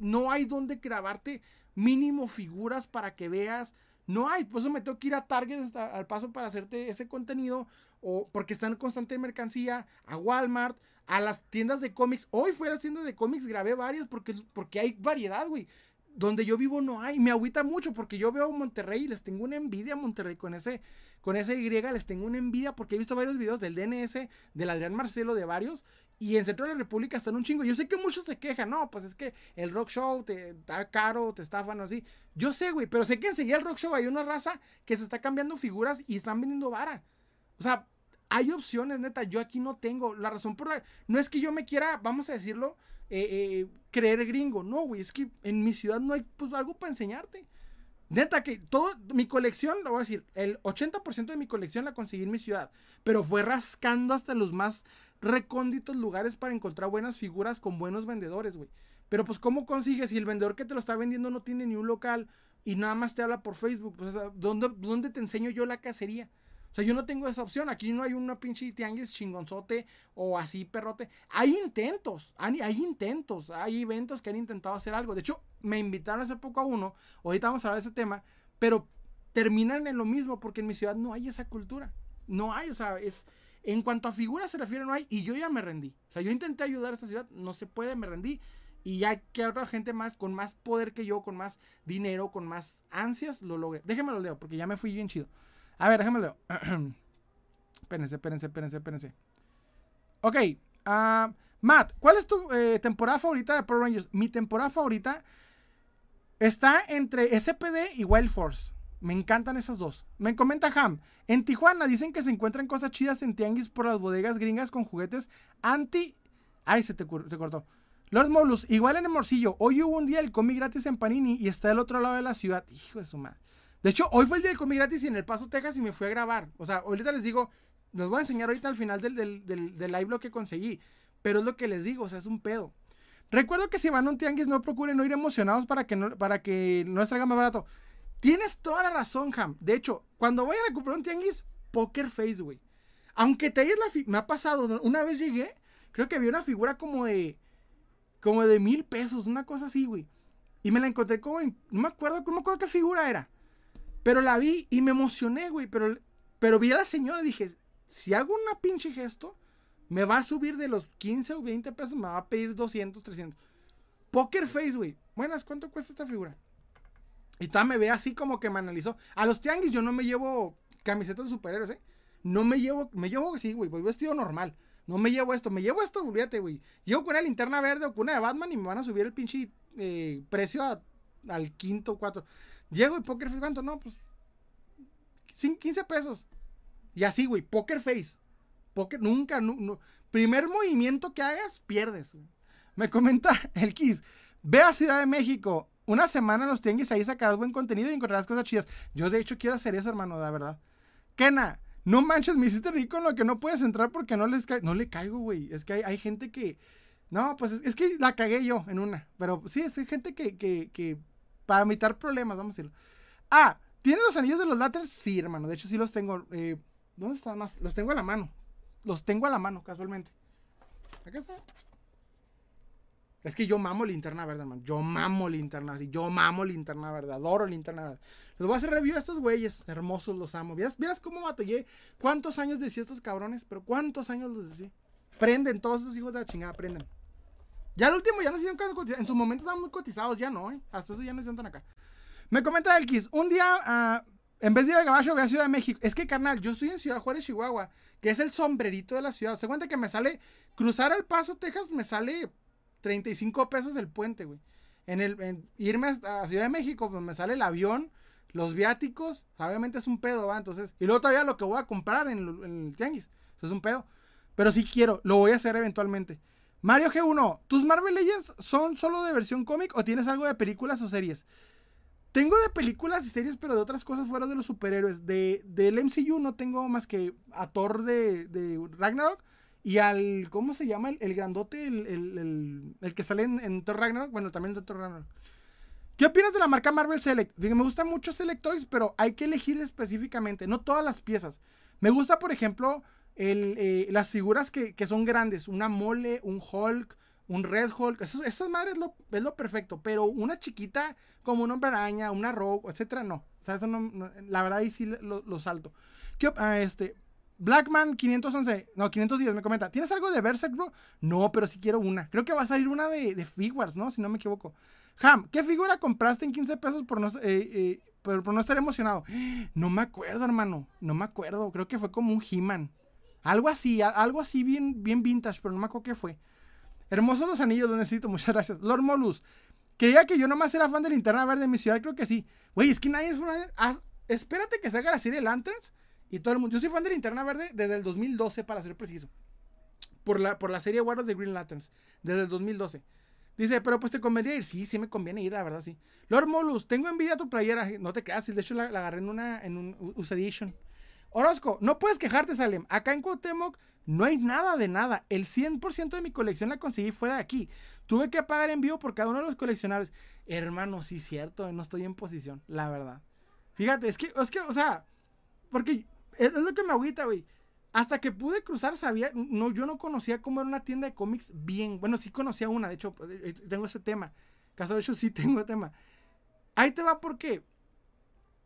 no hay donde grabarte mínimo figuras para que veas. No hay, por eso me tengo que ir a Target al paso para hacerte ese contenido. O porque están en constante mercancía, a Walmart, a las tiendas de cómics. Hoy fui a las tiendas de cómics, grabé varias porque, porque hay variedad, güey. Donde yo vivo no hay. Me agüita mucho porque yo veo Monterrey y les tengo una envidia a Monterrey con ese, con ese Y. Les tengo una envidia porque he visto varios videos del DNS, del Adrián Marcelo, de varios. Y en Centro de la República están un chingo. Yo sé que muchos se quejan, no, pues es que el rock show te está caro, te estafan o así. Yo sé, güey, pero sé que enseguida el rock show hay una raza que se está cambiando figuras y están vendiendo vara. O sea, hay opciones, neta. Yo aquí no tengo. La razón por la. No es que yo me quiera, vamos a decirlo, eh, eh, creer gringo. No, güey, es que en mi ciudad no hay pues algo para enseñarte. Neta, que todo mi colección, lo voy a decir, el 80% de mi colección la conseguí en mi ciudad. Pero fue rascando hasta los más recónditos lugares para encontrar buenas figuras con buenos vendedores, güey. Pero pues, ¿cómo consigues si el vendedor que te lo está vendiendo no tiene ni un local y nada más te habla por Facebook? Pues, ¿dónde, ¿dónde te enseño yo la cacería? O sea, yo no tengo esa opción. Aquí no hay una pinche tianguis chingonzote o así perrote. Hay intentos, hay, hay, intentos, hay eventos que han intentado hacer algo. De hecho, me invitaron hace poco a uno. Ahorita vamos a hablar de ese tema. Pero terminan en lo mismo porque en mi ciudad no hay esa cultura. No hay, o sea, es... En cuanto a figuras se refiere, no hay. Y yo ya me rendí. O sea, yo intenté ayudar a esta ciudad, no se puede, me rendí. Y ya que otra gente más, con más poder que yo, con más dinero, con más ansias, lo logre. Déjenme lo leo, porque ya me fui bien chido. A ver, déjame leo. espérense, espérense, espérense, espérense. Ok. Uh, Matt, ¿cuál es tu eh, temporada favorita de Power Rangers? Mi temporada favorita está entre SPD y Wild Force. Me encantan esas dos. Me comenta Ham. En Tijuana dicen que se encuentran cosas chidas en tianguis por las bodegas gringas con juguetes anti. Ay, se te, cortó. Lord Molus, igual en el Morcillo. Hoy hubo un día el cómic gratis en Panini y está del otro lado de la ciudad. Hijo de su madre. De hecho, hoy fue el día del cómic gratis y en El Paso, Texas y me fui a grabar. O sea, ahorita les digo, les voy a enseñar ahorita al final del, del, live lo que conseguí. Pero es lo que les digo, o sea, es un pedo. Recuerdo que si van a un tianguis, no procuren no ir emocionados para que no, para que no les traiga más barato. Tienes toda la razón, Ham. De hecho, cuando vayan a comprar un tianguis, poker face, güey. Aunque te hayas la Me ha pasado, una vez llegué, creo que había una figura como de. Como de mil pesos, una cosa así, güey. Y me la encontré como No me acuerdo, no me acuerdo qué figura era. Pero la vi y me emocioné, güey. Pero, pero vi a la señora y dije, si hago una pinche gesto, me va a subir de los 15 o 20 pesos, me va a pedir 200, 300. Poker Face, güey. Buenas, ¿cuánto cuesta esta figura? Y todavía me ve así como que me analizó. A los tianguis yo no me llevo camisetas de superhéroes, ¿eh? No me llevo, me llevo así, güey, voy vestido normal. No me llevo esto, me llevo esto, olvídate, güey. Llevo con una linterna verde o con una de Batman y me van a subir el pinche eh, precio al quinto, cuatro. Llego y Poker Face, ¿cuánto? No, pues 15 pesos. Y así, güey, Poker Face. Poker, nunca, no, primer movimiento que hagas, pierdes. Me comenta el Kiss. Ve a Ciudad de México. Una semana los tianguis ahí sacarás buen contenido y encontrarás cosas chidas. Yo, de hecho, quiero hacer eso, hermano, la verdad. Kena, no manches, me hiciste rico en lo que no puedes entrar porque no les No le caigo, güey. Es que hay, gente que. No, pues es, que la cagué yo en una. Pero sí, es gente que, que, que para evitar problemas, vamos a decirlo. Ah, ¿tiene los anillos de los Latters? Sí, hermano. De hecho, sí los tengo. Eh, ¿Dónde están más? Los tengo a la mano. Los tengo a la mano, casualmente. Acá está. Es que yo mamo linterna verde, hermano. Yo mamo linterna así. Yo mamo linterna verde. Adoro linterna verde. Les voy a hacer review a estos güeyes. Hermosos, los amo. ¿Vieras, cómo batallé? ¿Cuántos años decía estos cabrones? Pero ¿cuántos años los decía? Prenden, todos esos hijos de la chingada, prenden. Ya el último ya no se hicieron cotizados. En su momento estaban muy cotizados, ya no, ¿eh? Hasta eso ya no se sientan acá. Me comenta el Kiss. Un día, uh, en vez de ir al Gabacho, voy a Ciudad de México. Es que, carnal, yo estoy en Ciudad Juárez, Chihuahua, que es el sombrerito de la ciudad. Se cuenta que me sale, cruzar el Paso, Texas, me sale 35 pesos el puente, güey. En el, irme a Ciudad de México, pues me sale el avión, los viáticos, obviamente es un pedo, ¿va? Entonces, y luego todavía lo que voy a comprar en, el tianguis, eso es un pedo. Pero sí quiero, lo voy a hacer eventualmente. Mario G1, ¿tus Marvel Legends son solo de versión cómic o tienes algo de películas o series? Tengo de películas y series, pero de otras cosas fuera de los superhéroes. De, del MCU no tengo más que a Thor de, de Ragnarok y al. ¿Cómo se llama? El, grandote, el, que sale en, Thor Ragnarok. Bueno, también de Thor Ragnarok. ¿Qué opinas de la marca Marvel Select? me gustan mucho Select Toys, pero hay que elegir específicamente, no todas las piezas. Me gusta, por ejemplo, eh, las figuras que, son grandes, una mole, un Hulk, un Red Hulk, eso, esas madres lo, es lo perfecto, pero una chiquita como una hombre araña, una rogue, etcétera, no. O sea, eso no, la verdad ahí sí lo, salto. ¿Qué, ah, este, Blackman 511, no, 510 me comenta, ¿tienes algo de Berserk, bro? No, pero sí quiero una. Creo que va a salir una de, de ¿no? Si no me equivoco. Ham, ¿qué figura compraste en 15 pesos por no, eh, eh, no estar emocionado? No me acuerdo, hermano. No me acuerdo. Creo que fue como un He-Man. Algo así, algo así bien, bien vintage, pero no me acuerdo qué fue. Hermosos los anillos, los necesito, muchas gracias. Lord Molus, creía que yo nomás era fan de Linterna Verde en mi ciudad, creo que sí. Güey, es que nadie es una... espérate que salga la serie Lanterns y todo el mundo. Yo soy fan de Linterna Verde desde el 2012, para ser preciso. Por la, por la serie Guardas de Green Lanterns, desde el 2012. Dice, pero pues te convendría ir. Sí, sí me conviene ir, la verdad, sí. Lord Molus, tengo envidia a tu playera. No te creas, de hecho la, agarré en una en un US Edition. Orozco, no puedes quejarte, Salem. Acá en Cuauhtémoc no hay nada de nada. El 100% de mi colección la conseguí fuera de aquí. Tuve que pagar envío por cada uno de los coleccionables. Hermano, sí, cierto, no estoy en posición, la verdad. Fíjate, es que, es que, o sea, porque es, lo que me agüita, güey. Hasta que pude cruzar, sabía, no, yo no conocía cómo era una tienda de cómics bien. Bueno, sí conocía una, de hecho, eh, eh, tengo ese tema. Caso de hecho, sí tengo tema. Ahí te va porque,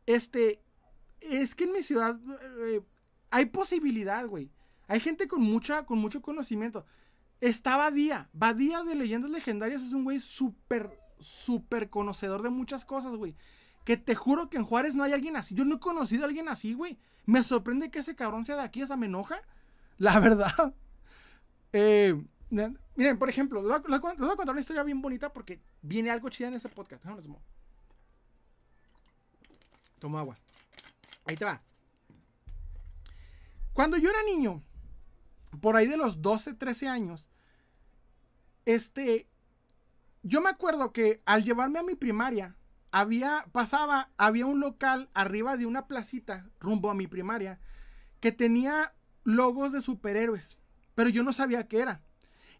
este, es que en mi ciudad eh, hay posibilidad, güey. Hay gente con mucha, con mucho conocimiento. Está Badía. Badía de Leyendas Legendarias es un güey súper, súper conocedor de muchas cosas, güey. Que te juro que en Juárez no hay alguien así. Yo no he conocido a alguien así, güey. Me sorprende que ese cabrón sea de aquí, esa me enoja. La verdad. Eh, miren, por ejemplo, les voy, a, contar una historia bien bonita porque viene algo chida en este podcast. Tomo. tomo agua. Ahí te va. Cuando yo era niño, por ahí de los 12, 13 años, este, yo me acuerdo que al llevarme a mi primaria, había, pasaba, había un local arriba de una placita, rumbo a mi primaria, que tenía logos de superhéroes, pero yo no sabía qué era.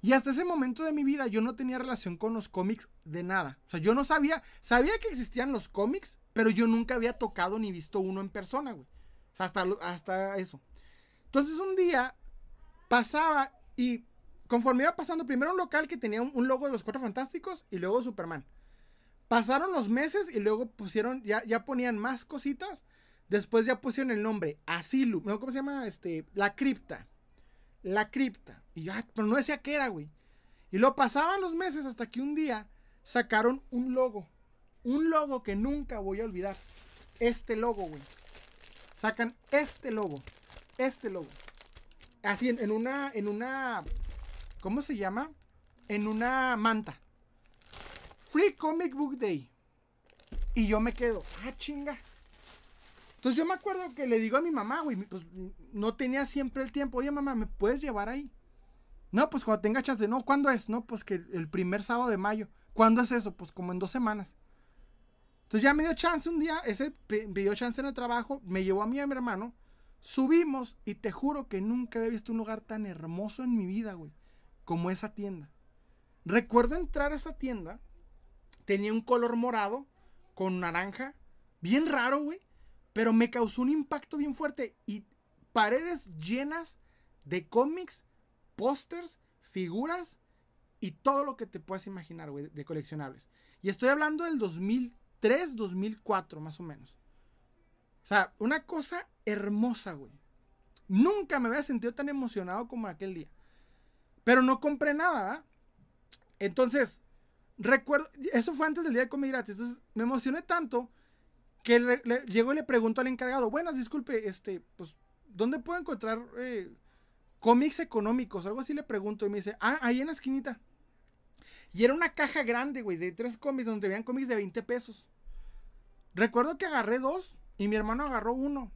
Y hasta ese momento de mi vida yo no tenía relación con los cómics de nada. O sea, yo no sabía, sabía que existían los cómics, pero yo nunca había tocado ni visto uno en persona, güey. Hasta, hasta eso. Entonces un día pasaba y conforme iba pasando, primero un local que tenía un, logo de los Cuatro Fantásticos y luego Superman. Pasaron los meses y luego pusieron, ya, ya ponían más cositas. Después ya pusieron el nombre, Asylum, ¿cómo se llama? Este, La Cripta. La Cripta. Y ya, pero no decía qué era, güey. Y lo pasaban los meses hasta que un día sacaron un logo. Un logo que nunca voy a olvidar. Este logo, güey. Sacan este logo. Este logo. Así en, una, en una, ¿cómo se llama? En una manta. Free Comic Book Day. Y yo me quedo, ah, chinga. Entonces yo me acuerdo que le digo a mi mamá, güey, pues no tenía siempre el tiempo. Oye, mamá, ¿me puedes llevar ahí? No, pues cuando tenga chance. No, ¿cuándo es? No, pues que el primer sábado de mayo. ¿Cuándo es eso? Pues como en dos semanas. Entonces ya me dio chance un día, ese me dio chance en el trabajo, me llevó a mí y a mi hermano. Subimos y te juro que nunca había visto un lugar tan hermoso en mi vida, güey, como esa tienda. Recuerdo entrar a esa tienda, tenía un color morado con naranja, bien raro, güey, pero me causó un impacto bien fuerte y paredes llenas de cómics, pósters, figuras y todo lo que te puedas imaginar, güey, de coleccionables. Y estoy hablando del 2003, 2004, más o menos. O sea, una cosa hermosa, güey. Nunca me había sentido tan emocionado como aquel día. Pero no compré nada, ¿ah? Entonces, recuerdo, eso fue antes del día de comida gratis. Entonces, me emocioné tanto que le, llego y le pregunto al encargado, buenas, disculpe, este, pues, ¿dónde puedo encontrar eh, cómics económicos? Algo así le pregunto y me dice, ah, ahí en la esquinita. Y era una caja grande, güey, de tres cómics donde veían cómics de 20 pesos. Recuerdo que agarré dos y mi hermano agarró uno.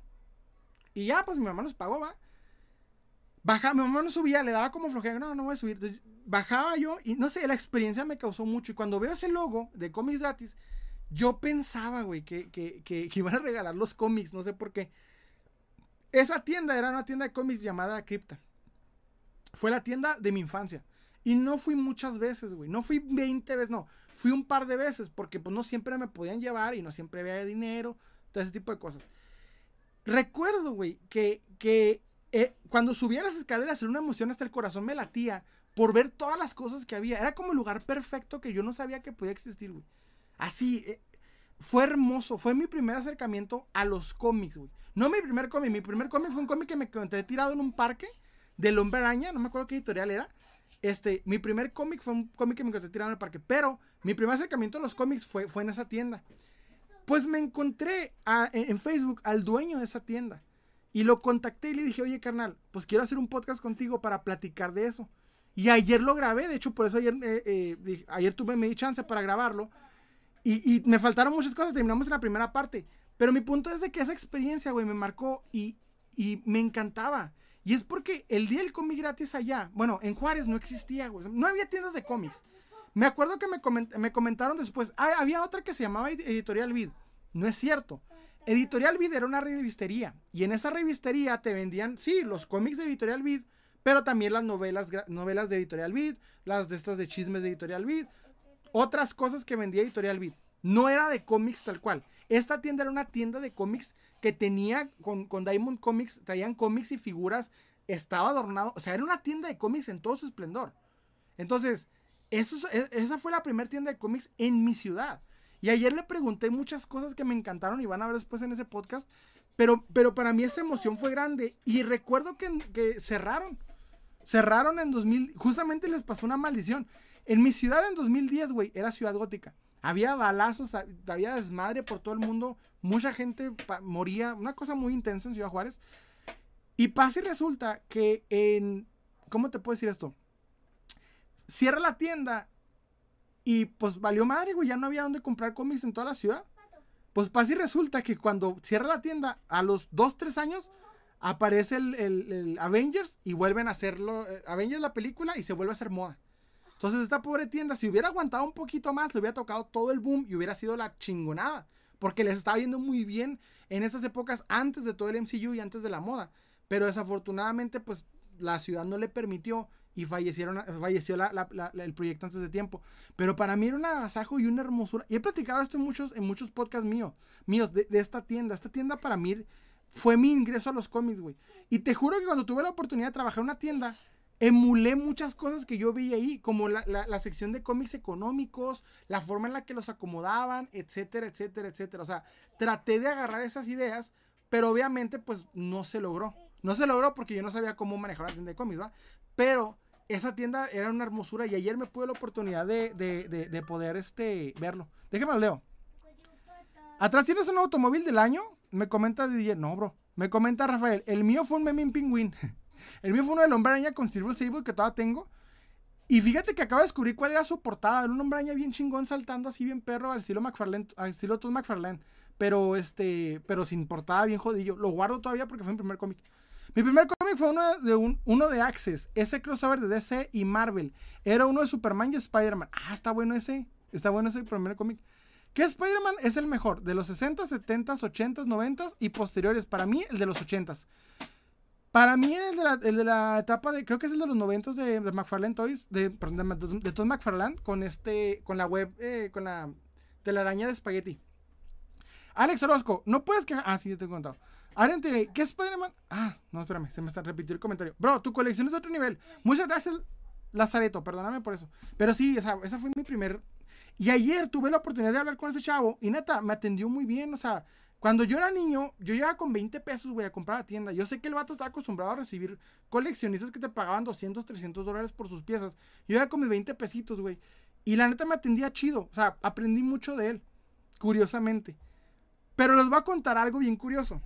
Y ya, pues mi mamá los pagó, va. Bajaba, mi mamá no subía, le daba como flojera, no, no voy a subir. Entonces, bajaba yo y no sé, la experiencia me causó mucho. Y cuando veo ese logo de cómics gratis, yo pensaba, güey, que, que, que, iban a regalar los cómics, no sé por qué. Esa tienda era una tienda de cómics llamada Crypta. Fue la tienda de mi infancia. Y no fui muchas veces, güey. No fui 20 veces, no. Fui un par de veces porque pues no siempre me podían llevar y no siempre había dinero. Todo ese tipo de cosas. Recuerdo, güey, que, que eh, cuando subía las escaleras era una emoción hasta el corazón me latía por ver todas las cosas que había. Era como el lugar perfecto que yo no sabía que podía existir, güey. Así, eh, fue hermoso. Fue mi primer acercamiento a los cómics, güey. No mi primer cómic, mi primer cómic fue un cómic que me encontré tirado en un parque del Hombre Araña, no me acuerdo qué editorial era. Este, mi primer cómic fue un cómic que me encontré tirado en el parque, pero mi primer acercamiento a los cómics fue, fue en esa tienda. Pues me encontré en, Facebook al dueño de esa tienda. Y lo contacté y le dije, oye carnal, pues quiero hacer un podcast contigo para platicar de eso. Y ayer lo grabé, de hecho por eso ayer, eh, eh, ayer tuve mi chance para grabarlo. Y, me faltaron muchas cosas, terminamos en la primera parte. Pero mi punto es de que esa experiencia, güey, me marcó y, y me encantaba. Y es porque el día del cómic gratis allá, bueno, en Juárez no existía, güey. No había tiendas de cómics. Me acuerdo que me, me comentaron después, había otra que se llamaba Editorial Vid. No es cierto. Editorial Vid era una revistería. Y en esa revistería te vendían, sí, los cómics de Editorial Vid, pero también las novelas, novelas de Editorial Vid, las de estas de chismes de Editorial Vid, otras cosas que vendía Editorial Vid. No era de cómics tal cual. Esta tienda era una tienda de cómics que tenía con, con Diamond Comics, traían cómics y figuras, estaba adornado, o sea, era una tienda de cómics en todo su esplendor. Entonces, eso, e, esa fue la primera tienda de cómics en mi ciudad. Y ayer le pregunté muchas cosas que me encantaron y van a ver después en ese podcast. Pero, pero para mí esa emoción fue grande. Y recuerdo que, que cerraron. Cerraron en 2000. Justamente les pasó una maldición. En mi ciudad en 2010, güey, era ciudad gótica. Había balazos, había desmadre por todo el mundo. Mucha gente moría. Una cosa muy intensa en Ciudad Juárez. Y pasa y resulta que en. ¿Cómo te puedo decir esto? Cierra la tienda y pues valió madre, güey. Ya no había dónde comprar cómics en toda la ciudad. Pues pasa y resulta que cuando cierra la tienda, a los 2, 3 años, aparece el, Avengers y vuelven a hacerlo. Eh, Avengers la película y se vuelve a hacer moda. Entonces esta pobre tienda, si hubiera aguantado un poquito más, le hubiera tocado todo el boom y hubiera sido la chingonada. Porque les estaba yendo muy bien en esas épocas antes de todo el MCU y antes de la moda. Pero desafortunadamente, pues la ciudad no le permitió y fallecieron, falleció el proyecto antes de tiempo. Pero para mí era un agasajo y una hermosura. Y he platicado esto en muchos, en muchos podcasts míos, míos de, de esta tienda. Esta tienda para mí fue mi ingreso a los cómics, güey. Y te juro que cuando tuve la oportunidad de trabajar en una tienda, emulé muchas cosas que yo vi ahí, como la, la, sección de cómics económicos, la forma en la que los acomodaban, etcétera, etcétera, etcétera. O sea, traté de agarrar esas ideas, pero obviamente pues no se logró. No se logró porque yo no sabía cómo manejar la tienda de cómics, ¿va? Pero esa tienda era una hermosura y ayer me pude la oportunidad de, de, de, poder este, verlo. Déjame lo leo. Atrás tienes un automóvil del año. Me comenta DJ. No, bro. Me comenta Rafael. El mío fue un Memín Pingüín. El mío fue uno de hombre araña con Silver Sable que todavía tengo. Y fíjate que acabo de descubrir cuál era su portada. Era un hombre araña bien chingón saltando así bien perro al estilo McFarlane, al estilo Todd McFarlane. Pero este, pero sin portada bien jodillo. Lo guardo todavía porque fue mi primer cómic. Mi primer cómic fue uno de, un, uno de Access, ese crossover de DC y Marvel. Era uno de Superman y Spider-Man. Ah, está bueno ese. Está bueno ese primer cómic. ¿Qué Spider-Man es el mejor? De los 60, 70, 80, 90 y posteriores. Para mí, el de los 80. Para mí el de, la, el de la etapa de, creo que es el de los 90 de, de McFarlane Toys, de, perdón, de, de Todd McFarlane, con este, con la web, eh, con la telaraña de espagueti. Alex Orozco, no puedes que... Ah, sí, ya te he contado. Aaron ¿qué es Spider-Man? Ah, no, espérame, se me está repitiendo el comentario. Bro, tu colección es de otro nivel. Muchas gracias, Lazareto, perdóname por eso. Pero sí, o sea, esa fue mi primer... Y ayer tuve la oportunidad de hablar con ese chavo y neta, me atendió muy bien, o sea... Cuando yo era niño, yo llegaba con 20 pesos, güey, a comprar la tienda. Yo sé que el vato estaba acostumbrado a recibir coleccionistas que te pagaban 200, 300 dólares por sus piezas. Yo iba con mis 20 pesitos, güey. Y la neta me atendía chido. O sea, aprendí mucho de él, curiosamente. Pero les voy a contar algo bien curioso.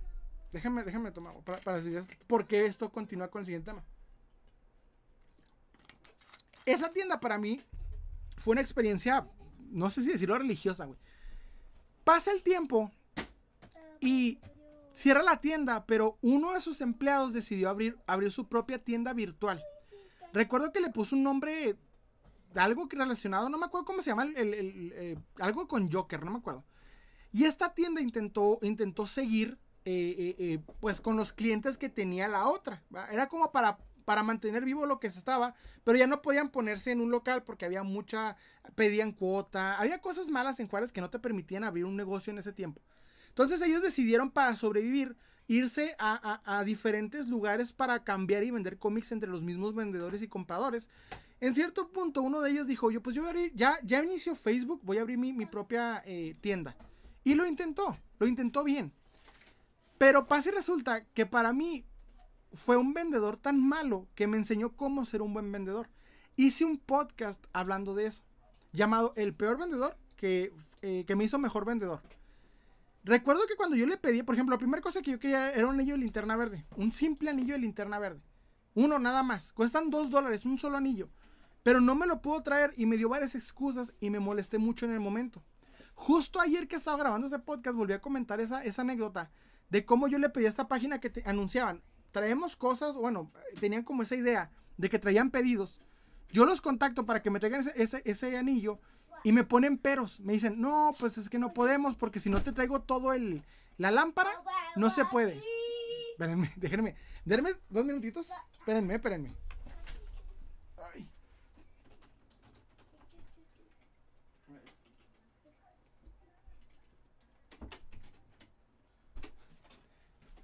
Déjame, déjame tomar para, para decirles por qué esto continúa con el siguiente tema. Esa tienda para mí fue una experiencia, no sé si decirlo religiosa, güey. Pasa el tiempo y cierra la tienda, pero uno de sus empleados decidió abrir, abrir su propia tienda virtual. Recuerdo que le puso un nombre, algo relacionado, no me acuerdo cómo se llama, eh, algo con Joker, no me acuerdo. Y esta tienda intentó, intentó seguir eh, eh, pues con los clientes que tenía la otra. Era como para, para mantener vivo lo que se estaba, pero ya no podían ponerse en un local porque había mucha, pedían cuota, había cosas malas en Juárez que no te permitían abrir un negocio en ese tiempo. Entonces ellos decidieron para sobrevivir irse a, diferentes lugares para cambiar y vender cómics entre los mismos vendedores y compradores. En cierto punto uno de ellos dijo, yo pues yo voy a abrir, ya, ya inició Facebook, voy a abrir mi, mi propia tienda. Y lo intentó, lo intentó bien. Pero pasa y resulta que para mí fue un vendedor tan malo que me enseñó cómo ser un buen vendedor. Hice un podcast hablando de eso, llamado El peor vendedor que, eh, que me hizo mejor vendedor. Recuerdo que cuando yo le pedí, por ejemplo, la primera cosa que yo quería era un anillo de linterna verde. Un simple anillo de linterna verde. Uno nada más. Cuestan dos dólares, un solo anillo. Pero no me lo pudo traer y me dio varias excusas y me molesté mucho en el momento. Justo ayer que estaba grabando ese podcast volví a comentar esa, esa anécdota de cómo yo le pedí a esta página que te anunciaban, traemos cosas, bueno, tenían como esa idea de que traían pedidos. Yo los contacto para que me traigan ese, ese, anillo y me ponen peros. Me dicen, no, pues es que no podemos porque si no te traigo todo el, la lámpara, no se puede. Espérenme, déjenme, déjenme dos minutitos. Espérenme, espérenme.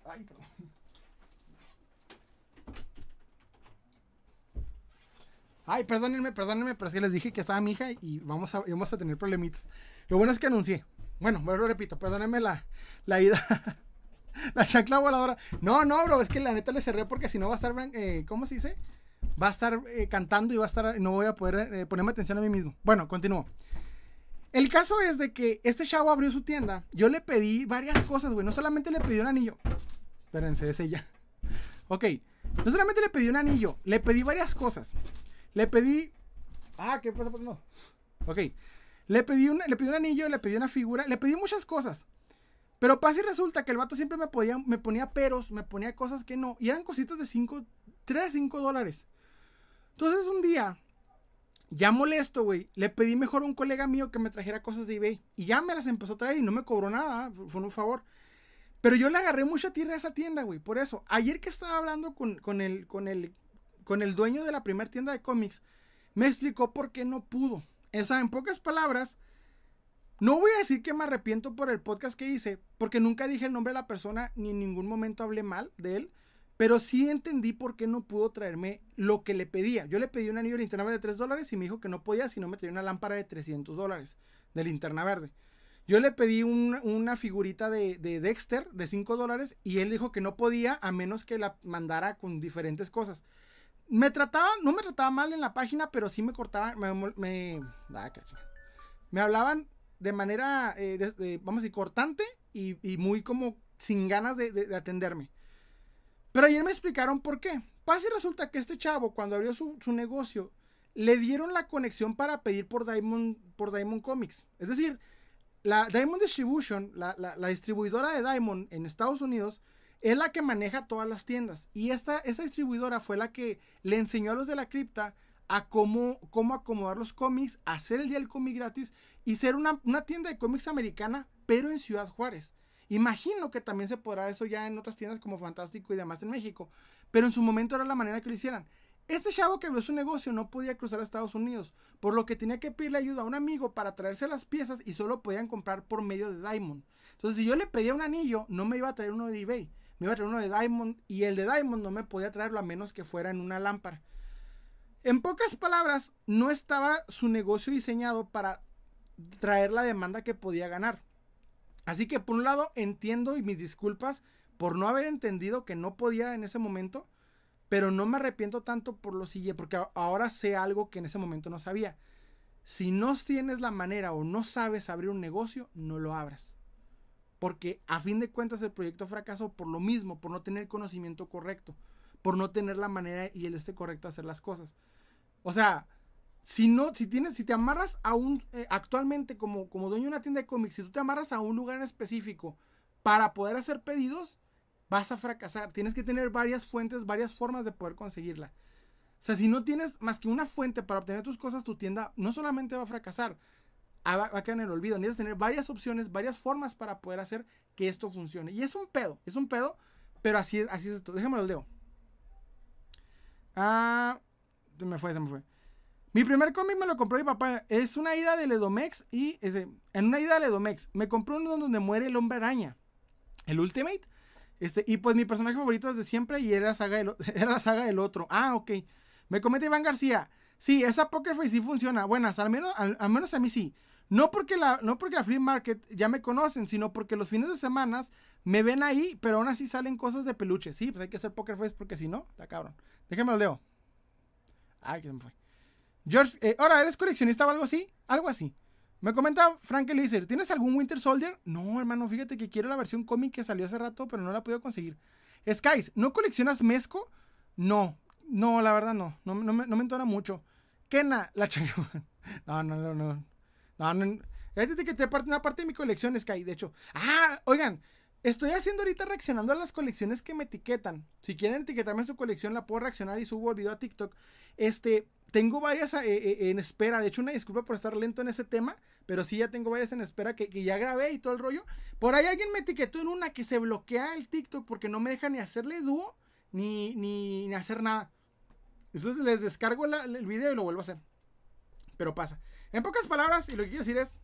Ay, perdón. Ay, perdónenme, perdónenme, pero es que les dije que estaba mi hija y vamos a, vamos a tener problemitas. Lo bueno es que anuncié. Bueno, lo repito, perdónenme la, la ida. la chancla voladora. No, no, bro, es que la neta le cerré porque si no va a estar, eh, ¿cómo se dice? Va a estar eh, cantando y va a estar, no voy a poder eh, ponerme atención a mí mismo. Bueno, continúo. El caso es de que este chavo abrió su tienda. Yo le pedí varias cosas, güey. No solamente le pedí un anillo. Espérense, ese ya. Ok. No solamente le pedí un anillo, le pedí varias cosas. Le pedí. Ah, ¿qué pasa? Pues no. Ok. Le pedí, un, le pedí un anillo, le pedí una figura, le pedí muchas cosas. Pero pasa y resulta que el vato siempre me, podía, me ponía peros, me ponía cosas que no. Y eran cositas de 5, 3, 5 dólares. Entonces un día, ya molesto, güey, le pedí mejor a un colega mío que me trajera cosas de eBay. Y ya me las empezó a traer y no me cobró nada, fue un favor. Pero yo le agarré mucha tierra a esa tienda, güey. Por eso, ayer que estaba hablando con, con, el, con, el, con el dueño de la primera tienda de cómics, me explicó por qué no pudo. O sea, en pocas palabras, no voy a decir que me arrepiento por el podcast que hice, porque nunca dije el nombre de la persona ni en ningún momento hablé mal de él, pero sí entendí por qué no pudo traerme lo que le pedía. Yo le pedí un anillo de linterna verde de 3 dólares y me dijo que no podía si no me traía una lámpara de 300 dólares de linterna verde. Yo le pedí una figurita de, de, Dexter de 5 dólares y él dijo que no podía a menos que la mandara con diferentes cosas. Me trataba, no me trataba mal en la página, pero sí me cortaban, me, me, ah, hablaban de manera, eh, vamos a decir, cortante y, muy como sin ganas de, atenderme. Pero ayer me explicaron por qué. Pasa y resulta que este chavo, cuando abrió su, negocio, le dieron la conexión para pedir por Diamond, por Diamond Comics. Es decir, la Diamond Distribution, la, distribuidora de Diamond en Estados Unidos, es la que maneja todas las tiendas. Y esta, esa distribuidora fue la que le enseñó a los de la cripta a cómo, cómo acomodar los cómics, hacer el día del cómic gratis y ser una, tienda de cómics americana, pero en Ciudad Juárez. Imagino que también se podrá eso ya en otras tiendas como Fantástico y demás en México, pero en su momento era la manera que lo hicieran. Este chavo que abrió su negocio no podía cruzar a Estados Unidos, por lo que tenía que pedirle ayuda a un amigo para traerse las piezas y solo podían comprar por medio de Diamond. Entonces, si yo le pedía un anillo, no me iba a traer uno de eBay, me iba a traer uno de Diamond y el de Diamond no me podía traerlo a menos que fuera en una lámpara. En pocas palabras, no estaba su negocio diseñado para traer la demanda que podía ganar. Así que por un lado entiendo y mis disculpas por no haber entendido que no podía en ese momento, pero no me arrepiento tanto por lo siguiente, porque ahora sé algo que en ese momento no sabía. Si no tienes la manera o no sabes abrir un negocio, no lo abras. Porque a fin de cuentas el proyecto fracasó por lo mismo, por no tener conocimiento correcto, por no tener la manera y el este correcto de hacer las cosas. O sea, si no, si tienes, si te amarras a un, eh, actualmente como, como dueño de una tienda de cómics, si tú te amarras a un lugar en específico para poder hacer pedidos, vas a fracasar. Tienes que tener varias fuentes, varias formas de poder conseguirla. O sea, si no tienes más que una fuente para obtener tus cosas, tu tienda no solamente va a fracasar, va, a quedar en el olvido. Necesitas tener varias opciones, varias formas para poder hacer que esto funcione. Y es un pedo, es un pedo, pero así es, así es esto. Déjame lo leo. Ah, se me fue, se me fue. Mi primer cómic me lo compró mi papá. Es una ida de Ledomex y en una ida de Ledomex me compró uno donde muere el hombre araña. El Ultimate. Este, y pues mi personaje favorito desde siempre y era, saga era la saga del otro. Ah, ok. Me comenta Iván García. Sí, esa Poker Face sí funciona. Buenas, al menos, al, menos a mí sí. No porque, la, no porque la Free Market ya me conocen, sino porque los fines de semana me ven ahí, pero aún así salen cosas de peluche. Sí, pues hay que hacer Poker Face porque si no, está cabrón. Déjame lo leo. Ay, que se me fue. George, eh, ahora, ¿eres coleccionista o algo así? Algo así. Me comenta Frank Eliezer, ¿tienes algún Winter Soldier? No, hermano, fíjate que quiero la versión cómic que salió hace rato, pero no la podido conseguir. Skies, ¿no coleccionas Mezco? No, no, la verdad no, no, me, no entona mucho. Kena, la No, no, no, no. No, no. Fíjate que te parte una parte de mi colección, Sky, de hecho. Ah, oigan, estoy haciendo ahorita reaccionando a las colecciones que me etiquetan. Si quieren etiquetarme su colección, la puedo reaccionar y subo el video a TikTok. Este, tengo varias eh, eh, en espera. De hecho, una disculpa por estar lento en ese tema. Pero sí, ya tengo varias en espera que, ya grabé y todo el rollo. Por ahí alguien me etiquetó en una que se bloquea el TikTok porque no me deja ni hacerle dúo ni, ni, hacer nada. Entonces les descargo el video y lo vuelvo a hacer. Pero pasa. En pocas palabras, y lo que quiero decir es.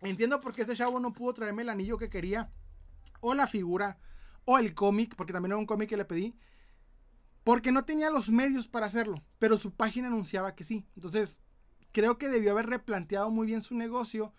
Entiendo por qué este chavo no pudo traerme el anillo que quería o la figura o el cómic, porque también era un cómic que le pedí, porque no tenía los medios para hacerlo, pero su página anunciaba que sí. Entonces, creo que debió haber replanteado muy bien su negocio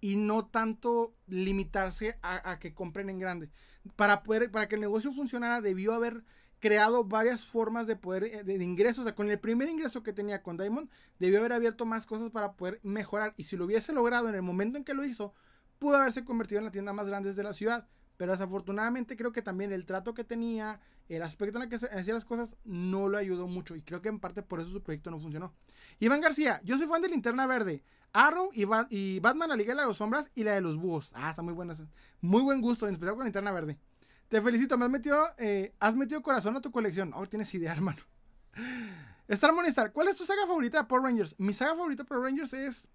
y no tanto limitarse a, que compren en grande. Para, poder, para que el negocio funcionara, debió haber creado varias formas de poder eh, de, ingresos. O sea, con el primer ingreso que tenía con Diamond, debió haber abierto más cosas para poder mejorar. Y si lo hubiese logrado en el momento en que lo hizo, pudo haberse convertido en la tienda más grande de la ciudad. Pero desafortunadamente creo que también el trato que tenía, el aspecto en el que hacía las cosas, no lo ayudó mucho. Y creo que en parte por eso su proyecto no funcionó. Iván García, yo soy fan de Linterna Verde. Arrow y, y Batman, la Liga de las Sombras y la de los Búhos. Ah, está muy buena Muy buen gusto, en especial con Linterna Verde. Te felicito, me has metido, eh, has metido corazón a tu colección. Oh, tienes idea, hermano. Star Monistar, ¿cuál es tu saga favorita de Power Rangers? Mi saga favorita de Power Rangers es.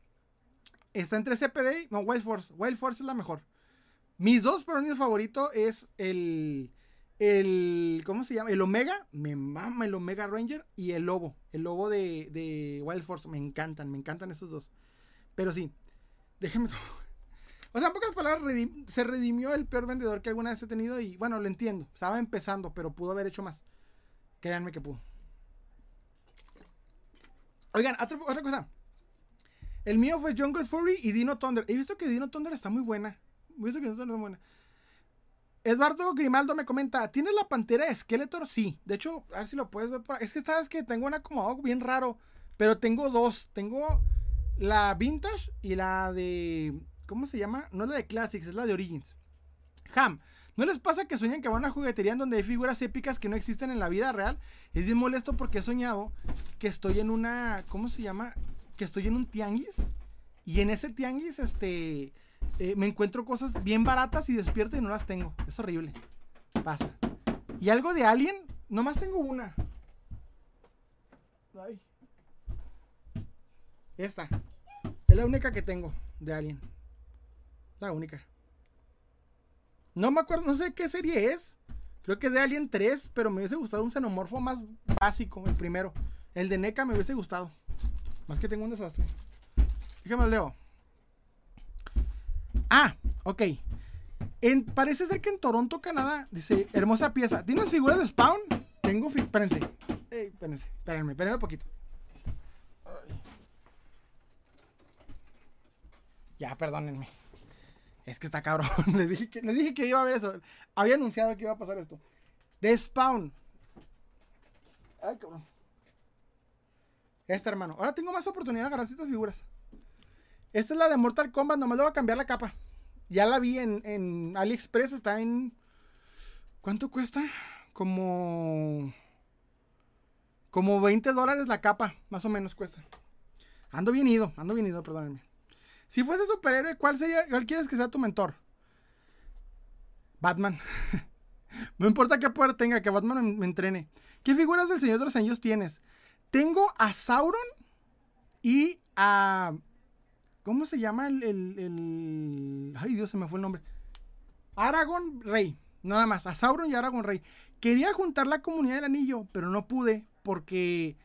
Está entre CPD y. No, Wild Force. Wild Force es la mejor. Mis dos Power favoritos es el. El. ¿Cómo se llama? El Omega. Me mama el Omega Ranger. Y el Lobo. El Lobo de, de Wild Force. Me encantan. Me encantan esos dos. Pero sí. Déjenme. O sea, en pocas palabras, se redimió el peor vendedor que alguna vez he tenido y bueno, lo entiendo. Estaba empezando, pero pudo haber hecho más. Créanme que pudo. Oigan, otra, cosa. El mío fue Jungle Fury y Dino Thunder. He visto que Dino Thunder está muy buena. He visto que Dino Thunder está muy buena. Eduardo Grimaldo me comenta, ¿tienes la pantera de Skeletor? Sí. De hecho, a ver si lo puedes ver Es que sabes que tengo un acomodado bien raro. Pero tengo dos. Tengo la Vintage y la de ¿Cómo se llama? No es la de Classics, es la de Origins. Ham. ¿No les pasa que sueñan que van a una juguetería en donde hay figuras épicas que no existen en la vida real? Es bien molesto porque he soñado que estoy en una. ¿Cómo se llama? Que estoy en un tianguis. Y en ese tianguis, este. Eh, me encuentro cosas bien baratas y despierto y no las tengo. Es horrible. Pasa. Y algo de Alien, nomás tengo una. Ay. Esta. Es la única que tengo de Alien. La única. No me acuerdo, no sé qué serie es. Creo que es de Alien 3, pero me hubiese gustado un xenomorfo más básico, el primero. El de NECA me hubiese gustado. Más que tengo un desastre. Déjame leo. Ah, ok. Parece ser que en Toronto, Canadá, dice, hermosa pieza. ¿Tienes figuras de Spawn? Tengo, espérense. espérense, espérenme, espérenme un poquito. Ya, perdónenme. Es que está cabrón. les, dije que, les dije que iba a ver eso. Había anunciado que iba a pasar esto. De Spawn. Ay, cabrón. Esta, hermano. Ahora tengo más oportunidad de agarrar estas figuras. Esta es la de Mortal Kombat. Nomás le voy a cambiar la capa. Ya la vi en, en AliExpress. Está en. ¿Cuánto cuesta? Como. Como 20 dólares la capa. Más o menos cuesta. Ando bien ido. Ando bien ido, perdónenme. Si fuese superhéroe, ¿cuál sería, cuál quieres que sea tu mentor? Batman. no importa qué poder tenga, que Batman me, entrene. ¿Qué figuras del Señor de los Anillos tienes? Tengo a Sauron y a. ¿Cómo se llama el, el, Ay, Dios, se me fue el nombre. Aragorn Rey. Nada más. A Sauron y Aragorn Rey. Quería juntar la comunidad del anillo, pero no pude porque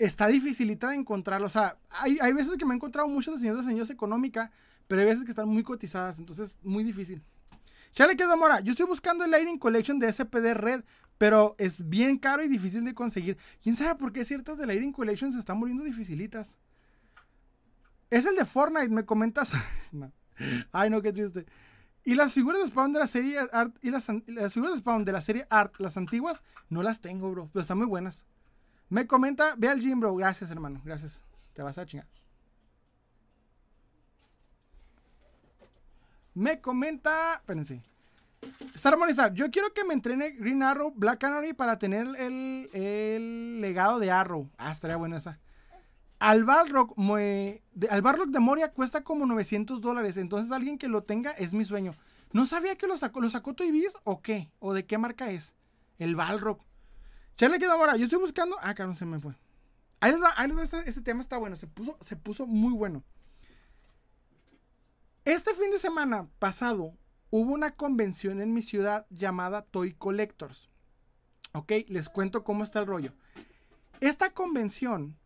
está dificilita de encontrarlo. O sea, hay, veces que me he encontrado muchos diseños de señores económica, pero hay veces que están muy cotizadas, entonces muy difícil. Chale que Mora, yo estoy buscando el Lighting Collection de SPD Red, pero es bien caro y difícil de conseguir. ¿Quién sabe por qué ciertas de Lighting Collection se están muriendo dificilitas? Es el de Fortnite, me comentas. Ay, no, qué triste. Y las figuras de Spawn de la serie Art y las figuras de Spawn de la serie Art, las antiguas, no las tengo, bro, pero están muy buenas. Me comenta, ve al gym, bro. Gracias, hermano. Gracias. Te vas a chingar. Me comenta. Espérense. Star Star, yo quiero que me entrene Green Arrow, Black Canary para tener el, legado de Arrow. Ah, estaría buena esa. Al Balrog, de, al de Moria cuesta como 900 dólares. Entonces, alguien que lo tenga es mi sueño. No sabía que lo sacó. ¿Lo sacó Toy Biz o qué? ¿O de qué marca es? El Balrog. Chale quedó ahora. Yo estoy buscando. Ah, claro, se me fue. Ahí les va, ahí les va este, este, tema está bueno. Se puso, se puso muy bueno. Este fin de semana pasado hubo una convención en mi ciudad llamada Toy Collectors. Ok, les cuento cómo está el rollo. Esta convención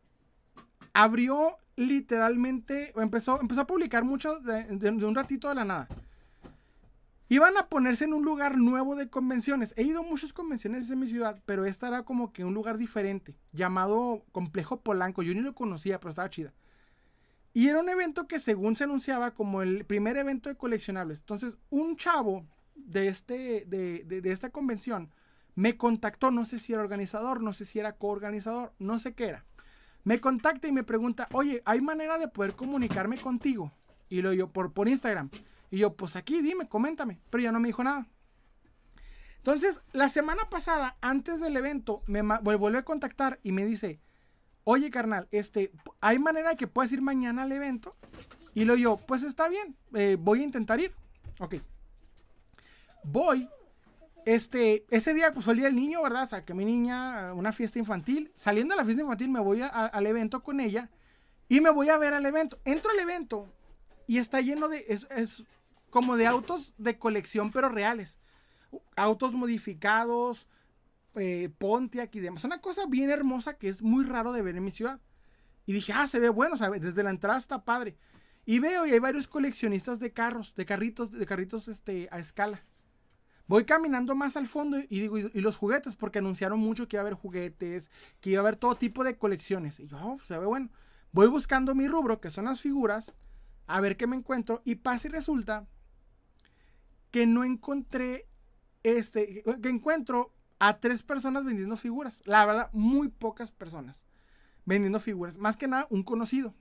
abrió literalmente, empezó, empezó a publicar mucho de, un ratito de la nada. Iban a ponerse en un lugar nuevo de convenciones. He ido a muchas convenciones en mi ciudad, pero esta era como que un lugar diferente, llamado Complejo Polanco. Yo ni lo conocía, pero estaba chida. Y era un evento que según se anunciaba como el primer evento de coleccionables. Entonces, un chavo de, este, de, de, esta convención me contactó, no sé si era organizador, no sé si era coorganizador, no sé qué era. Me contacta y me pregunta, oye, ¿hay manera de poder comunicarme contigo? Y lo yo, por, por Instagram. Y yo, pues aquí, dime, coméntame. Pero ya no me dijo nada. Entonces, la semana pasada, antes del evento, me vuelve a contactar y me dice, oye, carnal, este, ¿hay manera de que puedas ir mañana al evento? Y lo yo, pues está bien, eh, voy a intentar ir. Ok. Voy. Este, ese día, pues fue el niño, ¿verdad? O sea, que mi niña, una fiesta infantil. Saliendo de la fiesta infantil, me voy al evento con ella y me voy a ver al evento. Entro al evento y está lleno de. Es como de autos de colección, pero reales. Autos modificados, eh, Pontiac y demás. Una cosa bien hermosa que es muy raro de ver en mi ciudad. Y dije, ah, se ve bueno, ¿sabes? Desde la entrada está padre. Y veo y hay varios coleccionistas de carros, de carritos, de carritos este, a escala. Voy caminando más al fondo y digo, y, los juguetes, porque anunciaron mucho que iba a haber juguetes, que iba a haber todo tipo de colecciones. Y yo, oh, se ve bueno. Voy buscando mi rubro, que son las figuras, a ver qué me encuentro. Y pasa y resulta que no encontré este, que encuentro a tres personas vendiendo figuras. La verdad, muy pocas personas vendiendo figuras. Más que nada, un conocido.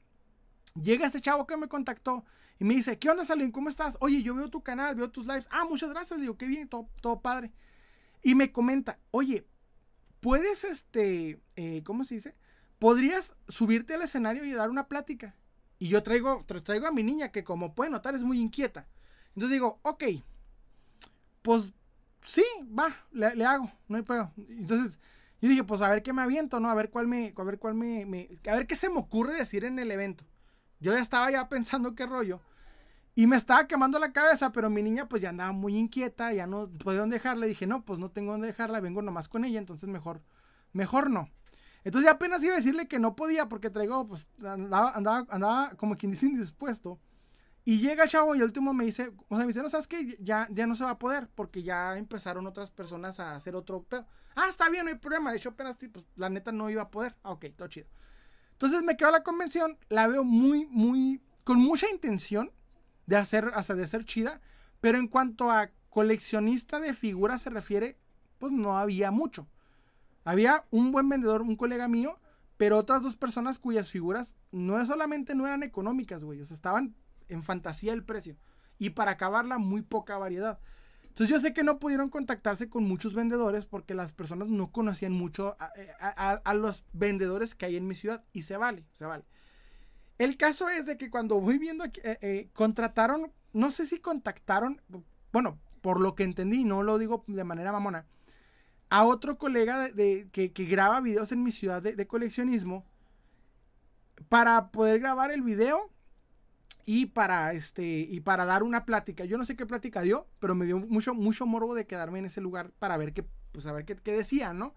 Llega este chavo que me contactó y me dice, ¿qué onda, Salim? ¿Cómo estás? Oye, yo veo tu canal, veo tus lives. Ah, muchas gracias. digo, qué bien, todo, todo padre. Y me comenta, oye, ¿puedes, este, eh, ¿cómo se dice? ¿Podrías subirte al escenario y dar una plática? Y yo traigo, traigo a mi niña que como puede notar es muy inquieta. Entonces digo, ok, pues sí, va, le, hago, no hay problema. Entonces, yo dije, pues a ver qué me aviento, ¿no? A ver cuál me, a ver cuál me, a ver qué se me ocurre decir en el evento. Yo ya estaba ya pensando qué rollo. Y me estaba quemando la cabeza, pero mi niña pues ya andaba muy inquieta, ya no podía dónde dejarla. Dije, no, pues no tengo dónde dejarla, vengo nomás con ella, entonces mejor, mejor no. Entonces ya apenas iba a decirle que no podía porque traigo, pues andaba, andaba, andaba como quien dice indispuesto. Y llega el chavo y el último me dice, o sea, me dice, no sabes que ya, ya no se va a poder porque ya empezaron otras personas a hacer otro pedo. Ah, está bien, no hay problema. De hecho, apenas, pues, la neta no iba a poder. Ah, ok, todo chido. Entonces me quedo a la convención, la veo muy, muy, con mucha intención de hacer, hasta de ser chida, pero en cuanto a coleccionista de figuras se refiere, pues no había mucho. Había un buen vendedor, un colega mío, pero otras dos personas cuyas figuras no solamente no eran económicas, güey, o sea, estaban en fantasía el precio. Y para acabarla, muy poca variedad. Entonces yo sé que no pudieron contactarse con muchos vendedores porque las personas no conocían mucho a, los vendedores que hay en mi ciudad. Y se vale, se vale. El caso es de que cuando voy viendo, eh, eh, contrataron, no sé si contactaron, bueno, por lo que entendí, no lo digo de manera mamona, a otro colega de, que, graba videos en mi ciudad de, de coleccionismo para poder grabar el video y para este y para dar una plática. Yo no sé qué plática dio, pero me dio mucho mucho morbo de quedarme en ese lugar para ver qué pues qué, qué decía, ¿no?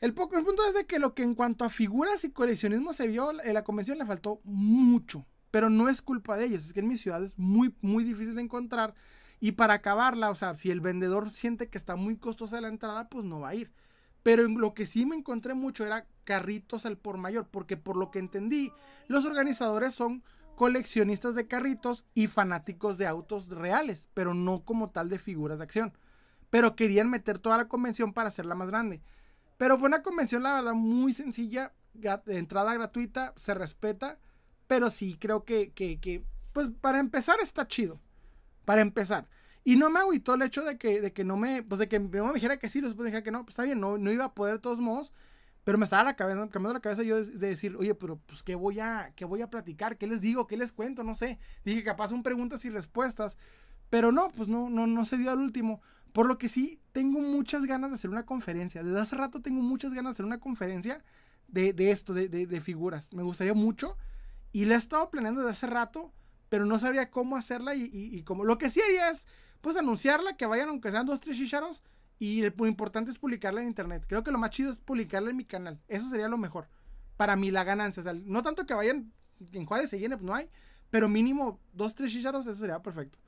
El, poco, el punto es de que lo que en cuanto a figuras y coleccionismo se vio en la convención le faltó mucho, pero no es culpa de ellos, es que en mi ciudad es muy muy difícil de encontrar y para acabarla, o sea, si el vendedor siente que está muy costosa la entrada, pues no va a ir. Pero en lo que sí me encontré mucho era carritos al por mayor, porque por lo que entendí, los organizadores son coleccionistas de carritos y fanáticos de autos reales, pero no como tal de figuras de acción. Pero querían meter toda la convención para hacerla más grande. Pero fue una convención, la verdad, muy sencilla, entrada gratuita, se respeta, pero sí creo que, que, pues para empezar está chido. Para empezar. Y no me agüitó el hecho de que, de que no me, pues de que me dijera que sí, después dijera que no, pues está bien, no, no iba a poder de todos modos, pero me estaba la cabeza, cambiando la cabeza yo de, decir, oye, pero pues ¿qué voy, a, ¿qué voy a platicar? ¿Qué les digo? ¿Qué les cuento? No sé. Dije, capaz son preguntas y respuestas. Pero no, pues no, no, no se dio al último. Por lo que sí, tengo muchas ganas de hacer una conferencia. Desde hace rato tengo muchas ganas de hacer una conferencia de, de esto, de, de, figuras. Me gustaría mucho. Y la he estado planeando desde hace rato, pero no sabría cómo hacerla y, y, y cómo. Lo que sí haría es, pues, anunciarla, que vayan, aunque sean dos, tres chicharos y lo importante es publicarla en internet. Creo que lo más chido es publicarla en mi canal. Eso sería lo mejor. Para mí la ganancia. O sea, no tanto que vayan en Juárez se llene, pues no hay. Pero mínimo dos, tres chicharos, eso sería perfecto.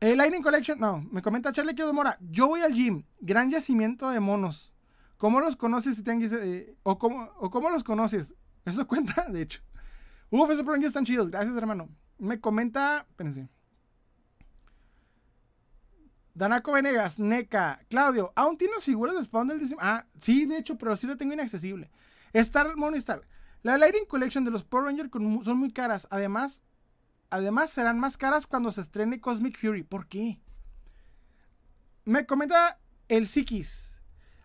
El Lightning Collection, no, me comenta Charlie de Mora. Yo voy al gym, gran yacimiento de monos. ¿Cómo los conoces si eh, o, cómo, ¿O cómo los conoces? Eso cuenta, de hecho. Uf, esos proyectos están chidos. Gracias, hermano. Me comenta. Espérense. Danaco Venegas, NECA, Claudio, ¿aún tienes figuras de Spawn del Ah, sí, de hecho, pero sí lo tengo inaccesible. Star Monistar. La Lighting Collection de los Power Rangers son muy caras. Además, además serán más caras cuando se estrene Cosmic Fury. ¿Por qué? Me comenta el Sikis.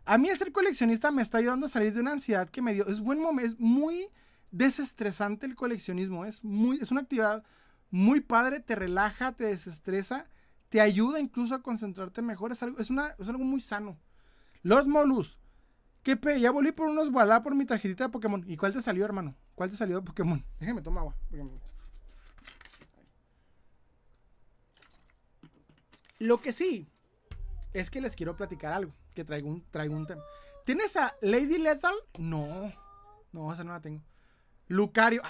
A mí el ser coleccionista me está ayudando a salir de una ansiedad que me dio. Es buen momento, es muy desestresante el coleccionismo. Es, muy, es una actividad muy padre, te relaja, te desestresa, te ayuda incluso a concentrarte mejor. Es algo, es una, es algo muy sano. Los Molus. ¿Qué pe? Ya volví por unos voilà por mi tarjetita de Pokémon. ¿Y cuál te salió, hermano? ¿Cuál te salió de Pokémon? Déjame tomar agua. Lo que sí es que les quiero platicar algo. Que traigo un, traigo un tema. ¿Tienes a Lady Lethal? No. No, esa no la tengo. Lucario.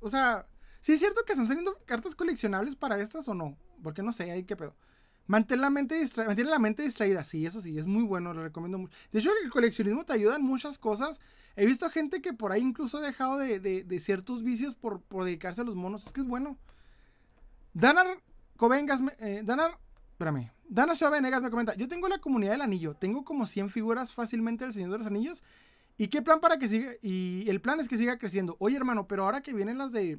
O sea, ¿sí es cierto que están saliendo cartas coleccionables para estas o no? Porque no sé, ahí qué pedo. Mantén la mente distraída. Mantiene la mente distraída. Sí, eso sí, es muy bueno, lo recomiendo mucho. De hecho, el coleccionismo te ayuda en muchas cosas. He visto gente que por ahí incluso ha dejado de, ciertos vicios por, dedicarse a los monos. Es que es bueno. Danar Covengas, eh, Danar, espérame. Dana Venegas me comenta, yo tengo la comunidad del anillo. Tengo como 100 figuras fácilmente del Señor de los Anillos. ¿Y qué plan para que siga? Y el plan es que siga creciendo. Oye, hermano, pero ahora que vienen las de...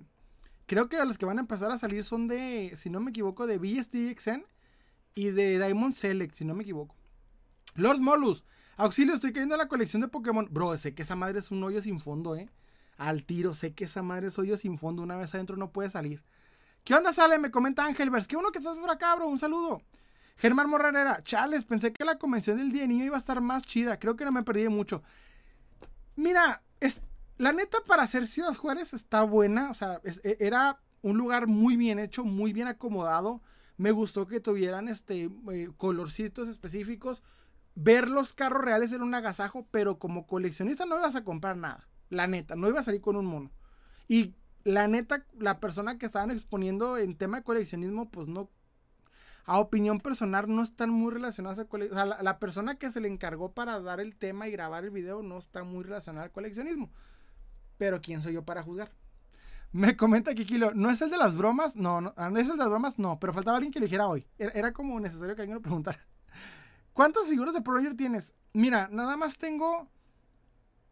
Creo que las que van a empezar a salir son de, si no me equivoco, de BSTXN y de Diamond Select, si no me equivoco. Lord Molus, auxilio, estoy cayendo en la colección de Pokémon. Bro, sé que esa madre es un hoyo sin fondo, eh. Al tiro, sé que esa madre es hoyo sin fondo. Una vez adentro no puede salir. ¿Qué onda, sale? Me comenta Angelvers. Qué uno que estás por acá, bro. Un saludo. Germán Morranera, chales, pensé que la convención del Día de Niño iba a estar más chida. Creo que no me perdí mucho. Mira, es, la neta para hacer Ciudad Juárez está buena. O sea, e, era un lugar muy bien hecho, muy bien acomodado. Me gustó que tuvieran este eh, colorcitos específicos. Ver los carros reales era un agasajo, pero como coleccionista no ibas a comprar nada. La neta, no iba a salir con un mono. Y la neta, la persona que estaban exponiendo en tema de coleccionismo, pues no. A opinión personal, no están muy relacionadas al coleccionismo. Sea, la, persona que se le encargó para dar el tema y grabar el video no está muy relacionada al coleccionismo. Pero ¿quién soy yo para juzgar? Me comenta Kikilo, ¿no es el de las bromas? No, no, ah, ¿no es el de las bromas? No, pero faltaba alguien que lo dijera hoy. Era, como necesario que alguien lo preguntara. ¿Cuántas figuras de Pro Ranger tienes? Mira, nada más tengo.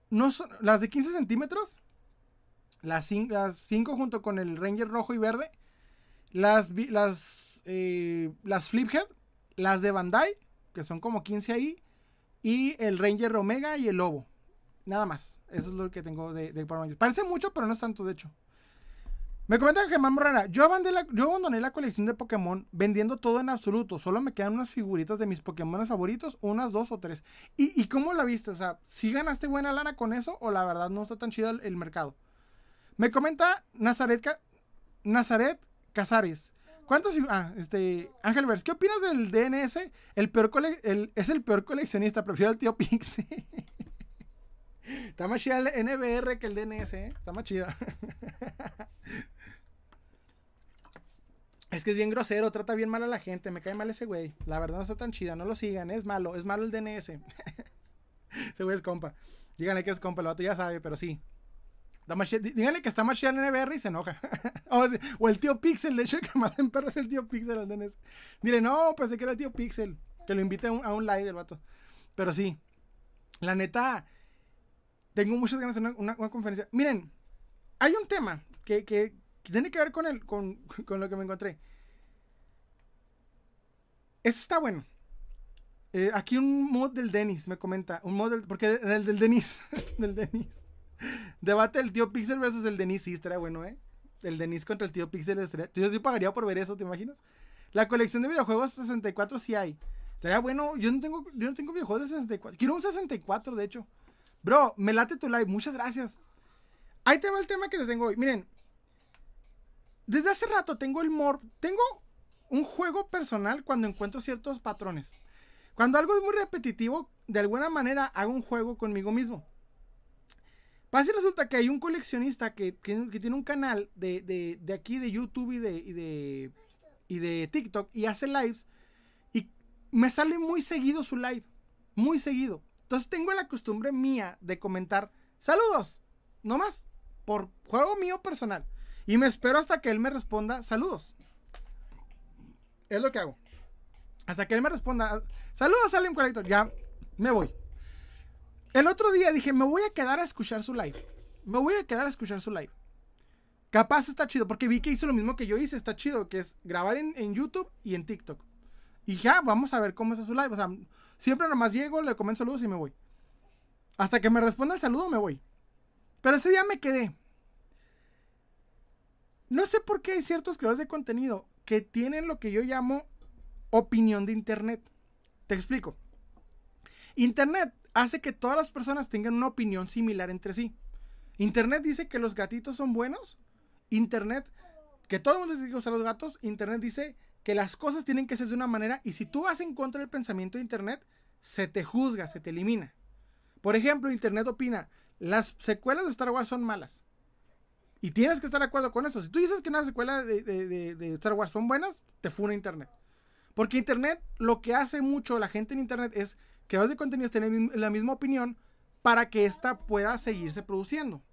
No las de 15 centímetros. Las 5 junto con el Ranger rojo y verde. Las, las, eh, las Fliphead. Las de Bandai, que son como 15 ahí. Y el Ranger Omega y el Lobo. Nada más. Eso es lo que tengo de, de Power Parece mucho, pero no es tanto, de hecho. Me comenta Germán Morrana, yo abandoné, la, yo abandoné la colección de Pokémon vendiendo todo en absoluto. Solo me quedan unas figuritas de mis Pokémon favoritos, unas dos o tres. ¿Y, cómo la viste? O sea, ¿sí ganaste buena lana con eso o la verdad no está tan chido el, mercado? Me comenta Nazaret, Nazaret Casares. ¿Cuántos? Ah, este. Ángel Vers, ¿qué opinas del DNS? El peor es el peor coleccionista, prefiero al tío Pixie. Está más chida el NBR que el DNS, ¿eh? Está más chida. Es que es bien grosero, trata bien mal a la gente, me cae mal ese güey. La verdad no está tan chida, no lo sigan, es malo, es malo el DNS. ese güey es compa. Díganle que es compa, el vato ya sabe, pero sí. Díganle que está más chida el NBR y se enoja. o, el tío Pixel, de hecho, que más en perro es el tío Pixel al DNS. Dile, no, pensé que era el tío Pixel. Que lo invite a un, live el vato. Pero sí, la neta, tengo muchas ganas de una, conferencia. Miren, hay un tema que, que, tiene que ver con, el, con, con lo que me encontré. Esto está bueno. Eh, aquí un mod del Denis me comenta. Un mod del. Porque del, del Denis. del Denis. Debate el tío Pixel versus el Denis. Sí, estaría bueno, ¿eh? El Denis contra el tío Pixel estaría. Yo pagaría por ver eso, ¿te imaginas? La colección de videojuegos 64 sí hay. Estaría bueno. Yo no tengo, yo no tengo videojuegos de 64. Quiero un 64, de hecho. Bro, me late tu live. Muchas gracias. Ahí te va el tema que les tengo hoy. Miren, desde hace rato tengo el mor. Tengo un juego personal cuando encuentro ciertos patrones. Cuando algo es muy repetitivo, de alguna manera hago un juego conmigo mismo. Pasa y resulta que hay un coleccionista que, que, tiene un canal de, de, de, aquí de YouTube y de, y de, y de TikTok y hace lives y me sale muy seguido su live, muy seguido. Entonces tengo la costumbre mía de comentar saludos, no más, por juego mío personal. Y me espero hasta que él me responda saludos. Es lo que hago. Hasta que él me responda saludos, Salim Collector. Ya me voy. El otro día dije, me voy a quedar a escuchar su live. Me voy a quedar a escuchar su live. Capaz está chido, porque vi que hizo lo mismo que yo hice, está chido, que es grabar en, YouTube y en TikTok. Y ya, vamos a ver cómo está su live. O sea, siempre nomás llego, le comento saludos y me voy. Hasta que me responda el saludo, me voy. Pero ese día me quedé. No sé por qué hay ciertos creadores de contenido que tienen lo que yo llamo opinión de Internet. Te explico. Internet hace que todas las personas tengan una opinión similar entre sí. Internet dice que los gatitos son buenos. Internet, que todo el mundo dice que los gatos. Internet dice que las cosas tienen que ser de una manera y si tú vas en contra del pensamiento de Internet, se te juzga, se te elimina. Por ejemplo, Internet opina, las secuelas de Star Wars son malas. Y tienes que estar de acuerdo con eso. Si tú dices que una secuela de, de Star Wars son buenas, te funa Internet. Porque Internet, lo que hace mucho la gente en Internet es creadores de contenidos tienen la misma opinión para que ésta pueda seguirse produciendo.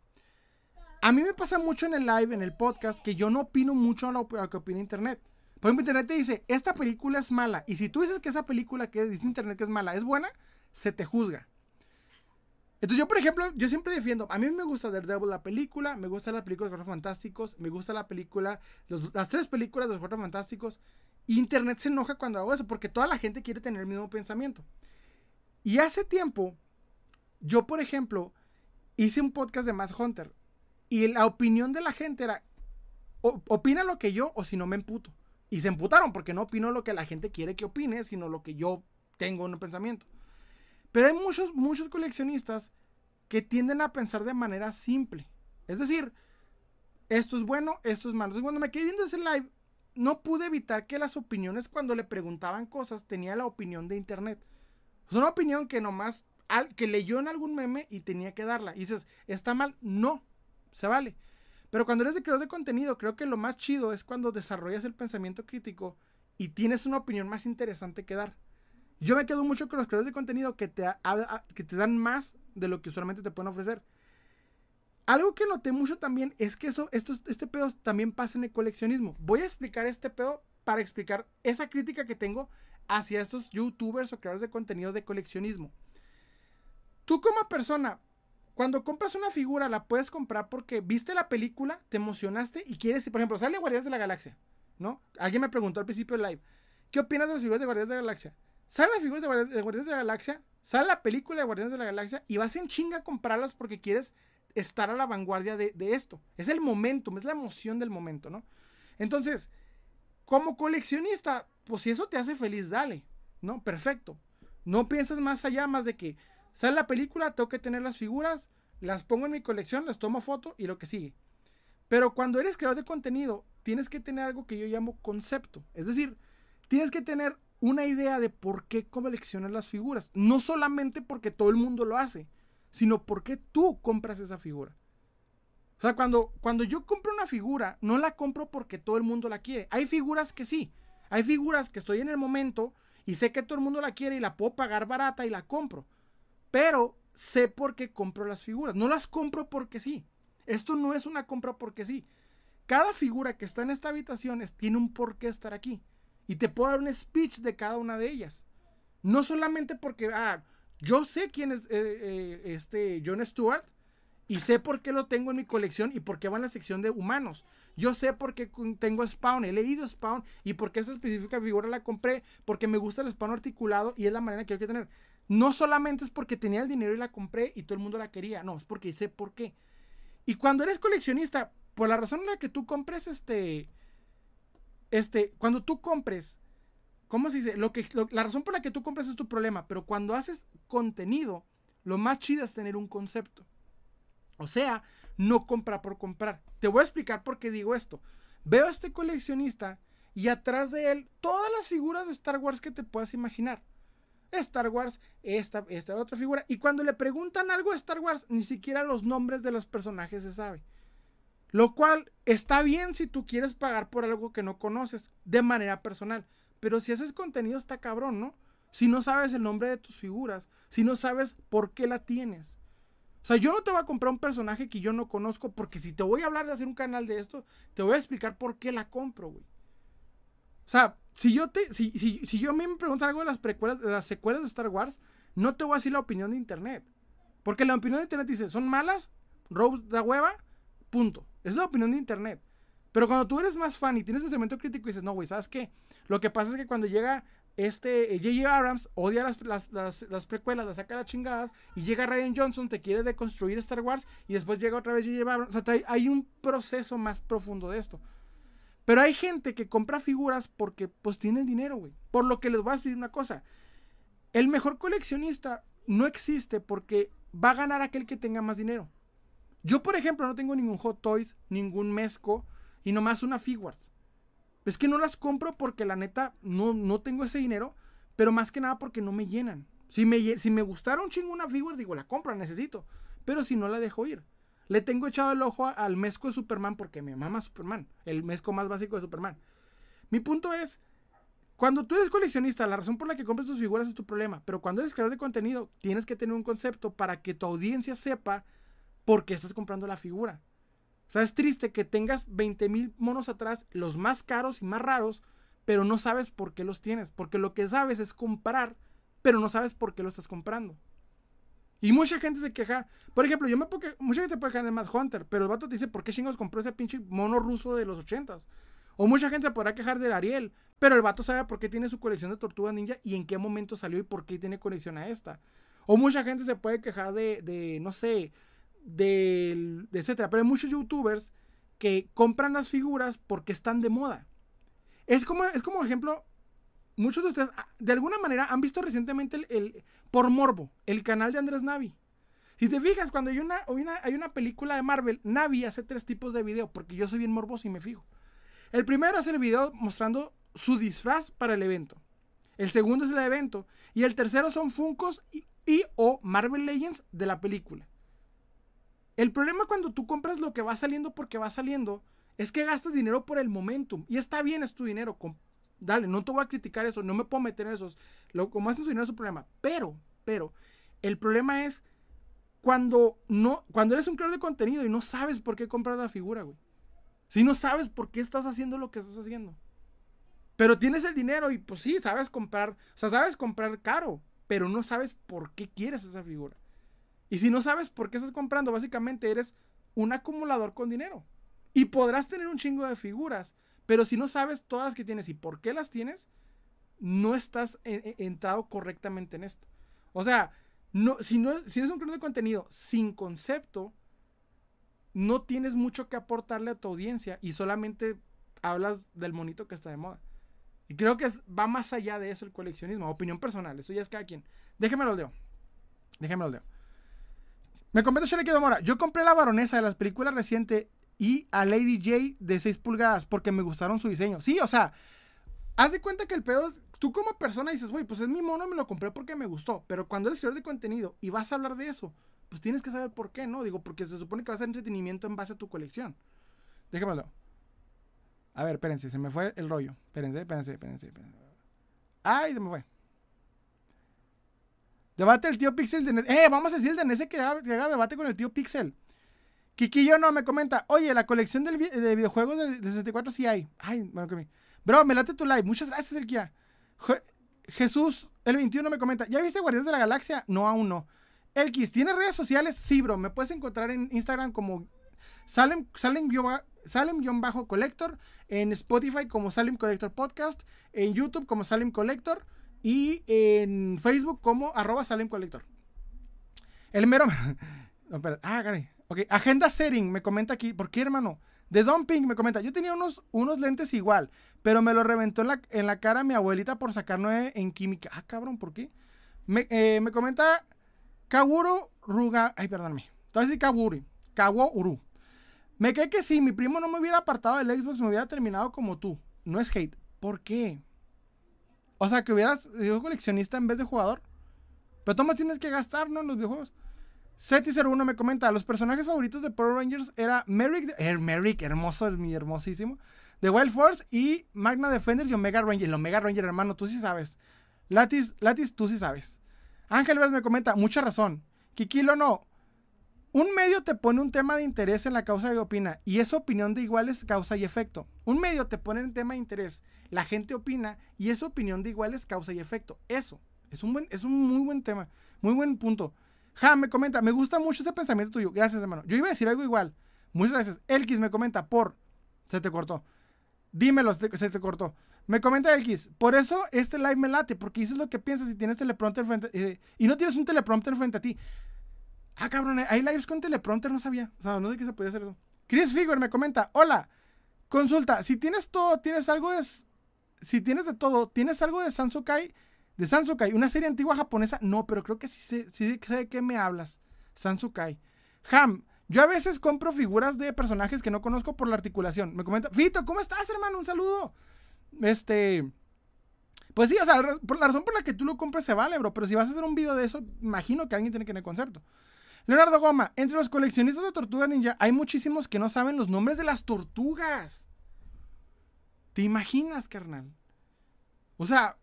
A mí me pasa mucho en el live, en el podcast, que yo no opino mucho a lo, que opina Internet. Por ejemplo, Internet te dice, esta película es mala. Y si tú dices que esa película que dice Internet que es mala es buena, se te juzga. Entonces yo, por ejemplo, yo siempre defiendo, a mí me gusta Daredevil la película, me gusta la película de los Cuatro Fantásticos, me gusta la película, las tres películas de los Cuatro Fantásticos. Internet se enoja cuando hago eso, porque toda la gente quiere tener el mismo pensamiento. Y hace tiempo, yo, por ejemplo, hice un podcast de Matt Hunter. Y la opinión de la gente era, opina lo que yo o si no me emputo. Y se emputaron porque no opino lo que la gente quiere que opine, sino lo que yo tengo en el pensamiento. Pero hay muchos, muchos coleccionistas que tienden a pensar de manera simple. Es decir, esto es bueno, esto es malo. Cuando me quedé viendo ese live, no pude evitar que las opiniones cuando le preguntaban cosas tenía la opinión de internet. Es una opinión que nomás al, que leyó en algún meme y tenía que darla. Y dices, ¿está mal? No, se vale. Pero cuando eres de creador de contenido, creo que lo más chido es cuando desarrollas el pensamiento crítico y tienes una opinión más interesante que dar. Yo me quedo mucho con los creadores de contenido que te, dan más de lo que usualmente te pueden ofrecer. Algo que noté mucho también es que eso, este pedo también pasa en el coleccionismo. Voy a explicar este pedo para explicar esa crítica que tengo hacia estos youtubers o creadores de contenido de coleccionismo. Tú como persona, cuando compras una figura, la puedes comprar porque viste la película, te emocionaste y quieres, por ejemplo, sale Guardianes de la Galaxia, ¿no? Alguien me preguntó al principio del live, ¿qué opinas de las figuras de Guardianes de la Galaxia? Salen las figuras de Guardianes de la Galaxia, sale la película de Guardianes de la Galaxia y vas en chinga a comprarlas porque quieres estar a la vanguardia de, esto. Es el momento, es la emoción del momento, ¿no? Entonces, como coleccionista, pues si eso te hace feliz, dale, ¿no? Perfecto. No piensas más allá, más de que sale la película, tengo que tener las figuras, las pongo en mi colección, las tomo foto y lo que sigue. Pero cuando eres creador de contenido, tienes que tener algo que yo llamo concepto. Es decir, tienes que tener una idea de por qué coleccionas las figuras. No solamente porque todo el mundo lo hace, sino porque tú compras esa figura. O sea, cuando, cuando yo compro una figura, no la compro porque todo el mundo la quiere. Hay figuras que sí. Hay figuras que estoy en el momento y sé que todo el mundo la quiere y la puedo pagar barata y la compro. Pero sé por qué compro las figuras. No las compro porque sí. Esto no es una compra porque sí. Cada figura que está en esta habitación tiene un por qué estar aquí. Y te puedo dar un speech de cada una de ellas. No solamente porque, ah, yo sé quién es eh, eh, este John Stewart y sé por qué lo tengo en mi colección y por qué va en la sección de humanos. Yo sé por qué tengo Spawn, he leído Spawn y por qué esta específica figura la compré, porque me gusta el Spawn articulado y es la manera que hay que tener. No solamente es porque tenía el dinero y la compré y todo el mundo la quería, no, es porque sé por qué. Y cuando eres coleccionista, por la razón en la que tú compres este, este, cuando tú compres, ¿cómo se dice? Lo que, la razón por la que tú compras es tu problema, pero cuando haces contenido, lo más chido es tener un concepto. O sea, no compra por comprar. Te voy a explicar por qué digo esto. Veo a este coleccionista y atrás de él todas las figuras de Star Wars que te puedas imaginar. Star Wars, esta, esta otra figura. Y cuando le preguntan algo de Star Wars, ni siquiera los nombres de los personajes se sabe. Lo cual está bien si tú quieres pagar por algo que no conoces de manera personal. Pero si haces contenido está cabrón, ¿no? Si no sabes el nombre de tus figuras, si no sabes por qué la tienes. O sea, yo no te voy a comprar un personaje que yo no conozco porque si te voy a hablar de hacer un canal de esto, te voy a explicar por qué la compro, güey. O sea, si yo te si, si, si yo a mí me preguntan algo de las precuelas de las secuelas de Star Wars, no te voy a decir la opinión de internet. Porque la opinión de internet dice, "Son malas, Rose da hueva", punto. Esa es la opinión de internet. Pero cuando tú eres más fan y tienes pensamiento crítico y dices, no, güey, ¿sabes qué? Lo que pasa es que cuando llega este J.J. Abrams, odia las, las, precuelas, las saca las chingadas, y llega Ryan Johnson, te quiere deconstruir Star Wars, y después llega otra vez J.J. Abrams. O sea, hay un proceso más profundo de esto. Pero hay gente que compra figuras porque pues tiene el dinero, güey. Por lo que les voy a decir una cosa. El mejor coleccionista no existe porque va a ganar aquel que tenga más dinero. Yo, por ejemplo, no tengo ningún Hot Toys, ningún Mezco y nomás una Figuarts. Es que no las compro porque la neta no, no tengo ese dinero, pero más que nada porque no me llenan. Si me, si me gustara un chingo una Figuarts, digo, la compro, necesito. Pero si no, la dejo ir. Le tengo echado el ojo al Mezco de Superman porque me mama Superman. El Mezco más básico de Superman. Mi punto es, cuando tú eres coleccionista, la razón por la que compras tus figuras es tu problema. Pero cuando eres creador de contenido, tienes que tener un concepto para que tu audiencia sepa por qué estás comprando la figura. O sea, es triste que tengas 20 mil monos atrás, los más caros y más raros, pero no sabes por qué los tienes. Porque lo que sabes es comprar, pero no sabes por qué lo estás comprando. Y mucha gente se queja. Por ejemplo, yo me puedo mucha gente puede quejar de Mad Hunter, pero el vato dice, ¿por qué chingos compró ese pinche mono ruso de los ochentas? O mucha gente se podrá quejar del Ariel, pero el vato sabe por qué tiene su colección de tortugas ninja y en qué momento salió y por qué tiene conexión a esta. O mucha gente se puede quejar de, de no sé, de, etcétera. Pero hay muchos youtubers que compran las figuras porque están de moda. Es como, es como ejemplo, muchos de ustedes, ah, de alguna manera, han visto recientemente el, por morbo, el canal de Andrés Navi. Si te fijas, cuando hay una, hay una, película de Marvel, Navi hace tres tipos de video, porque yo soy bien morboso y me fijo. El primero es el video mostrando su disfraz para el evento. El segundo es el evento. Y el tercero son Funcos y, y, o Marvel Legends de la película. El problema cuando tú compras lo que va saliendo porque va saliendo es que gastas dinero por el momentum. Y está bien, es tu dinero dale, no te voy a criticar eso, no me puedo meter en esos. Lo, como hacen su dinero es su problema. Pero, pero, el problema es cuando no, cuando eres un creador de contenido y no sabes por qué comprar la figura, güey. Si no sabes por qué estás haciendo lo que estás haciendo. Pero tienes el dinero y pues sí, sabes comprar, o sea, sabes comprar caro, pero no sabes por qué quieres esa figura. Y si no sabes por qué estás comprando, básicamente eres un acumulador con dinero. Y podrás tener un chingo de figuras, pero si no sabes todas las que tienes y por qué las tienes, no estás entrado correctamente en esto. O sea, no, si, no, si eres un creador de contenido sin concepto, no tienes mucho que aportarle a tu audiencia y solamente hablas del monito que está de moda. Y creo que va más allá de eso el coleccionismo, opinión personal, eso ya es cada quien. Déjeme leo. Déjeme leo. Me comenta Shelly Mora. Yo compré la baronesa de las películas recientes y a Lady J de 6 pulgadas porque me gustaron su diseño. Sí, o sea, haz de cuenta que el pedo es, tú como persona dices, güey, pues es mi mono, me lo compré porque me gustó, pero cuando eres creador de contenido y vas a hablar de eso, pues tienes que saber por qué, ¿no? Digo, porque se supone que vas a hacer entretenimiento en base a tu colección. Déjamelo. A ver, espérense, se me fue el rollo. Espérense, espérense, espérense, espérense. Ay, se me fue. Debate el tío Pixel de Eh, vamos a decir el de Nese que haga, que haga debate con el tío Pixel. Kiki no me comenta, oye, la colección de videojuegos de, 64 sí hay. Ay, bueno, que me. Bro, me late tu live. Muchas gracias, el. Jesús, el 21 me comenta, ¿ya viste Guardianes de la Galaxia? No, aún no. Elkis, ¿tienes redes sociales? Sí, bro. Me puedes encontrar en Instagram como Salem, Salem, Salem Collector, en Spotify como Salem Collector Podcast, en YouTube como Salem Collector y en Facebook como arroba Salem Collector. El mero... no. Ah, caray. Ok, agenda setting, me comenta aquí. ¿Por qué, hermano? De Dumping me comenta, yo tenía unos, unos lentes igual, pero me lo reventó en la, en la cara mi abuelita por sacar nueve en química. Ah, cabrón, ¿por qué? Me, eh, me comenta Kawuro Ruga. Ay, perdóname. Estaba decir Kawuri. Kawuru. Me cae que si mi primo no me hubiera apartado del Xbox, me hubiera terminado como tú. No es hate. ¿Por qué? O sea, que hubieras sido coleccionista en vez de jugador. Pero Tomás tienes que gastar, ¿no? En los videojuegos. Seti01 me comenta, los personajes favoritos de Power Rangers era Merrick, er, Merrick, hermoso, mi hermosísimo, de Wild Force y Magna Defender y Omega Ranger. El Omega Ranger, hermano, tú sí sabes. Latis, Latis, tú sí sabes. Ángel Verde me comenta, mucha razón. Kikilo no. Un medio te pone un tema de interés en la causa y opina, y esa opinión de iguales causa y efecto. Un medio te pone un tema de interés, la gente opina, y esa opinión de iguales causa y efecto. Eso, es un, buen, es un muy buen tema, muy buen punto. Ja, me comenta, me gusta mucho ese pensamiento tuyo. Gracias, hermano. Yo iba a decir algo igual. Muchas gracias. Elkis me comenta, por. Se te cortó. Dímelo, se te cortó. Me comenta Elkis, por eso este live me late, porque dices lo que piensas y tienes teleprompter frente eh, y no tienes un teleprompter frente a ti. Ah, cabrón, hay lives con teleprompter, no sabía. O sea, no sé qué se podía hacer eso. Chris Figure me comenta, hola, consulta, si tienes todo, tienes algo de... Si tienes de todo, ¿tienes algo de Sansukai? De Sansukai, una serie antigua japonesa. No, pero creo que sí sé, sí sé de qué me hablas. Sansukai. Ham, yo a veces compro figuras de personajes que no conozco por la articulación. Me comenta, Fito, ¿cómo estás, hermano? Un saludo. Este. Pues sí, o sea, por la razón por la que tú lo compras se vale, bro. Pero si vas a hacer un video de eso, imagino que alguien tiene que tener concepto. Leonardo Goma, entre los coleccionistas de Tortuga Ninja hay muchísimos que no saben los nombres de las tortugas. ¿Te imaginas, carnal? O sea,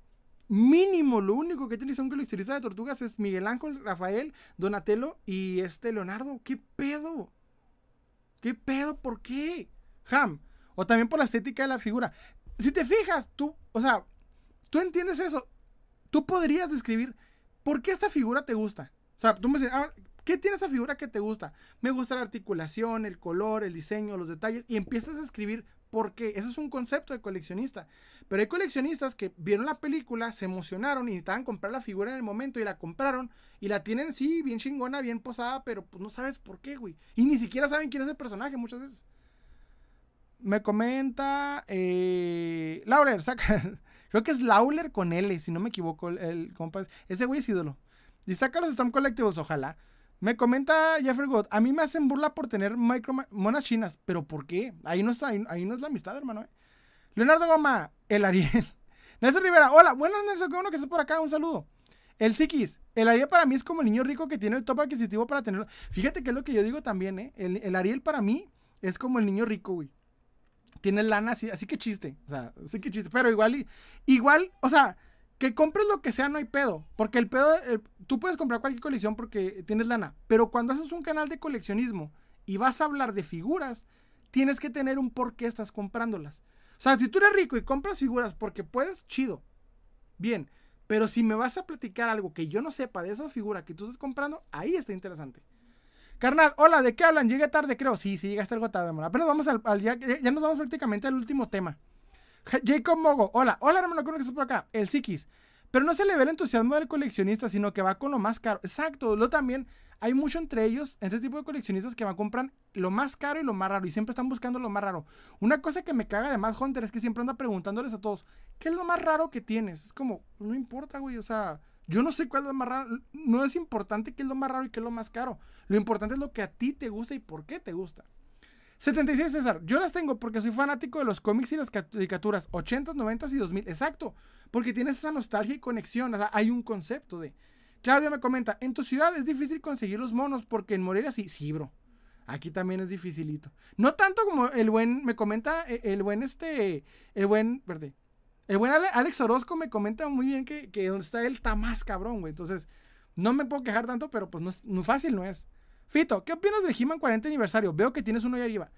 mínimo, lo único que tiene un coleccionista de tortugas es Miguel Ángel, Rafael, Donatello y este Leonardo. ¿Qué pedo? ¿Qué pedo? ¿Por qué? Ham. O también por la estética de la figura. Si te fijas, tú, o sea, tú entiendes eso. Tú podrías describir por qué esta figura te gusta. O sea, tú me dices, ah, ¿qué tiene esta figura que te gusta? Me gusta la articulación, el color, el diseño, los detalles. Y empiezas a escribir por qué. Eso es un concepto de coleccionista. Pero hay coleccionistas que vieron la película, se emocionaron y necesitaban comprar la figura en el momento y la compraron y la tienen, sí, bien chingona, bien posada, pero pues no sabes por qué, güey. Y ni siquiera saben quién es el personaje muchas veces. Me comenta eh, Lauler, saca. Creo que es Lauler con L, si no me equivoco. El, compa, ese güey es ídolo. Y saca los Storm Collectibles, ojalá. Me comenta Jeffrey God, a mí me hacen burla por tener micro monas chinas, pero ¿por qué? Ahí no está, ahí, no es la amistad, hermano. ¿eh? Leonardo Goma, el Ariel. Nelson Rivera, hola, buenas Nelson, qué bueno que estás por acá, un saludo. El Sikis, el Ariel para mí es como el niño rico que tiene el top adquisitivo para tenerlo. Fíjate que es lo que yo digo también, ¿eh? El, el Ariel para mí es como el niño rico, güey. Tiene lana así, así que chiste. O sea, así que chiste. Pero igual, igual, o sea, que compres lo que sea no hay pedo. Porque el pedo, tú puedes comprar cualquier colección porque tienes lana. Pero cuando haces un canal de coleccionismo y vas a hablar de figuras, tienes que tener un por qué estás comprándolas. O sea, si tú eres rico y compras figuras porque puedes, chido. Bien. Pero si me vas a platicar algo que yo no sepa de esa figura que tú estás comprando, ahí está interesante. Carnal, hola, ¿de qué hablan? Llegué tarde, creo. Sí, sí, llegaste algo tarde, hermano. Pero vamos al, ya, ya, nos vamos prácticamente al último tema. Jacob Mogo, hola, hola, hermano, ¿cómo estás por acá? El Sikis. Pero no se le ve el entusiasmo del coleccionista, sino que va con lo más caro. Exacto, lo también hay mucho entre ellos, entre este tipo de coleccionistas que van a comprar lo más caro y lo más raro y siempre están buscando lo más raro. Una cosa que me caga de más Hunter es que siempre anda preguntándoles a todos, ¿qué es lo más raro que tienes? Es como, no importa, güey, o sea, yo no sé cuál es lo más raro. No es importante qué es lo más raro y qué es lo más caro. Lo importante es lo que a ti te gusta y por qué te gusta. 76 César, yo las tengo porque soy fanático de los cómics y las caricaturas 80, 90 y 2000. Exacto, porque tienes esa nostalgia y conexión. O sea, hay un concepto de. Claudia me comenta, en tu ciudad es difícil conseguir los monos porque en Morelia sí, sí, bro. Aquí también es dificilito. No tanto como el buen, me comenta, e, el buen este, el buen, verde. El buen Alex Orozco me comenta muy bien que, que donde está él está más cabrón, güey. Entonces, no me puedo quejar tanto, pero pues no es no fácil, no es. Fito, ¿qué opinas del He-Man 40 aniversario? Veo que tienes uno ahí arriba.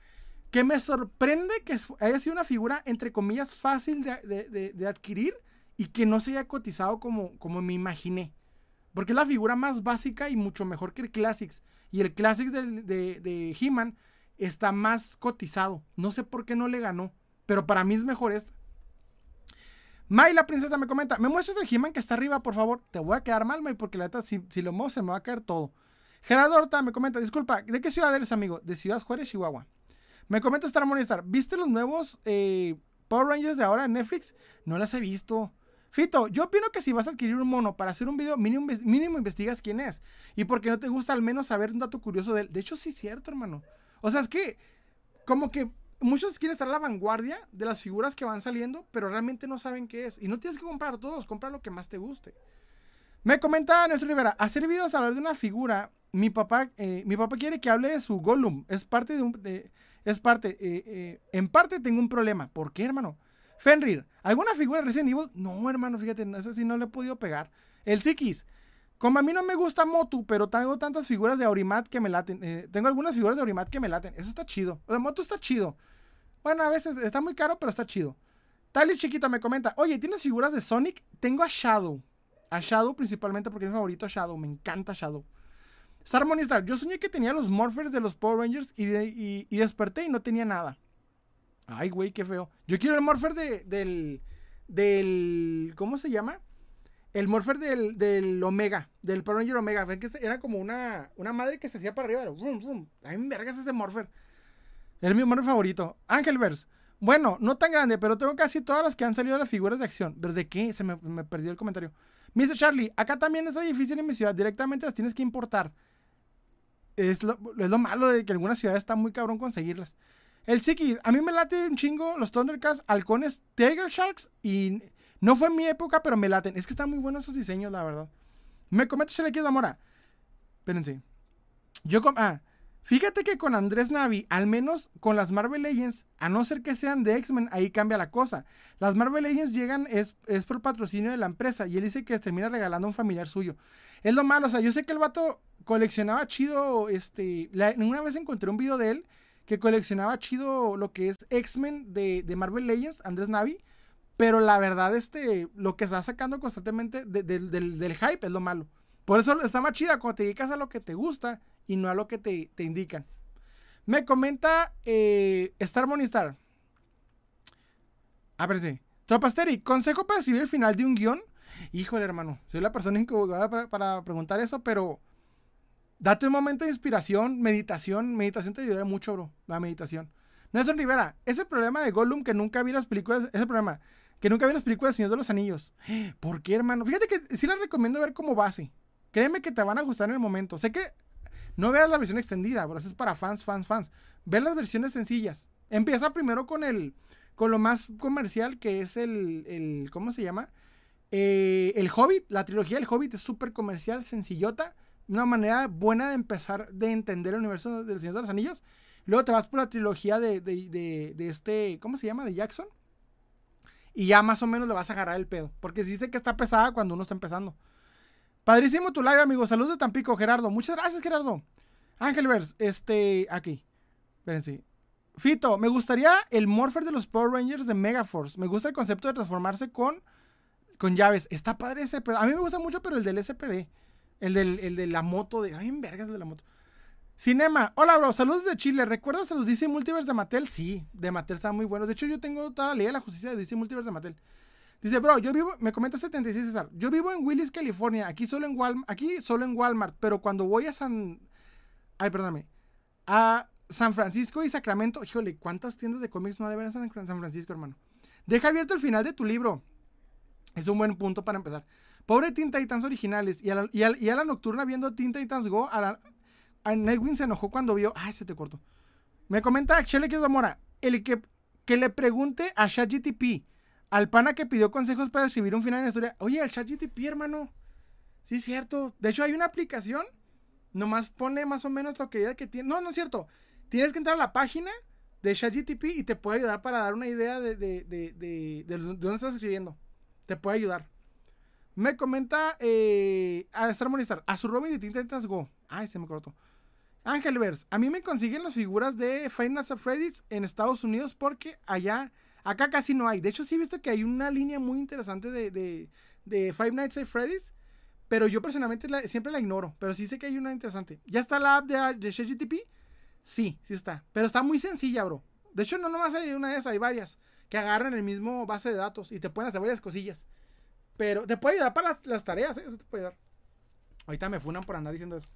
Que me sorprende que haya sido una figura, entre comillas, fácil de, adquirir y que no se haya cotizado como, como me imaginé. Porque es la figura más básica y mucho mejor que el Classics. Y el Classics de, de He-Man está más cotizado. No sé por qué no le ganó. Pero para mí es mejor esta. May, la princesa, me comenta: ¿Me muestras el He-Man que está arriba, por favor? Te voy a quedar mal, May, porque la neta, si, si lo muevo, se me va a caer todo. Gerardo Horta me comenta, disculpa, ¿de qué ciudad eres, amigo? De Ciudad Juárez, Chihuahua. Me comenta Star Star, ¿viste los nuevos eh, Power Rangers de ahora en Netflix? No las he visto. Fito, yo opino que si vas a adquirir un mono para hacer un video, mínimo, mínimo investigas quién es. Y porque no te gusta al menos saber un dato curioso de él. De hecho, sí es cierto, hermano. O sea, es que como que muchos quieren estar a la vanguardia de las figuras que van saliendo, pero realmente no saben qué es. Y no tienes que comprar todos, compra lo que más te guste. Me comenta Nelson Rivera, hacer videos hablar de una figura mi papá, eh, mi papá quiere que hable de su Gollum. Es parte de un... es parte... Eh, eh, en parte tengo un problema. ¿Por qué, hermano? Fenrir, ¿alguna figura de Resident Evil? No, hermano, fíjate, ese sí no le he podido pegar. El Psiquis. Como a mí no me gusta Motu, pero tengo tantas figuras de Aurimat que me laten. tengo algunas figuras de Aurimat que me laten. Eso está chido. O sea, Motu está chido. Bueno, a veces está muy caro, pero está chido. Talis Chiquito me comenta, oye, ¿tienes figuras de Sonic? Tengo a Shadow. A Shadow principalmente porque es mi favorito Shadow. Me encanta Shadow. Star Star, yo soñé que tenía los Morphers de los Power Rangers y, desperté y no tenía nada. Ay, güey, qué feo. Yo quiero el Morpher de, del, del... ¿Cómo se llama? El Morpher del, del Omega, del Power Ranger Omega. Ven que era como una, una madre que se hacía para arriba. Vroom, vroom. Mí me vergas ese Morpher. Era mi Morpher favorito. Angelverse. Bueno, no tan grande, pero tengo casi todas las que han salido de las figuras de acción. ¿Pero de qué? Se me perdió el comentario. Mr. Charlie, acá también está difícil en mi ciudad. Directamente las tienes que importar. Es lo, malo de que algunas ciudades está muy cabrón conseguirlas. El Siki, a mí me late un chingo los Thundercats, halcones, Tiger Sharks y no fue en mi época, pero me laten. Es que están muy buenos esos diseños, la verdad. Me comete Shalekiz Zamora. Espérense. Yo com ah, Fíjate que con Andrés Navi, al menos con las Marvel Legends, a no ser que sean de X-Men, ahí cambia la cosa. Las Marvel Legends llegan, es, es, por patrocinio de la empresa, y él dice que termina regalando a un familiar suyo. Es lo malo, o sea, yo sé que el vato coleccionaba chido, este, una vez encontré un video de él que coleccionaba chido lo que es X-Men de, Marvel Legends, Andrés Navi, pero la verdad, este, lo que está sacando constantemente del, del hype es lo malo. Por eso está más chida cuando te dedicas a lo que te gusta y no a lo que te, indican. Me comenta eh, Star Monistar. A ver si. Tropasteri, consejo para escribir el final de un guion. Híjole, hermano. Soy la persona incubada para, para preguntar eso, pero date un momento de inspiración, meditación. Meditación te ayuda mucho, bro. La meditación. Nelson Rivera, ese problema de Gollum que nunca vi las películas. Ese problema. Que nunca vi las películas de Señor de los Anillos. ¿Por qué, hermano? Fíjate que sí las recomiendo ver como base. Créeme que te van a gustar en el momento. Sé que no veas la versión extendida, pero eso es para fans, fans, fans. Ve las versiones sencillas. Empieza primero con el, con lo más comercial que es el, el ¿cómo se llama? Eh, el Hobbit, la trilogía del Hobbit es súper comercial, sencillota. Una manera buena de empezar de entender el universo del Señor de los Anillos. Luego te vas por la trilogía de, de, de, este, ¿cómo se llama? De Jackson. Y ya más o menos le vas a agarrar el pedo. Porque sí sé que está pesada cuando uno está empezando. Padrísimo tu live, amigo. Saludos de Tampico, Gerardo. Muchas gracias, Gerardo. Ángelverse, este, aquí. Espérense. Fito, me gustaría el Morpher de los Power Rangers de Megaforce. Me gusta el concepto de transformarse con, con llaves. Está padre ese A mí me gusta mucho, pero el del SPD. El, del, el de la moto. De, ay, en vergas el de la moto. Cinema. Hola, bro. Saludos de Chile. ¿Recuerdas a los DC Multiverse de Mattel? Sí, de Mattel están muy buenos. De hecho, yo tengo toda la ley de la justicia de DC Multiverse de Mattel. Dice, bro, yo vivo, me comenta 76 César, yo vivo en Willis, California, aquí solo en Walmart, aquí solo en Walmart, pero cuando voy a San, ay, perdóname, a San Francisco y Sacramento, híjole, ¿cuántas tiendas de cómics no deben en San Francisco, hermano? Deja abierto el final de tu libro. Es un buen punto para empezar. Pobre Teen Titans originales. Y a la, y a, la nocturna viendo Teen Titans Go, a, a Nightwing se enojó cuando vio. Ay, se te cortó. Me comenta Shelley que Zamora. El que, que le pregunte a ChatGTP al pana que pidió consejos para escribir un final la historia. Oye, el ChatGTP, hermano. Sí, es cierto. De hecho, hay una aplicación. Nomás pone más o menos lo que ella que tiene. No, no es cierto. Tienes que entrar a la página de ChatGTP y te puede ayudar para dar una idea de, de, de, de, dónde estás escribiendo. Te puede ayudar. Me comenta eh, a Star Monistar, a su Robin de Tintas Go. Ay, se me cortó. Angelverse, a mí me consiguen las figuras de Final at Freddy's en Estados Unidos porque allá Acá casi no hay. De hecho, sí he visto que hay una línea muy interesante de, de, Five Nights at Freddy's. Pero yo personalmente siempre la ignoro. Pero sí sé que hay una interesante. ¿Ya está la app de, de GTP? Sí, sí está. Pero está muy sencilla, bro. De hecho, no nomás hay una de esas, hay varias. Que agarran el mismo base de datos y te pueden hacer varias cosillas. Pero te puede ayudar para las, tareas, ¿eh? Eso te puede dar. Ahorita me funan por andar diciendo eso.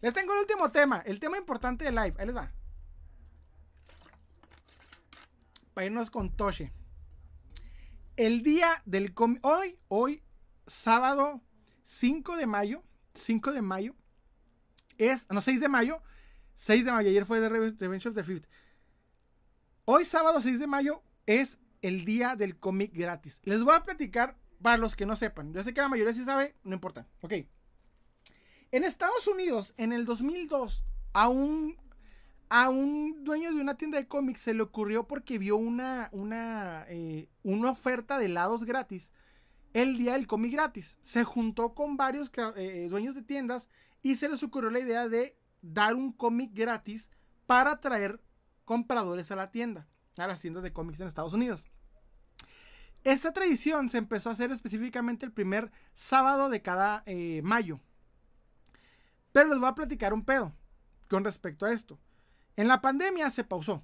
Les tengo el último tema. El tema importante de live. Ahí les va. Para irnos con Toshi. El día del cómic. Hoy, hoy, sábado 5 de mayo. 5 de mayo. Es. No, 6 de mayo. 6 de mayo. Ayer fue de Revenge of the Fifth. Hoy, sábado 6 de mayo, es el día del cómic gratis. Les voy a platicar para los que no sepan. Yo sé que la mayoría sí sabe, no importa. Ok. En Estados Unidos, en el 2002, a un, a un dueño de una tienda de cómics se le ocurrió porque vio una, una, eh, una oferta de helados gratis el día del cómic gratis. Se juntó con varios eh, dueños de tiendas y se les ocurrió la idea de dar un cómic gratis para atraer compradores a la tienda, a las tiendas de cómics en Estados Unidos. Esta tradición se empezó a hacer específicamente el primer sábado de cada eh, mayo. Pero les voy a platicar un pedo con respecto a esto. En la pandemia se pausó.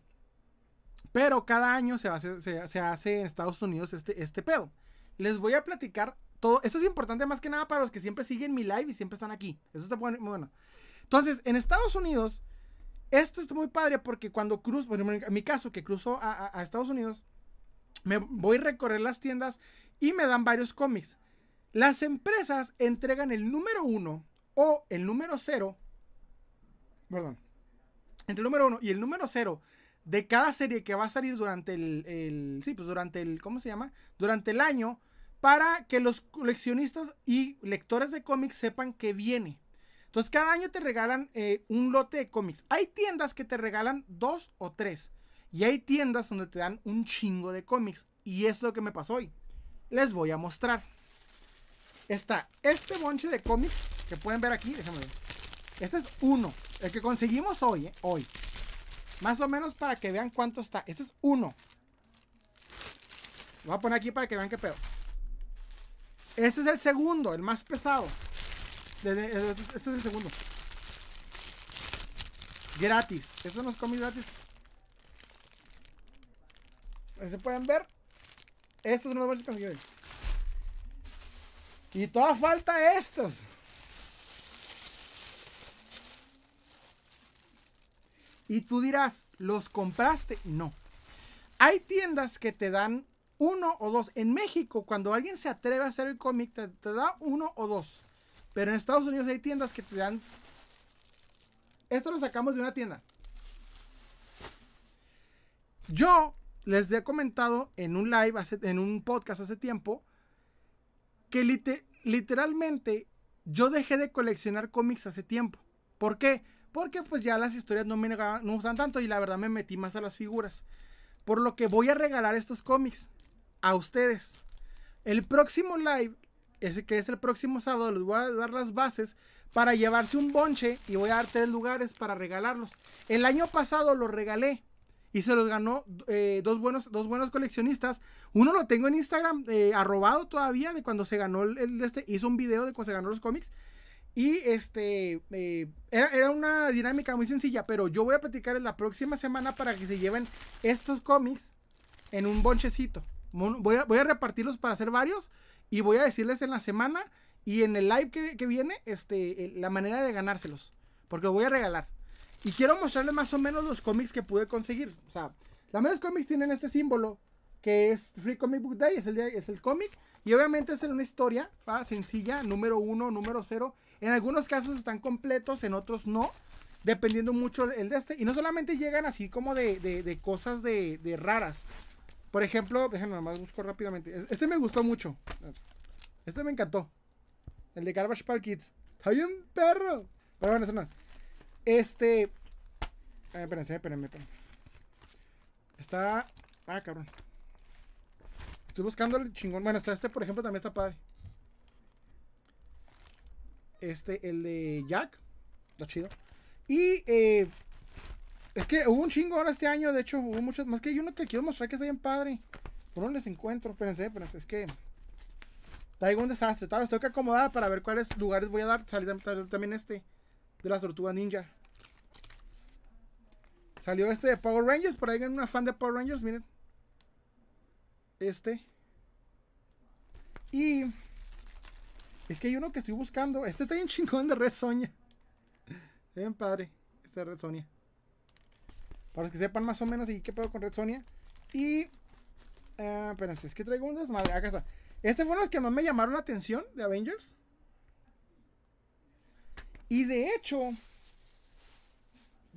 Pero cada año se hace, en Estados Unidos este, este pedo. Les voy a platicar todo. Esto es importante más que nada para los que siempre siguen mi live y siempre están aquí. Eso está muy bueno. Entonces, en Estados Unidos, esto está muy padre porque cuando cruzo, en mi caso, que cruzo a, a Estados Unidos, me voy a recorrer las tiendas y me dan varios cómics. Las empresas entregan el número uno o el número cero, perdón, entre el número uno y el número cero de cada serie que va a salir durante el, sí, pues durante el, ¿cómo se llama? Durante el año, para que los coleccionistas y lectores de cómics sepan que viene. Entonces, cada año te regalan eh, un lote de cómics. Hay tiendas que te regalan dos o tres. Y hay tiendas donde te dan un chingo de cómics. Y es lo que me pasó hoy. Les voy a mostrar. Está este bonche de cómics que pueden ver aquí. Déjenme ver. Este es uno. El que conseguimos hoy, ¿eh? Hoy. Más o menos para que vean cuánto está. Este es uno. Lo voy a poner aquí para que vean qué pedo. Este es el segundo, el más pesado. Este es el segundo. Gratis. Estos son los cómics gratis. ¿Se pueden ver? Estos son los que conseguí Y toda falta estos. Y tú dirás, ¿los compraste? No. Hay tiendas que te dan uno o dos. En México, cuando alguien se atreve a hacer el cómic, te, da uno o dos. Pero en Estados Unidos hay tiendas que te dan... Esto lo sacamos de una tienda. Yo les he comentado en un live, en un podcast hace tiempo, que literalmente yo dejé de coleccionar cómics hace tiempo. ¿Por qué? Porque pues ya las historias no me no gustan tanto y la verdad me metí más a las figuras. Por lo que voy a regalar estos cómics a ustedes. El próximo live, ese que es el próximo sábado, les voy a dar las bases para llevarse un bonche y voy a dar tres lugares para regalarlos. El año pasado los regalé y se los ganó eh, dos, buenos, dos buenos coleccionistas. Uno lo tengo en Instagram, eh, arrobado todavía, de cuando se ganó el, el, este, hizo un video de cuando se ganó los cómics. Y este, eh, era, una dinámica muy sencilla, pero yo voy a platicar en la próxima semana para que se lleven estos cómics en un bonchecito. Voy a, voy a repartirlos para hacer varios y voy a decirles en la semana y en el live que, viene este, la manera de ganárselos. Porque los voy a regalar. Y quiero mostrarles más o menos los cómics que pude conseguir. O sea, la mayoría de cómics tienen este símbolo que es Free Comic Book Day, es el, es el cómic. Y obviamente es una historia sencilla, número uno, número cero. En algunos casos están completos, en otros no. Dependiendo mucho el de este. Y no solamente llegan así como de, cosas de, raras. Por ejemplo, déjenme nomás busco rápidamente. Este me gustó mucho. Este me encantó. El de Garbage Pail Kids. Está bien perro. Pero bueno, eso no Este. Eh, espérense, espérenme, espérenme. Está. Ah, cabrón. Estoy buscando el chingón. Bueno, está este, por ejemplo, también está padre. Este, el de Jack. Está chido. Y eh, es que hubo un chingo ahora este año. De hecho, hubo muchos. Más que hay uno que quiero mostrar que está bien padre. Por les encuentro. Espérense, espérense. Es que. Traigo un desastre. Tal, los tengo que acomodar para ver cuáles lugares voy a dar. Salió también este. De las tortugas ninja. Salió este de Power Rangers. Por ahí hay una fan de Power Rangers. Miren. Este. Y. Es que hay uno que estoy buscando. Este está bien chingón de Red Sonia. bien padre. Este es Red Sonia. Para los que sepan más o menos y qué pedo con Red Sonia. Y. Uh, espérense, es que traigo un desmadre. Acá está. Este fue los que más me llamaron la atención de Avengers. Y de hecho.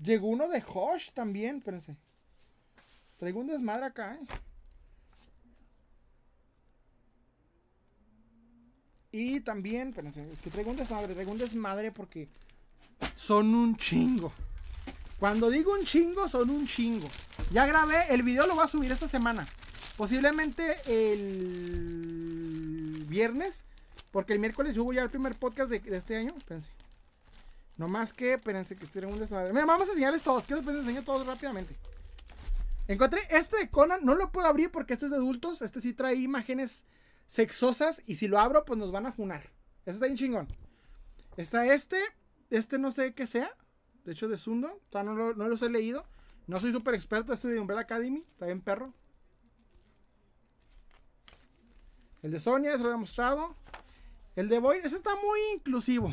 Llegó uno de Hosh también. Espérense. Traigo un desmadre acá, eh. Y también, espérense, es que traigo un desmadre, traigo un desmadre porque son un chingo. Cuando digo un chingo, son un chingo. Ya grabé, el video lo voy a subir esta semana. Posiblemente el viernes, porque el miércoles subo ya el primer podcast de, este año. Espérense. No más que, espérense que estoy en un desmadre. Mira, vamos a enseñarles todos. Quiero les enseño todos rápidamente. Encontré este de Conan, no lo puedo abrir porque este es de adultos. Este sí trae imágenes sexosas y si lo abro, pues nos van a funar. Este está bien chingón. Está este, este no sé qué sea. De hecho, de Sundo, no, no los he leído. No soy súper experto. Este de Umbrella Academy, está bien perro. El de Sonia, se lo he mostrado. El de Boy, ese está muy inclusivo.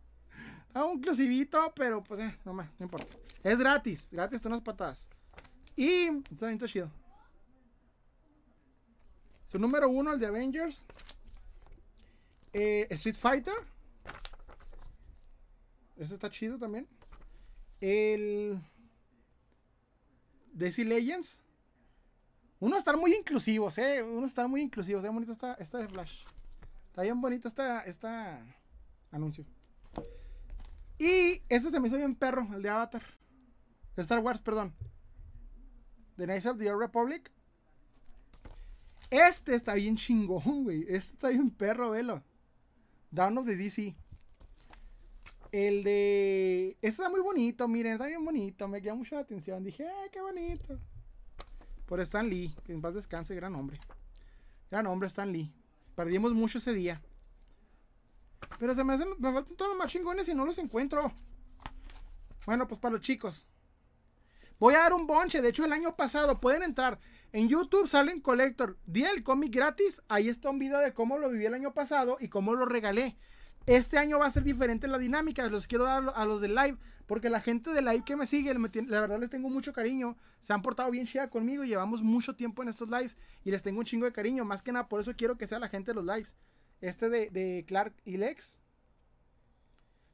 está un inclusivito, pero pues eh, no más, no importa. Es gratis, gratis, unas patadas. Y está bien, chido. Su número uno, el de Avengers. Eh, Street Fighter. Ese está chido también. El. DC Legends. Uno estar muy inclusivos, eh. Uno estar muy inclusivos. Está bonito esta, esta de Flash. Está bien bonito esta, esta anuncio. Y este también soy un perro, el de Avatar. De Star Wars, perdón. The Knights of the Old Republic. Este está bien chingón, güey. Este está bien perro, velo. Of the DC. El de. Este está muy bonito, miren, está bien bonito. Me llama mucho la atención. Dije, ay, qué bonito. Por Stan Lee, que en paz descanse, gran hombre. Gran hombre, Stan Lee. Perdimos mucho ese día. Pero se me, hacen, me faltan todos los más chingones y no los encuentro. Bueno, pues para los chicos. Voy a dar un bonche. De hecho, el año pasado pueden entrar. En YouTube salen Collector. Día el cómic gratis. Ahí está un video de cómo lo viví el año pasado y cómo lo regalé. Este año va a ser diferente la dinámica. Los quiero dar a los de live. Porque la gente de live que me sigue, la verdad les tengo mucho cariño. Se han portado bien chida conmigo. Llevamos mucho tiempo en estos lives. Y les tengo un chingo de cariño. Más que nada, por eso quiero que sea la gente de los lives. Este de, de Clark y Lex.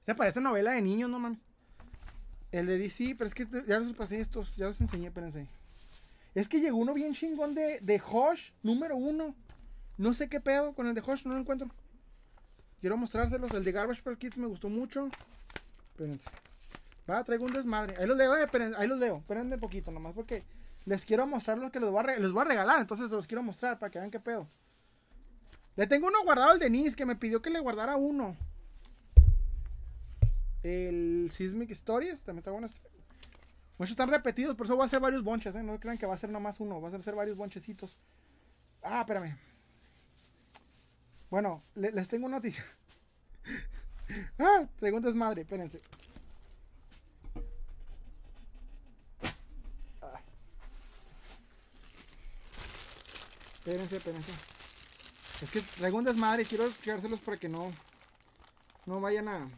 Se parece novela de niños, no mames. El de DC, pero es que ya los pasé estos, ya los enseñé, espérense. Es que llegó uno bien chingón de, de Hosh, número uno. No sé qué pedo con el de Hosh, no lo encuentro. Quiero mostrárselos. El de Garbage Pail Kids me gustó mucho. Espérense. Va, traigo un desmadre. Ahí los leo, eh, ahí los leo. Espérenme un poquito nomás porque les quiero mostrar lo que les voy, a les voy a regalar. Entonces los quiero mostrar para que vean qué pedo. Le tengo uno guardado al Denise que me pidió que le guardara uno. El Sismic Stories, también está bueno. Muchos están repetidos, por eso voy a hacer varios bonches, ¿eh? No crean que va a ser nomás uno, va a ser varios bonchecitos. Ah, espérame. Bueno, les tengo una noticia. ah, traigo un desmadre, espérense. Ah. Espérense, espérense. Es que traigo un desmadre quiero echárselos para que no, no vayan a,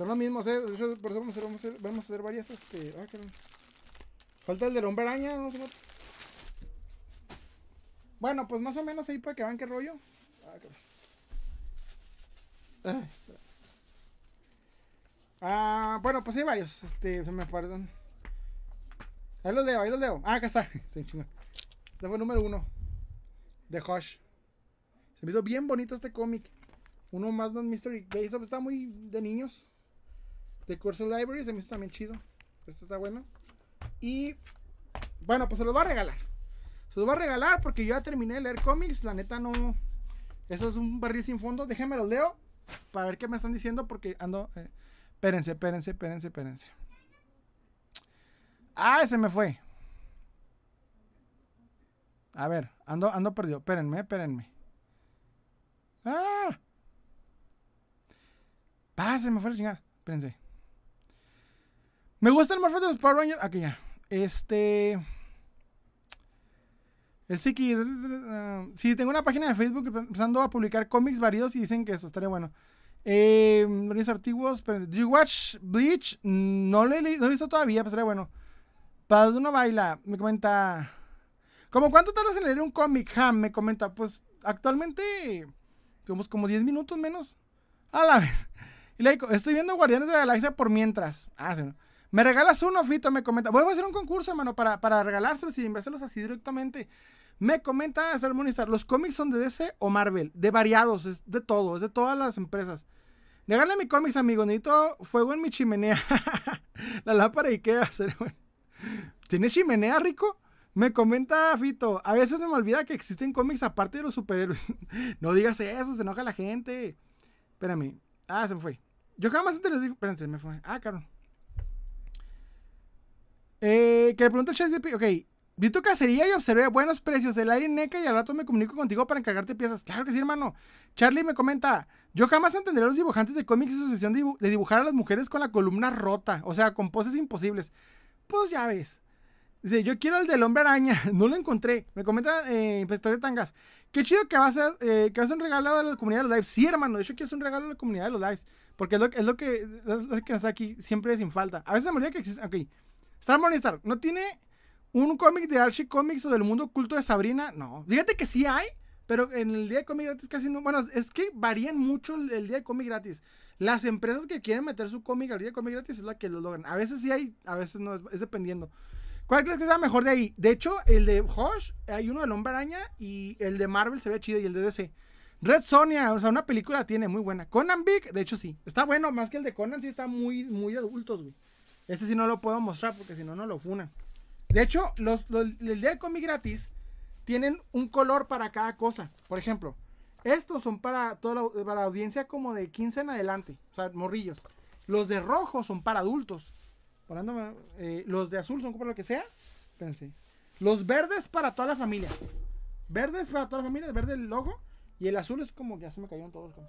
son lo mismo, ¿eh? por eso vamos a, hacer, vamos a hacer, varias, este... Ah, Falta el del hombre araña, no sé Bueno, pues más o menos ahí para que vean qué rollo. Ah, ah, bueno, pues hay varios. Este, se me perdón. Ahí los leo, ahí los leo. Ah, acá está. Este fue número uno. De Hush. Se me hizo bien bonito este cómic. Uno más de Mystery Base Está muy de niños de Curse Library, se me hizo también chido. Este está bueno. Y bueno, pues se los va a regalar. Se los va a regalar porque yo ya terminé de leer cómics. La neta no. Eso es un barril sin fondo. Déjenme los leo para ver qué me están diciendo porque ando. Eh, espérense, espérense, espérense, espérense. Ah, ese me fue. A ver, ando, ando perdido. Espérenme, espérenme. Ah. Ah, se me fue la chingada. Espérense. Me gusta el Morpho de los Power Rangers. Aquí ya. Este. El Siki. Uh, sí, tengo una página de Facebook empezando a publicar cómics varios y dicen que eso estaría bueno. Eh, antiguos. Pero, ¿Do you watch Bleach? No lo he, no he visto todavía, pero estaría bueno. Para uno baila, me comenta. ¿Cómo cuánto tardas en leer un cómic? Ham me comenta. Pues actualmente. Como, como 10 minutos menos. A la ver. Y le digo, estoy viendo Guardianes de la Galaxia por mientras. Ah, sí. Me regalas uno, Fito, me comenta. Voy a hacer un concurso, hermano, para, para regalárselos y enviárselos así directamente. Me comenta Salmonista, ¿los cómics son de DC o Marvel? De variados, es de todo, es de todas las empresas. Regálame mi cómics, amigo. Necesito fuego en mi chimenea. la lámpara de Ikea. ¿Tienes chimenea, rico? Me comenta Fito. A veces me olvida que existen cómics aparte de los superhéroes. no digas eso, se enoja la gente. Espérame. Ah, se me fue. Yo jamás antes les digo. Espérense, me fue. Ah, claro. Eh, que le pregunta el Ok. Vi tu cacería y observé buenos precios del aire NECA y al rato me comunico contigo para encargarte piezas. Claro que sí, hermano. Charlie me comenta, yo jamás entenderé a los dibujantes de cómics y su obsesión de, dibujar a las mujeres con la columna rota, o sea, con poses imposibles. Pues ya ves. Dice, yo quiero el del hombre araña. No lo encontré. Me comenta eh, de Tangas. Qué chido que va a eh, que va a un regalo a la comunidad de los lives. Sí, hermano. De hecho, que es un regalo a la comunidad de los lives. Porque es lo, es lo que, es lo que está aquí siempre sin falta. A veces me olvida que existe. Ok. Star Star no tiene ¿Un cómic de Archie Comics o del mundo oculto de Sabrina? No. Fíjate que sí hay, pero en el día de cómic gratis casi no. Bueno, es que varían mucho el, día de cómic gratis. Las empresas que quieren meter su cómic al día de cómic gratis es la que lo logran. A veces sí hay, a veces no, es, dependiendo. ¿Cuál crees que sea mejor de ahí? De hecho, el de Hush, hay uno del Hombre Araña y el de Marvel se ve chido y el de DC. Red Sonia, o sea, una película tiene muy buena. Conan Big, de hecho sí. Está bueno, más que el de Conan sí está muy, muy adultos, güey. Este sí no lo puedo mostrar porque si no, no lo funan. De hecho, los, el día de cómic gratis tienen un color para cada cosa. Por ejemplo, estos son para toda la, para audiencia como de 15 en adelante, o sea, morrillos. Los de rojo son para adultos. Eh, los de azul son para lo que sea. Espérense. Los verdes para toda la familia. Verdes para toda la familia, el verde el logo. Y el azul es como que ya se me cayeron todos los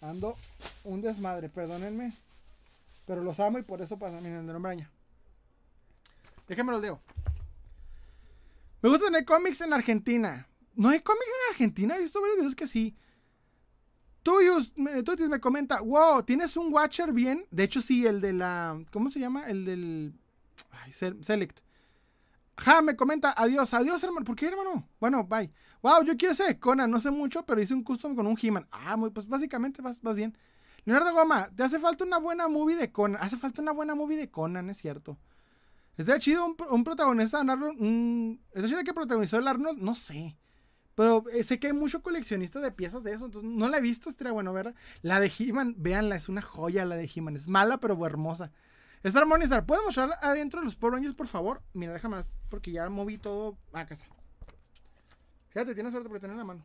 Ando un desmadre, perdónenme. Pero los amo y por eso pasa. Miren, de nombre Déjame lo leo. Me gusta tener cómics en Argentina. ¿No hay cómics en Argentina? He visto varios videos que sí. Tuyos, Tutis me comenta, wow, ¿tienes un Watcher bien? De hecho, sí, el de la. ¿Cómo se llama? El del. Select. Ja, me comenta, adiós, adiós, hermano. ¿Por qué, hermano? Bueno, bye. Wow, yo quiero ese Conan, no sé mucho, pero hice un custom con un He-Man. Ah, pues básicamente vas, vas bien. Leonardo Goma, te hace falta una buena movie de Conan. Hace falta una buena movie de Conan, es cierto. Está chido un, protagonista Arnold. Un, ¿Está chido que protagonizó el Arnold? No sé. Pero eh, sé que hay mucho coleccionista de piezas de eso. Entonces no la he visto. Estaría bueno verla. La de He-Man, véanla. Es una joya la de He-Man. Es mala, pero hermosa. Star Morningstar, ¿puedes mostrar adentro de los Power Rangers, por favor? Mira, déjame más. Porque ya moví todo. Ah, acá está. Fíjate, tienes suerte por tener la mano.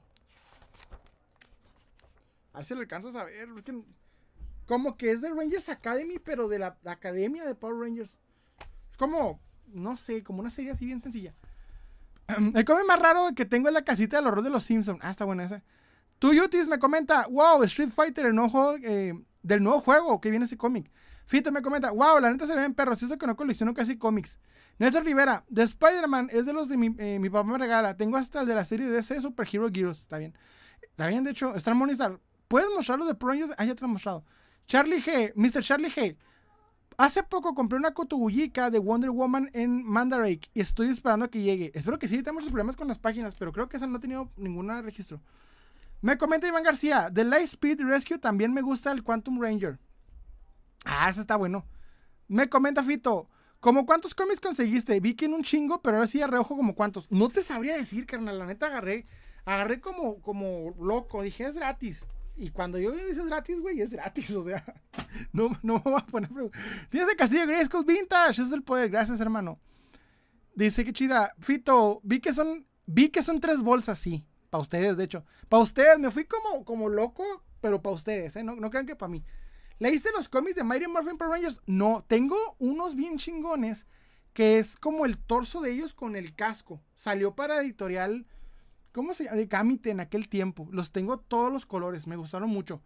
A ver si lo alcanzas a ver. Como que es de Rangers Academy, pero de la academia de Power Rangers como, no sé, como una serie así bien sencilla. El cómic más raro que tengo es la casita del horror de los Simpsons. Ah, está buena esa. Tú, Yutis, me comenta, wow, Street Fighter, el nuevo juego, eh, del nuevo juego que viene ese cómic. Fito me comenta, wow, la neta se ven perros, eso que no colecciono casi cómics. Nelson Rivera, de Spider-Man es de los de mi, eh, mi, papá me regala. Tengo hasta el de la serie DC Super Hero Gears. Está bien. Está bien, de hecho, Star Monistar. ¿Puedes mostrarlo de Pro Ah, ya te lo he mostrado. Charlie G, Mr. Charlie G. Hace poco compré una cotubullica de Wonder Woman en Mandarake y estoy esperando a que llegue. Espero que sí, tenemos problemas con las páginas, pero creo que esa no ha tenido ningún registro. Me comenta Iván García, de Light Speed Rescue también me gusta el Quantum Ranger. Ah, ese está bueno. Me comenta Fito, ¿Cómo cuántos cómics conseguiste? Vi que en un chingo, pero ahora sí a reojo como cuántos. No te sabría decir, carnal. La neta agarré, agarré como, como loco. Dije, es gratis. Y cuando yo dices gratis, güey, es gratis, o sea, no, no me voy a poner. Tienes el castillo de Grayskull Vintage, es el poder, gracias, hermano. Dice que chida, Fito, vi que son, vi que son tres bolsas, sí, para ustedes, de hecho. Para ustedes, me fui como, como loco, pero para ustedes, ¿eh? No, no crean que para mí. ¿Leíste los cómics de Mighty Morphin Power Rangers? No, tengo unos bien chingones que es como el torso de ellos con el casco. Salió para editorial ¿Cómo se llama? De Kamite en aquel tiempo. Los tengo todos los colores, me gustaron mucho.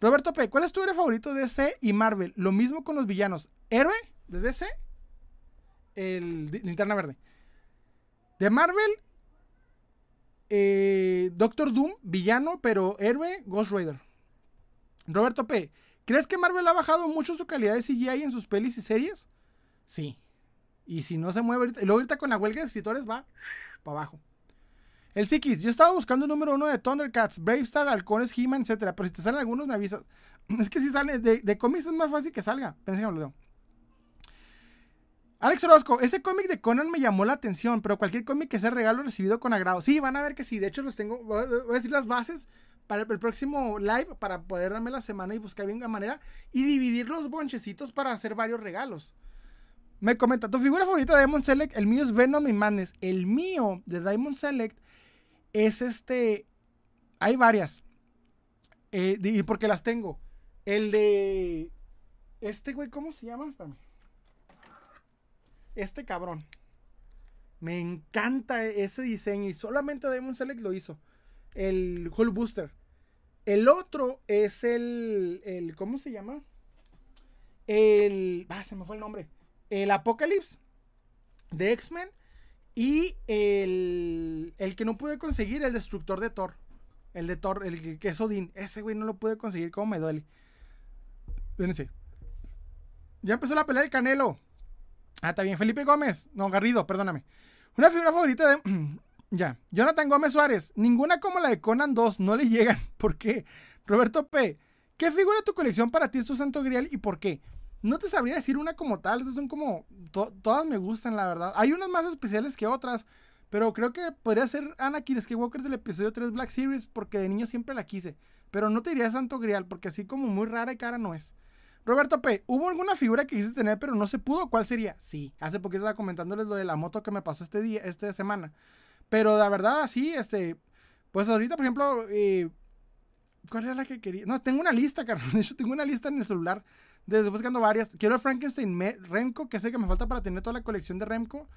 Roberto P., ¿cuál es tu héroe favorito de DC y Marvel? Lo mismo con los villanos. ¿Héroe de DC? El Linterna Verde. De Marvel, eh, Doctor Doom, villano, pero héroe, Ghost Rider. Roberto P., ¿crees que Marvel ha bajado mucho su calidad de CGI en sus pelis y series? Sí. Y si no se mueve ahorita, luego ahorita con la huelga de escritores va para abajo. El Sikis, yo estaba buscando el número uno de Thundercats, Bravestar, Halcones, He-Man, etc. Pero si te salen algunos, me avisas. Es que si sale, de, de cómics es más fácil que salga. Pensé que me lo Alex Orozco, ese cómic de Conan me llamó la atención, pero cualquier cómic que sea regalo recibido con agrado. Sí, van a ver que sí. De hecho, los tengo. Voy a decir las bases para el próximo live para poder darme la semana y buscar bien la manera y dividir los bonchecitos para hacer varios regalos. Me comenta, tu figura favorita de Diamond Select, el mío es Venom y Madness. El mío de Diamond Select es este. Hay varias. Eh, y porque las tengo. El de. Este güey, ¿cómo se llama? Este cabrón. Me encanta ese diseño y solamente Diamond Select lo hizo el Hulk Booster. El otro es el, el ¿cómo se llama? El, ah, se me fue el nombre. El Apocalypse de X-Men y el, el que no pude conseguir, el Destructor de Thor. El de Thor, el que es Odin. Ese güey no lo pude conseguir, cómo me duele. Ya empezó la pelea del Canelo. Ah, está bien. Felipe Gómez. No, Garrido, perdóname. Una figura favorita de, Ya. Jonathan Gómez Suárez. Ninguna como la de Conan 2. No le llegan. ¿Por qué? Roberto P. ¿Qué figura de tu colección para ti es tu santo grial y por qué? No te sabría decir una como tal. Estas son como. todas me gustan, la verdad. Hay unas más especiales que otras. Pero creo que podría ser Anakin Skywalker del episodio 3 Black Series. Porque de niño siempre la quise. Pero no te diría santo grial. Porque así como muy rara y cara no es. Roberto P. ¿Hubo alguna figura que quisiste tener pero no se pudo? ¿Cuál sería? Sí. Hace poquito estaba comentándoles lo de la moto que me pasó este día, esta semana. Pero la verdad, sí, este. Pues ahorita, por ejemplo, eh, ¿cuál era la que quería? No, tengo una lista, carnal. De hecho, tengo una lista en el celular. Desde buscando varias. Quiero el Frankenstein Remco, que el que me falta para tener toda la colección de Remco.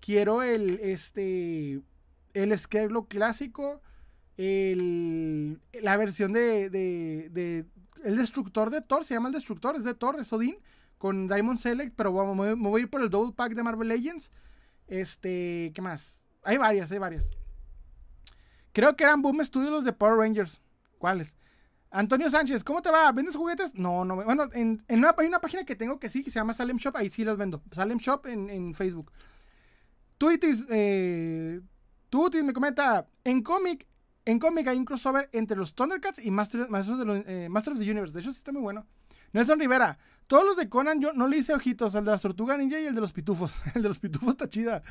Quiero el, este, el clásico. El, la versión de, de, de, El destructor de Thor, se llama el destructor, es de Thor, es Odin. Con Diamond Select, pero vamos, me voy a ir por el Double Pack de Marvel Legends. Este, ¿qué más? Hay varias, hay varias. Creo que eran Boom Studios los de Power Rangers. ¿Cuáles? Antonio Sánchez, ¿cómo te va? ¿Vendes juguetes? No, no. Bueno, en, una, hay una página que tengo que sí, que se llama Salem Shop. Ahí sí las vendo. Salem Shop en, Facebook. Tuitis, eh, Tutis me comenta, en cómic, en cómic hay un crossover entre los Thundercats y Masters, de los, eh, Masters of the Universe. De hecho, sí está muy bueno. Nelson Rivera, todos los de Conan yo no le hice ojitos, el de las tortugas ninja y el de los pitufos. el de los pitufos está chida.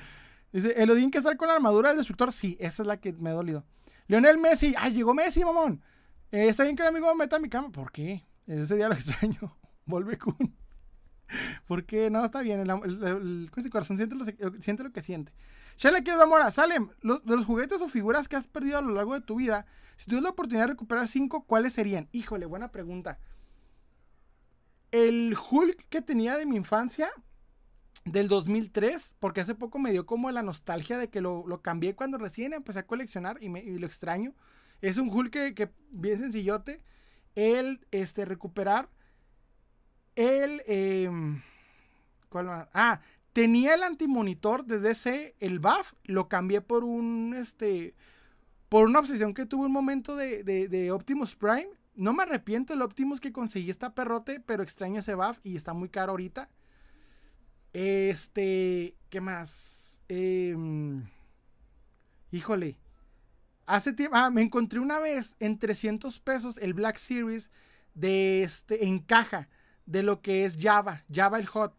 Dice, ¿el Odín que estar con la armadura del destructor? Sí, esa es la que me ha dolido. Leonel Messi, ¡ay, llegó Messi, mamón! Eh, está bien que el amigo me meta a mi cama. ¿Por qué? Ese día lo extraño. Vuelve con. ¿Por qué? No, está bien. El, corazón siente lo, siente lo que siente. Shale quiero Mora, Salem, de los juguetes o figuras que has perdido a lo largo de tu vida, si tuvieras la oportunidad de recuperar cinco, ¿cuáles serían? Híjole, buena pregunta. El Hulk que tenía de mi infancia, del 2003, porque hace poco me dio como la nostalgia de que lo, cambié cuando recién empecé a coleccionar y, me, lo extraño. Es un Hulk que, bien sencillote. El, este, recuperar. El, em, ¿cuál más? Ah, tenía el antimonitor de DC, el buff, lo cambié por un, este, por una obsesión que tuve un momento de, de, de Optimus Prime. No me arrepiento del Optimus que conseguí esta perrote, pero extraño ese buff y está muy caro ahorita. Este, ¿qué más? Em, híjole. Hace tiempo, ah, me encontré una vez en 300 pesos el Black Series de este, en caja de lo que es Java, Java el Hot.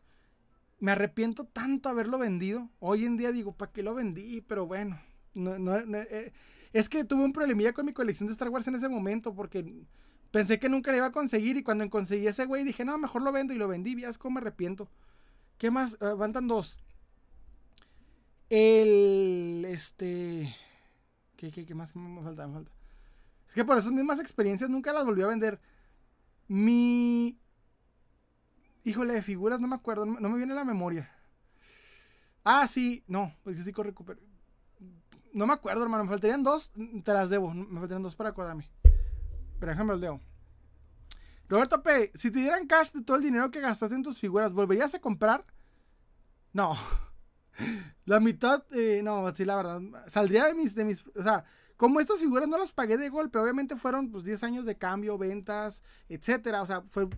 Me arrepiento tanto haberlo vendido. Hoy en día digo, ¿para qué lo vendí? Pero bueno, no, eh, es que tuve un problemilla con mi colección de Star Wars en ese momento porque pensé que nunca le iba a conseguir y cuando conseguí ese güey dije, no, mejor lo vendo y lo vendí. ¿Vías cómo me arrepiento? ¿Qué más? Uh, dos. El. Este. ¿Qué, qué, qué más me falta? Me falta. Es que por esas mismas experiencias nunca las volví a vender. Mi. Híjole, de figuras no me acuerdo, no, me viene a la memoria. Ah, sí, no, pues sí recupero. No me acuerdo, hermano, me faltarían dos, te las debo, me faltarían dos para acordarme. Pero déjame el dedo. Roberto P., si te dieran cash de todo el dinero que gastaste en tus figuras, ¿volverías a comprar? No. La mitad, eh, no, sí, la verdad. Saldría de mis, de mis, o sea, como estas figuras no las pagué de golpe, obviamente fueron pues 10 años de cambio, ventas, etcétera, o sea, fue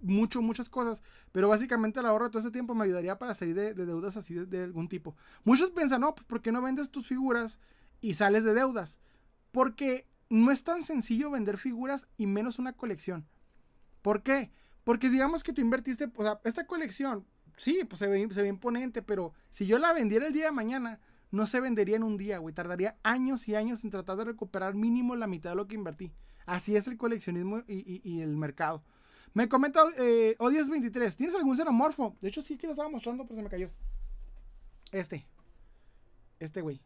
mucho, muchas cosas, pero básicamente el ahorro de todo ese tiempo me ayudaría para salir de, deudas así de, de, algún tipo. Muchos piensan, no, pues ¿por qué no vendes tus figuras y sales de deudas? Porque no es tan sencillo vender figuras y menos una colección. ¿Por qué? Porque digamos que tú invertiste, o sea, esta colección, sí, pues se ve, imponente, pero si yo la vendiera el día de mañana, no se vendería en un día, güey. Tardaría años y años en tratar de recuperar mínimo la mitad de lo que invertí. Así es el coleccionismo y, el mercado. Me comenta eh, Odies23, ¿tienes algún xenomorfo? De hecho, sí que lo estaba mostrando, pero se me cayó. Este. Este, güey.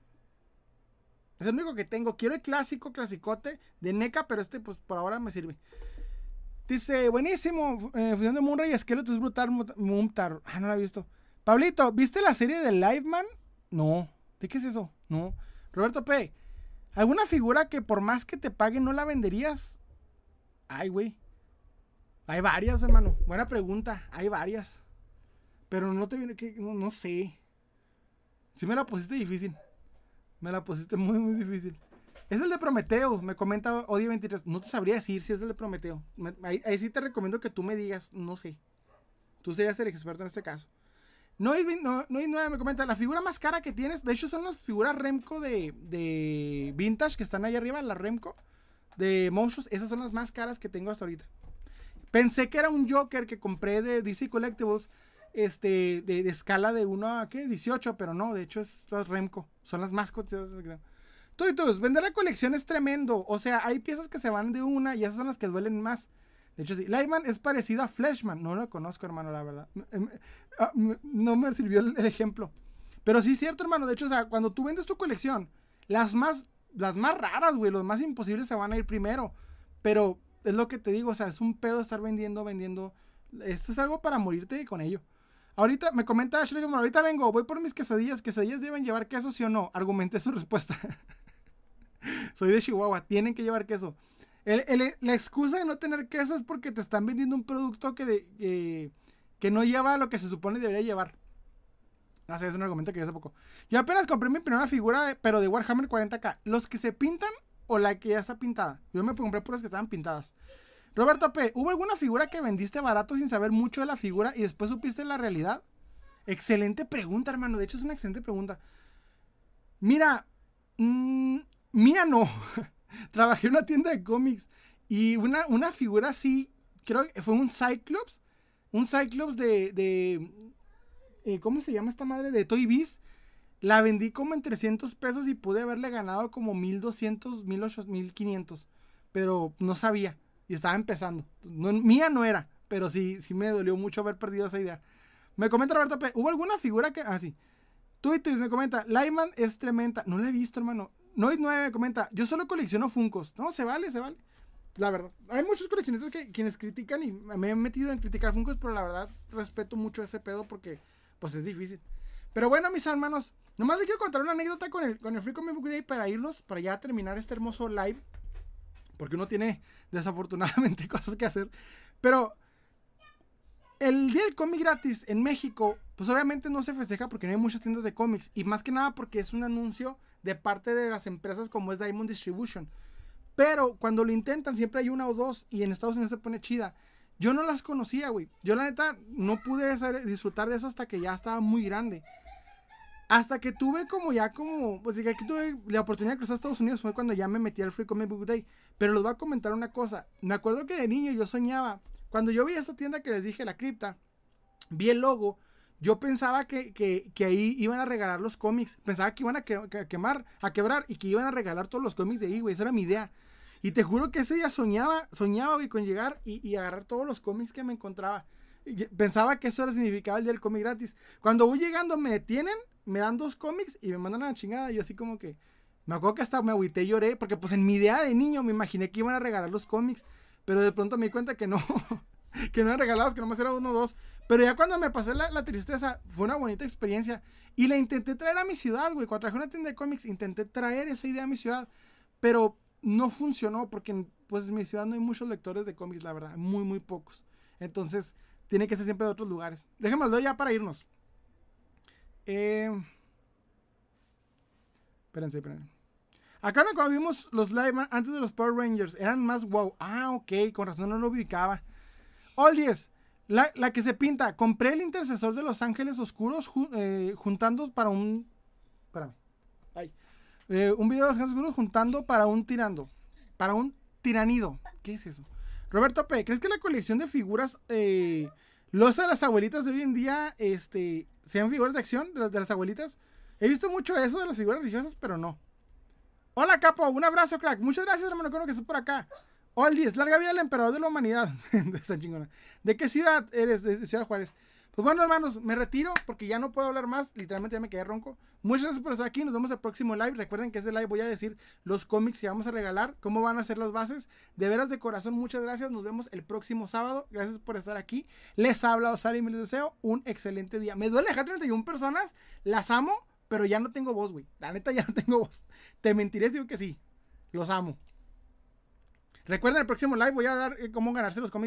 Es el único que tengo. Quiero el clásico, clasicote de NECA, pero este, pues por ahora me sirve. Dice, buenísimo. Eh, fusión de Munra y Esqueleto es brutal. Mumtar. Ah, no la he visto. Pablito, ¿viste la serie de Liveman? No. ¿De qué es eso? No. Roberto P. ¿Alguna figura que por más que te paguen no la venderías? Ay, güey. Hay varias, hermano. Buena pregunta. Hay varias. Pero no te viene que. No, no sé. Si me la pusiste difícil. Me la pusiste muy, muy difícil. Es el de Prometeo, me comenta Odio 23. No te sabría decir si es el de Prometeo. ahí, sí te recomiendo que tú me digas, no sé. Tú serías el experto en este caso. No hay, no, no me comenta, la figura más cara que tienes, de hecho son las figuras Remco de, de Vintage que están ahí arriba, la Remco de monstruos, esas son las más caras que tengo hasta ahorita. Pensé que era un Joker que compré de DC Collectibles, este, de, escala de 1 a, ¿qué? 18, pero no, de hecho es las Remco, son las más cotizadas. Tú y tú, vender la colección es tremendo, o sea, hay piezas que se van de una y esas son las que duelen más. De hecho, sí, Lightman es parecido a Fleshman, no lo conozco, hermano, la verdad. Ah, no me sirvió el, ejemplo. Pero sí es cierto, hermano, de hecho, o sea, cuando tú vendes tu colección, las más, las más raras, güey, los más imposibles se van a ir primero. Pero es lo que te digo, o sea, es un pedo estar vendiendo, vendiendo. Esto es algo para morirte con ello. Ahorita me comenta Ashley, ahorita vengo, voy por mis quesadillas. ¿Quesadillas deben llevar queso, sí o no? Argumenté su respuesta. Soy de Chihuahua, tienen que llevar queso. la excusa de no tener queso es porque te están vendiendo un producto que, que no lleva lo que se supone debería llevar. No sé, es un argumento que yo hace poco. Yo apenas compré mi primera figura, pero de Warhammer 40k. Los que se pintan o la que ya está pintada. Yo me compré puras que estaban pintadas. Roberto P., ¿hubo alguna figura que vendiste barato sin saber mucho de la figura y después supiste la realidad? Excelente pregunta, hermano. De hecho, es una excelente pregunta. Mira, mm, mía no. Trabajé en una tienda de cómics y una, una figura así, creo que fue un Cyclops. Un Cyclops de. de eh, ¿Cómo se llama esta madre? De Toy Biz. La vendí como en 300 pesos y pude haberle ganado como 1200, 1800, 1500. Pero no sabía y estaba empezando. mía no era, pero sí, sí me dolió mucho haber perdido esa idea. Me comenta Roberto P. ¿Hubo alguna figura que.? Ah, sí. Tweet me comenta. Lyman es tremenda. No la he visto, hermano. Noid 9 me comenta. Yo solo colecciono Funcos. No, se vale, se vale. La verdad. Hay muchos coleccionistas que quienes critican y me he metido en criticar Funcos, pero la verdad respeto mucho ese pedo porque, pues es difícil. Pero bueno, mis hermanos, nomás les quiero contar una anécdota con el, con el Free Comic Book Day para irnos, para ya terminar este hermoso live porque uno tiene desafortunadamente cosas que hacer. Pero el día del cómic gratis en México, pues obviamente no se festeja porque no hay muchas tiendas de cómics. Y más que nada porque es un anuncio de parte de las empresas como es Diamond Distribution. Pero cuando lo intentan, siempre hay una o dos y en Estados Unidos se pone chida. Yo no las conocía, güey. Yo la neta no pude disfrutar de eso hasta que ya estaba muy grande. Hasta que tuve como ya como, pues que tuve la oportunidad de cruzar Estados Unidos fue cuando ya me metí al Free Comic Book Day. Pero les voy a comentar una cosa. Me acuerdo que de niño yo soñaba, cuando yo vi esa tienda que les dije, la cripta, vi el logo, yo pensaba que, que, ahí iban a regalar los cómics. Pensaba que iban a, quemar, a quebrar y que iban a regalar todos los cómics de ahí, güey. Esa era mi idea. Y te juro que ese día soñaba, soñaba, güey, con llegar y, y agarrar todos los cómics que me encontraba. Pensaba que eso era significaba el día del cómic gratis. Cuando voy llegando me detienen me dan dos cómics y me mandan a la chingada. Yo así como que, me acuerdo que hasta me agüité y lloré, porque pues en mi idea de niño me imaginé que iban a regalar los cómics, pero de pronto me di cuenta que no, que no eran regalados, que nomás era uno o dos. Pero ya cuando me pasé la, tristeza, fue una bonita experiencia. Y la intenté traer a mi ciudad, güey. Cuando traje una tienda de cómics, intenté traer esa idea a mi ciudad, pero no funcionó porque pues en mi ciudad no hay muchos lectores de cómics, la verdad, muy, muy pocos. Entonces, tiene que ser siempre de otros lugares. Déjenmelo ya para irnos. Eh, espérense, espérense. Acá cuando vimos los live antes de los Power Rangers, eran más wow. Ah, ok, con razón no lo ubicaba. 10, la, la, que se pinta. Compré el intercesor de los ángeles oscuros eh, juntando para un. Espérame. Ay. Eh, un video de los ángeles oscuros juntando para un tirando. Para un tiranido. ¿Qué es eso? Roberto P., ¿crees que la colección de figuras eh, los de las abuelitas de hoy en día, este, sean figuras de acción de, de las abuelitas. He visto mucho eso de las figuras religiosas, pero no. Hola, capo, un abrazo, crack. Muchas gracias, hermano, que estás por acá. Hola, 10, larga vida al emperador de la humanidad. Está chingona. ¿De qué ciudad eres? De Ciudad Juárez. Pues bueno, hermanos, me retiro porque ya no puedo hablar más. Literalmente ya me quedé ronco. Muchas gracias por estar aquí. Nos vemos el próximo live. Recuerden que este live voy a decir los cómics que vamos a regalar, cómo van a ser las bases. De veras, de corazón, muchas gracias. Nos vemos el próximo sábado. Gracias por estar aquí. Les ha hablado Salim y les deseo un excelente día. Me duele dejar 31 personas. Las amo, pero ya no tengo voz, güey. La neta, ya no tengo voz. Te mentiré si digo que sí. Los amo. Recuerden, el próximo live voy a dar eh, cómo ganarse los cómics.